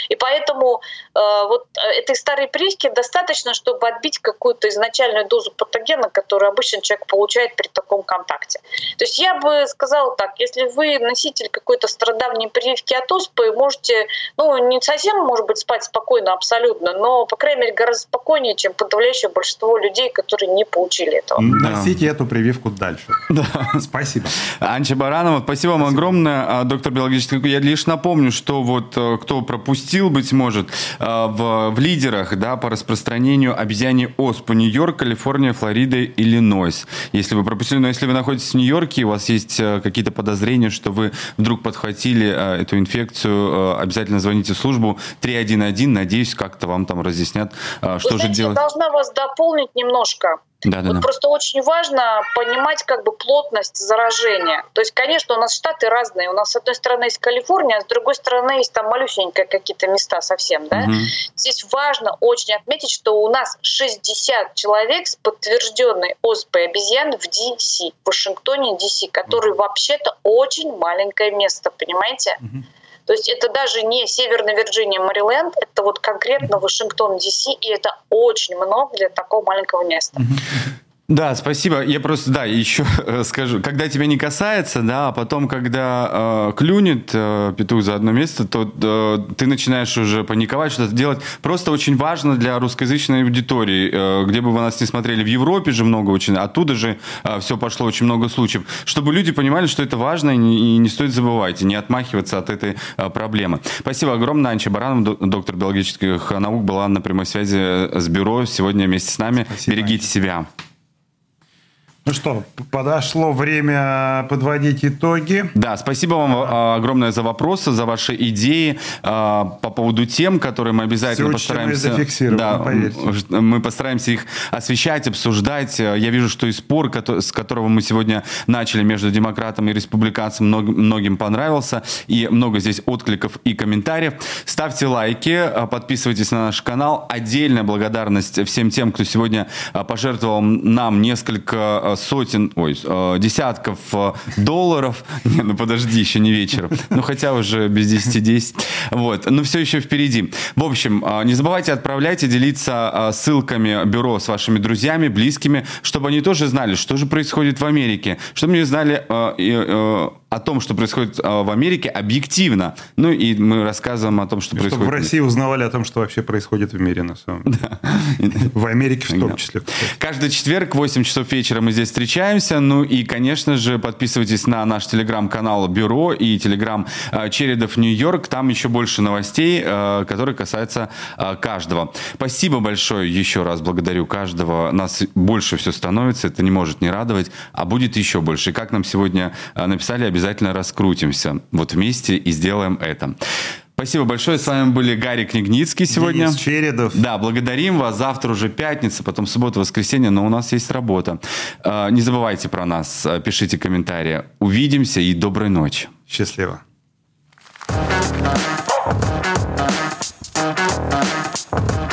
Speaker 11: И поэтому э, вот этой старой прививки достаточно, чтобы отбить какую-то изначальную дозу патогена, которую обычно человек получает при таком контакте. То есть я бы сказала так, если вы носитель какой-то страдавней прививки от оспы, можете, ну, не совсем, может быть, спать спокойно абсолютно, но, по крайней мере, гораздо спокойнее, чем подавляющее большинство людей, которые не получили этого.
Speaker 2: Носите эту прививку дальше. <laughs> Да. Спасибо.
Speaker 1: Анча Баранова, спасибо вам огромное, а, доктор биологической. Я лишь напомню, что вот э, кто пропустил, быть может, э, в, в лидерах да, по распространению обезьяне оспы Нью-Йорк, Калифорния, Флорида, Иллинойс. Если вы пропустили, но если вы находитесь в Нью-Йорке, у вас есть э, какие-то подозрения, что вы вдруг подхватили э, эту инфекцию, э, обязательно звоните в службу 311. Надеюсь, как-то вам там разъяснят, что
Speaker 11: вы
Speaker 1: же делать.
Speaker 11: Я должна вас дополнить немножко.
Speaker 1: Да, да,
Speaker 11: вот
Speaker 1: да.
Speaker 11: Просто очень важно понимать как бы плотность заражения. То есть, конечно, у нас штаты разные. У нас с одной стороны есть Калифорния, а с другой стороны есть там малюсенькие какие-то места совсем. Да? Угу. Здесь важно очень отметить, что у нас 60 человек с подтвержденной оспой обезьян в DC, в Вашингтоне, DC, который вообще-то очень маленькое место, понимаете? Угу. То есть это даже не Северная Вирджиния, Мэриленд, это вот конкретно Вашингтон, Ди-Си, и это очень много для такого маленького места.
Speaker 1: Да, спасибо. Я просто, да, еще <laughs> скажу, когда тебя не касается, да, а потом, когда э, клюнет э, петух за одно место, то э, ты начинаешь уже паниковать, что-то делать. Просто очень важно для русскоязычной аудитории, э, где бы вы нас не смотрели, в Европе же много очень, оттуда же э, все пошло очень много случаев, чтобы люди понимали, что это важно и не, и не стоит забывать, и не отмахиваться от этой э, проблемы. Спасибо огромное, Анча Баранов, доктор биологических наук, была на прямой связи с бюро сегодня вместе с нами. Спасибо, Берегите Анча. себя.
Speaker 2: Ну что, подошло время подводить итоги.
Speaker 1: Да, спасибо вам а, огромное за вопросы, за ваши идеи а, по поводу тем, которые мы обязательно Все постараемся...
Speaker 2: Да, поверьте.
Speaker 1: мы постараемся их освещать, обсуждать. Я вижу, что и спор, с которого мы сегодня начали между демократом и республиканцем, многим понравился, и много здесь откликов и комментариев. Ставьте лайки, а, подписывайтесь на наш канал. Отдельная благодарность всем тем, кто сегодня пожертвовал нам несколько сотен, ой, э, десятков э, долларов. <laughs> Не, ну подожди, еще не вечером. Ну хотя уже без 10-10. Вот, но все еще впереди. В общем, э, не забывайте отправлять и делиться ссылками бюро с вашими друзьями, близкими, чтобы они тоже знали, что же происходит в Америке, чтобы они знали о том, что происходит в Америке объективно. Ну и мы рассказываем о том, что и происходит.
Speaker 2: Чтобы в России узнавали о том, что вообще происходит в мире на самом деле. В Америке в том числе.
Speaker 1: Каждый четверг в 8 часов вечера мы здесь встречаемся. Ну и, конечно же, подписывайтесь на наш телеграм-канал Бюро и телеграм э, Чередов Нью-Йорк. Там еще больше новостей, э, которые касаются каждого. Спасибо большое еще раз. Благодарю каждого. Нас больше все становится. Это не может не радовать. А будет еще больше. И как нам сегодня написали, обязательно раскрутимся вот вместе и сделаем это. Спасибо большое. С вами были Гарри Книгницкий сегодня.
Speaker 2: Денис Чередов.
Speaker 1: Да, благодарим вас. Завтра уже пятница, потом суббота, воскресенье, но у нас есть работа. А, не забывайте про нас, а, пишите комментарии. Увидимся и доброй ночи.
Speaker 2: Счастливо.
Speaker 1: Thank you.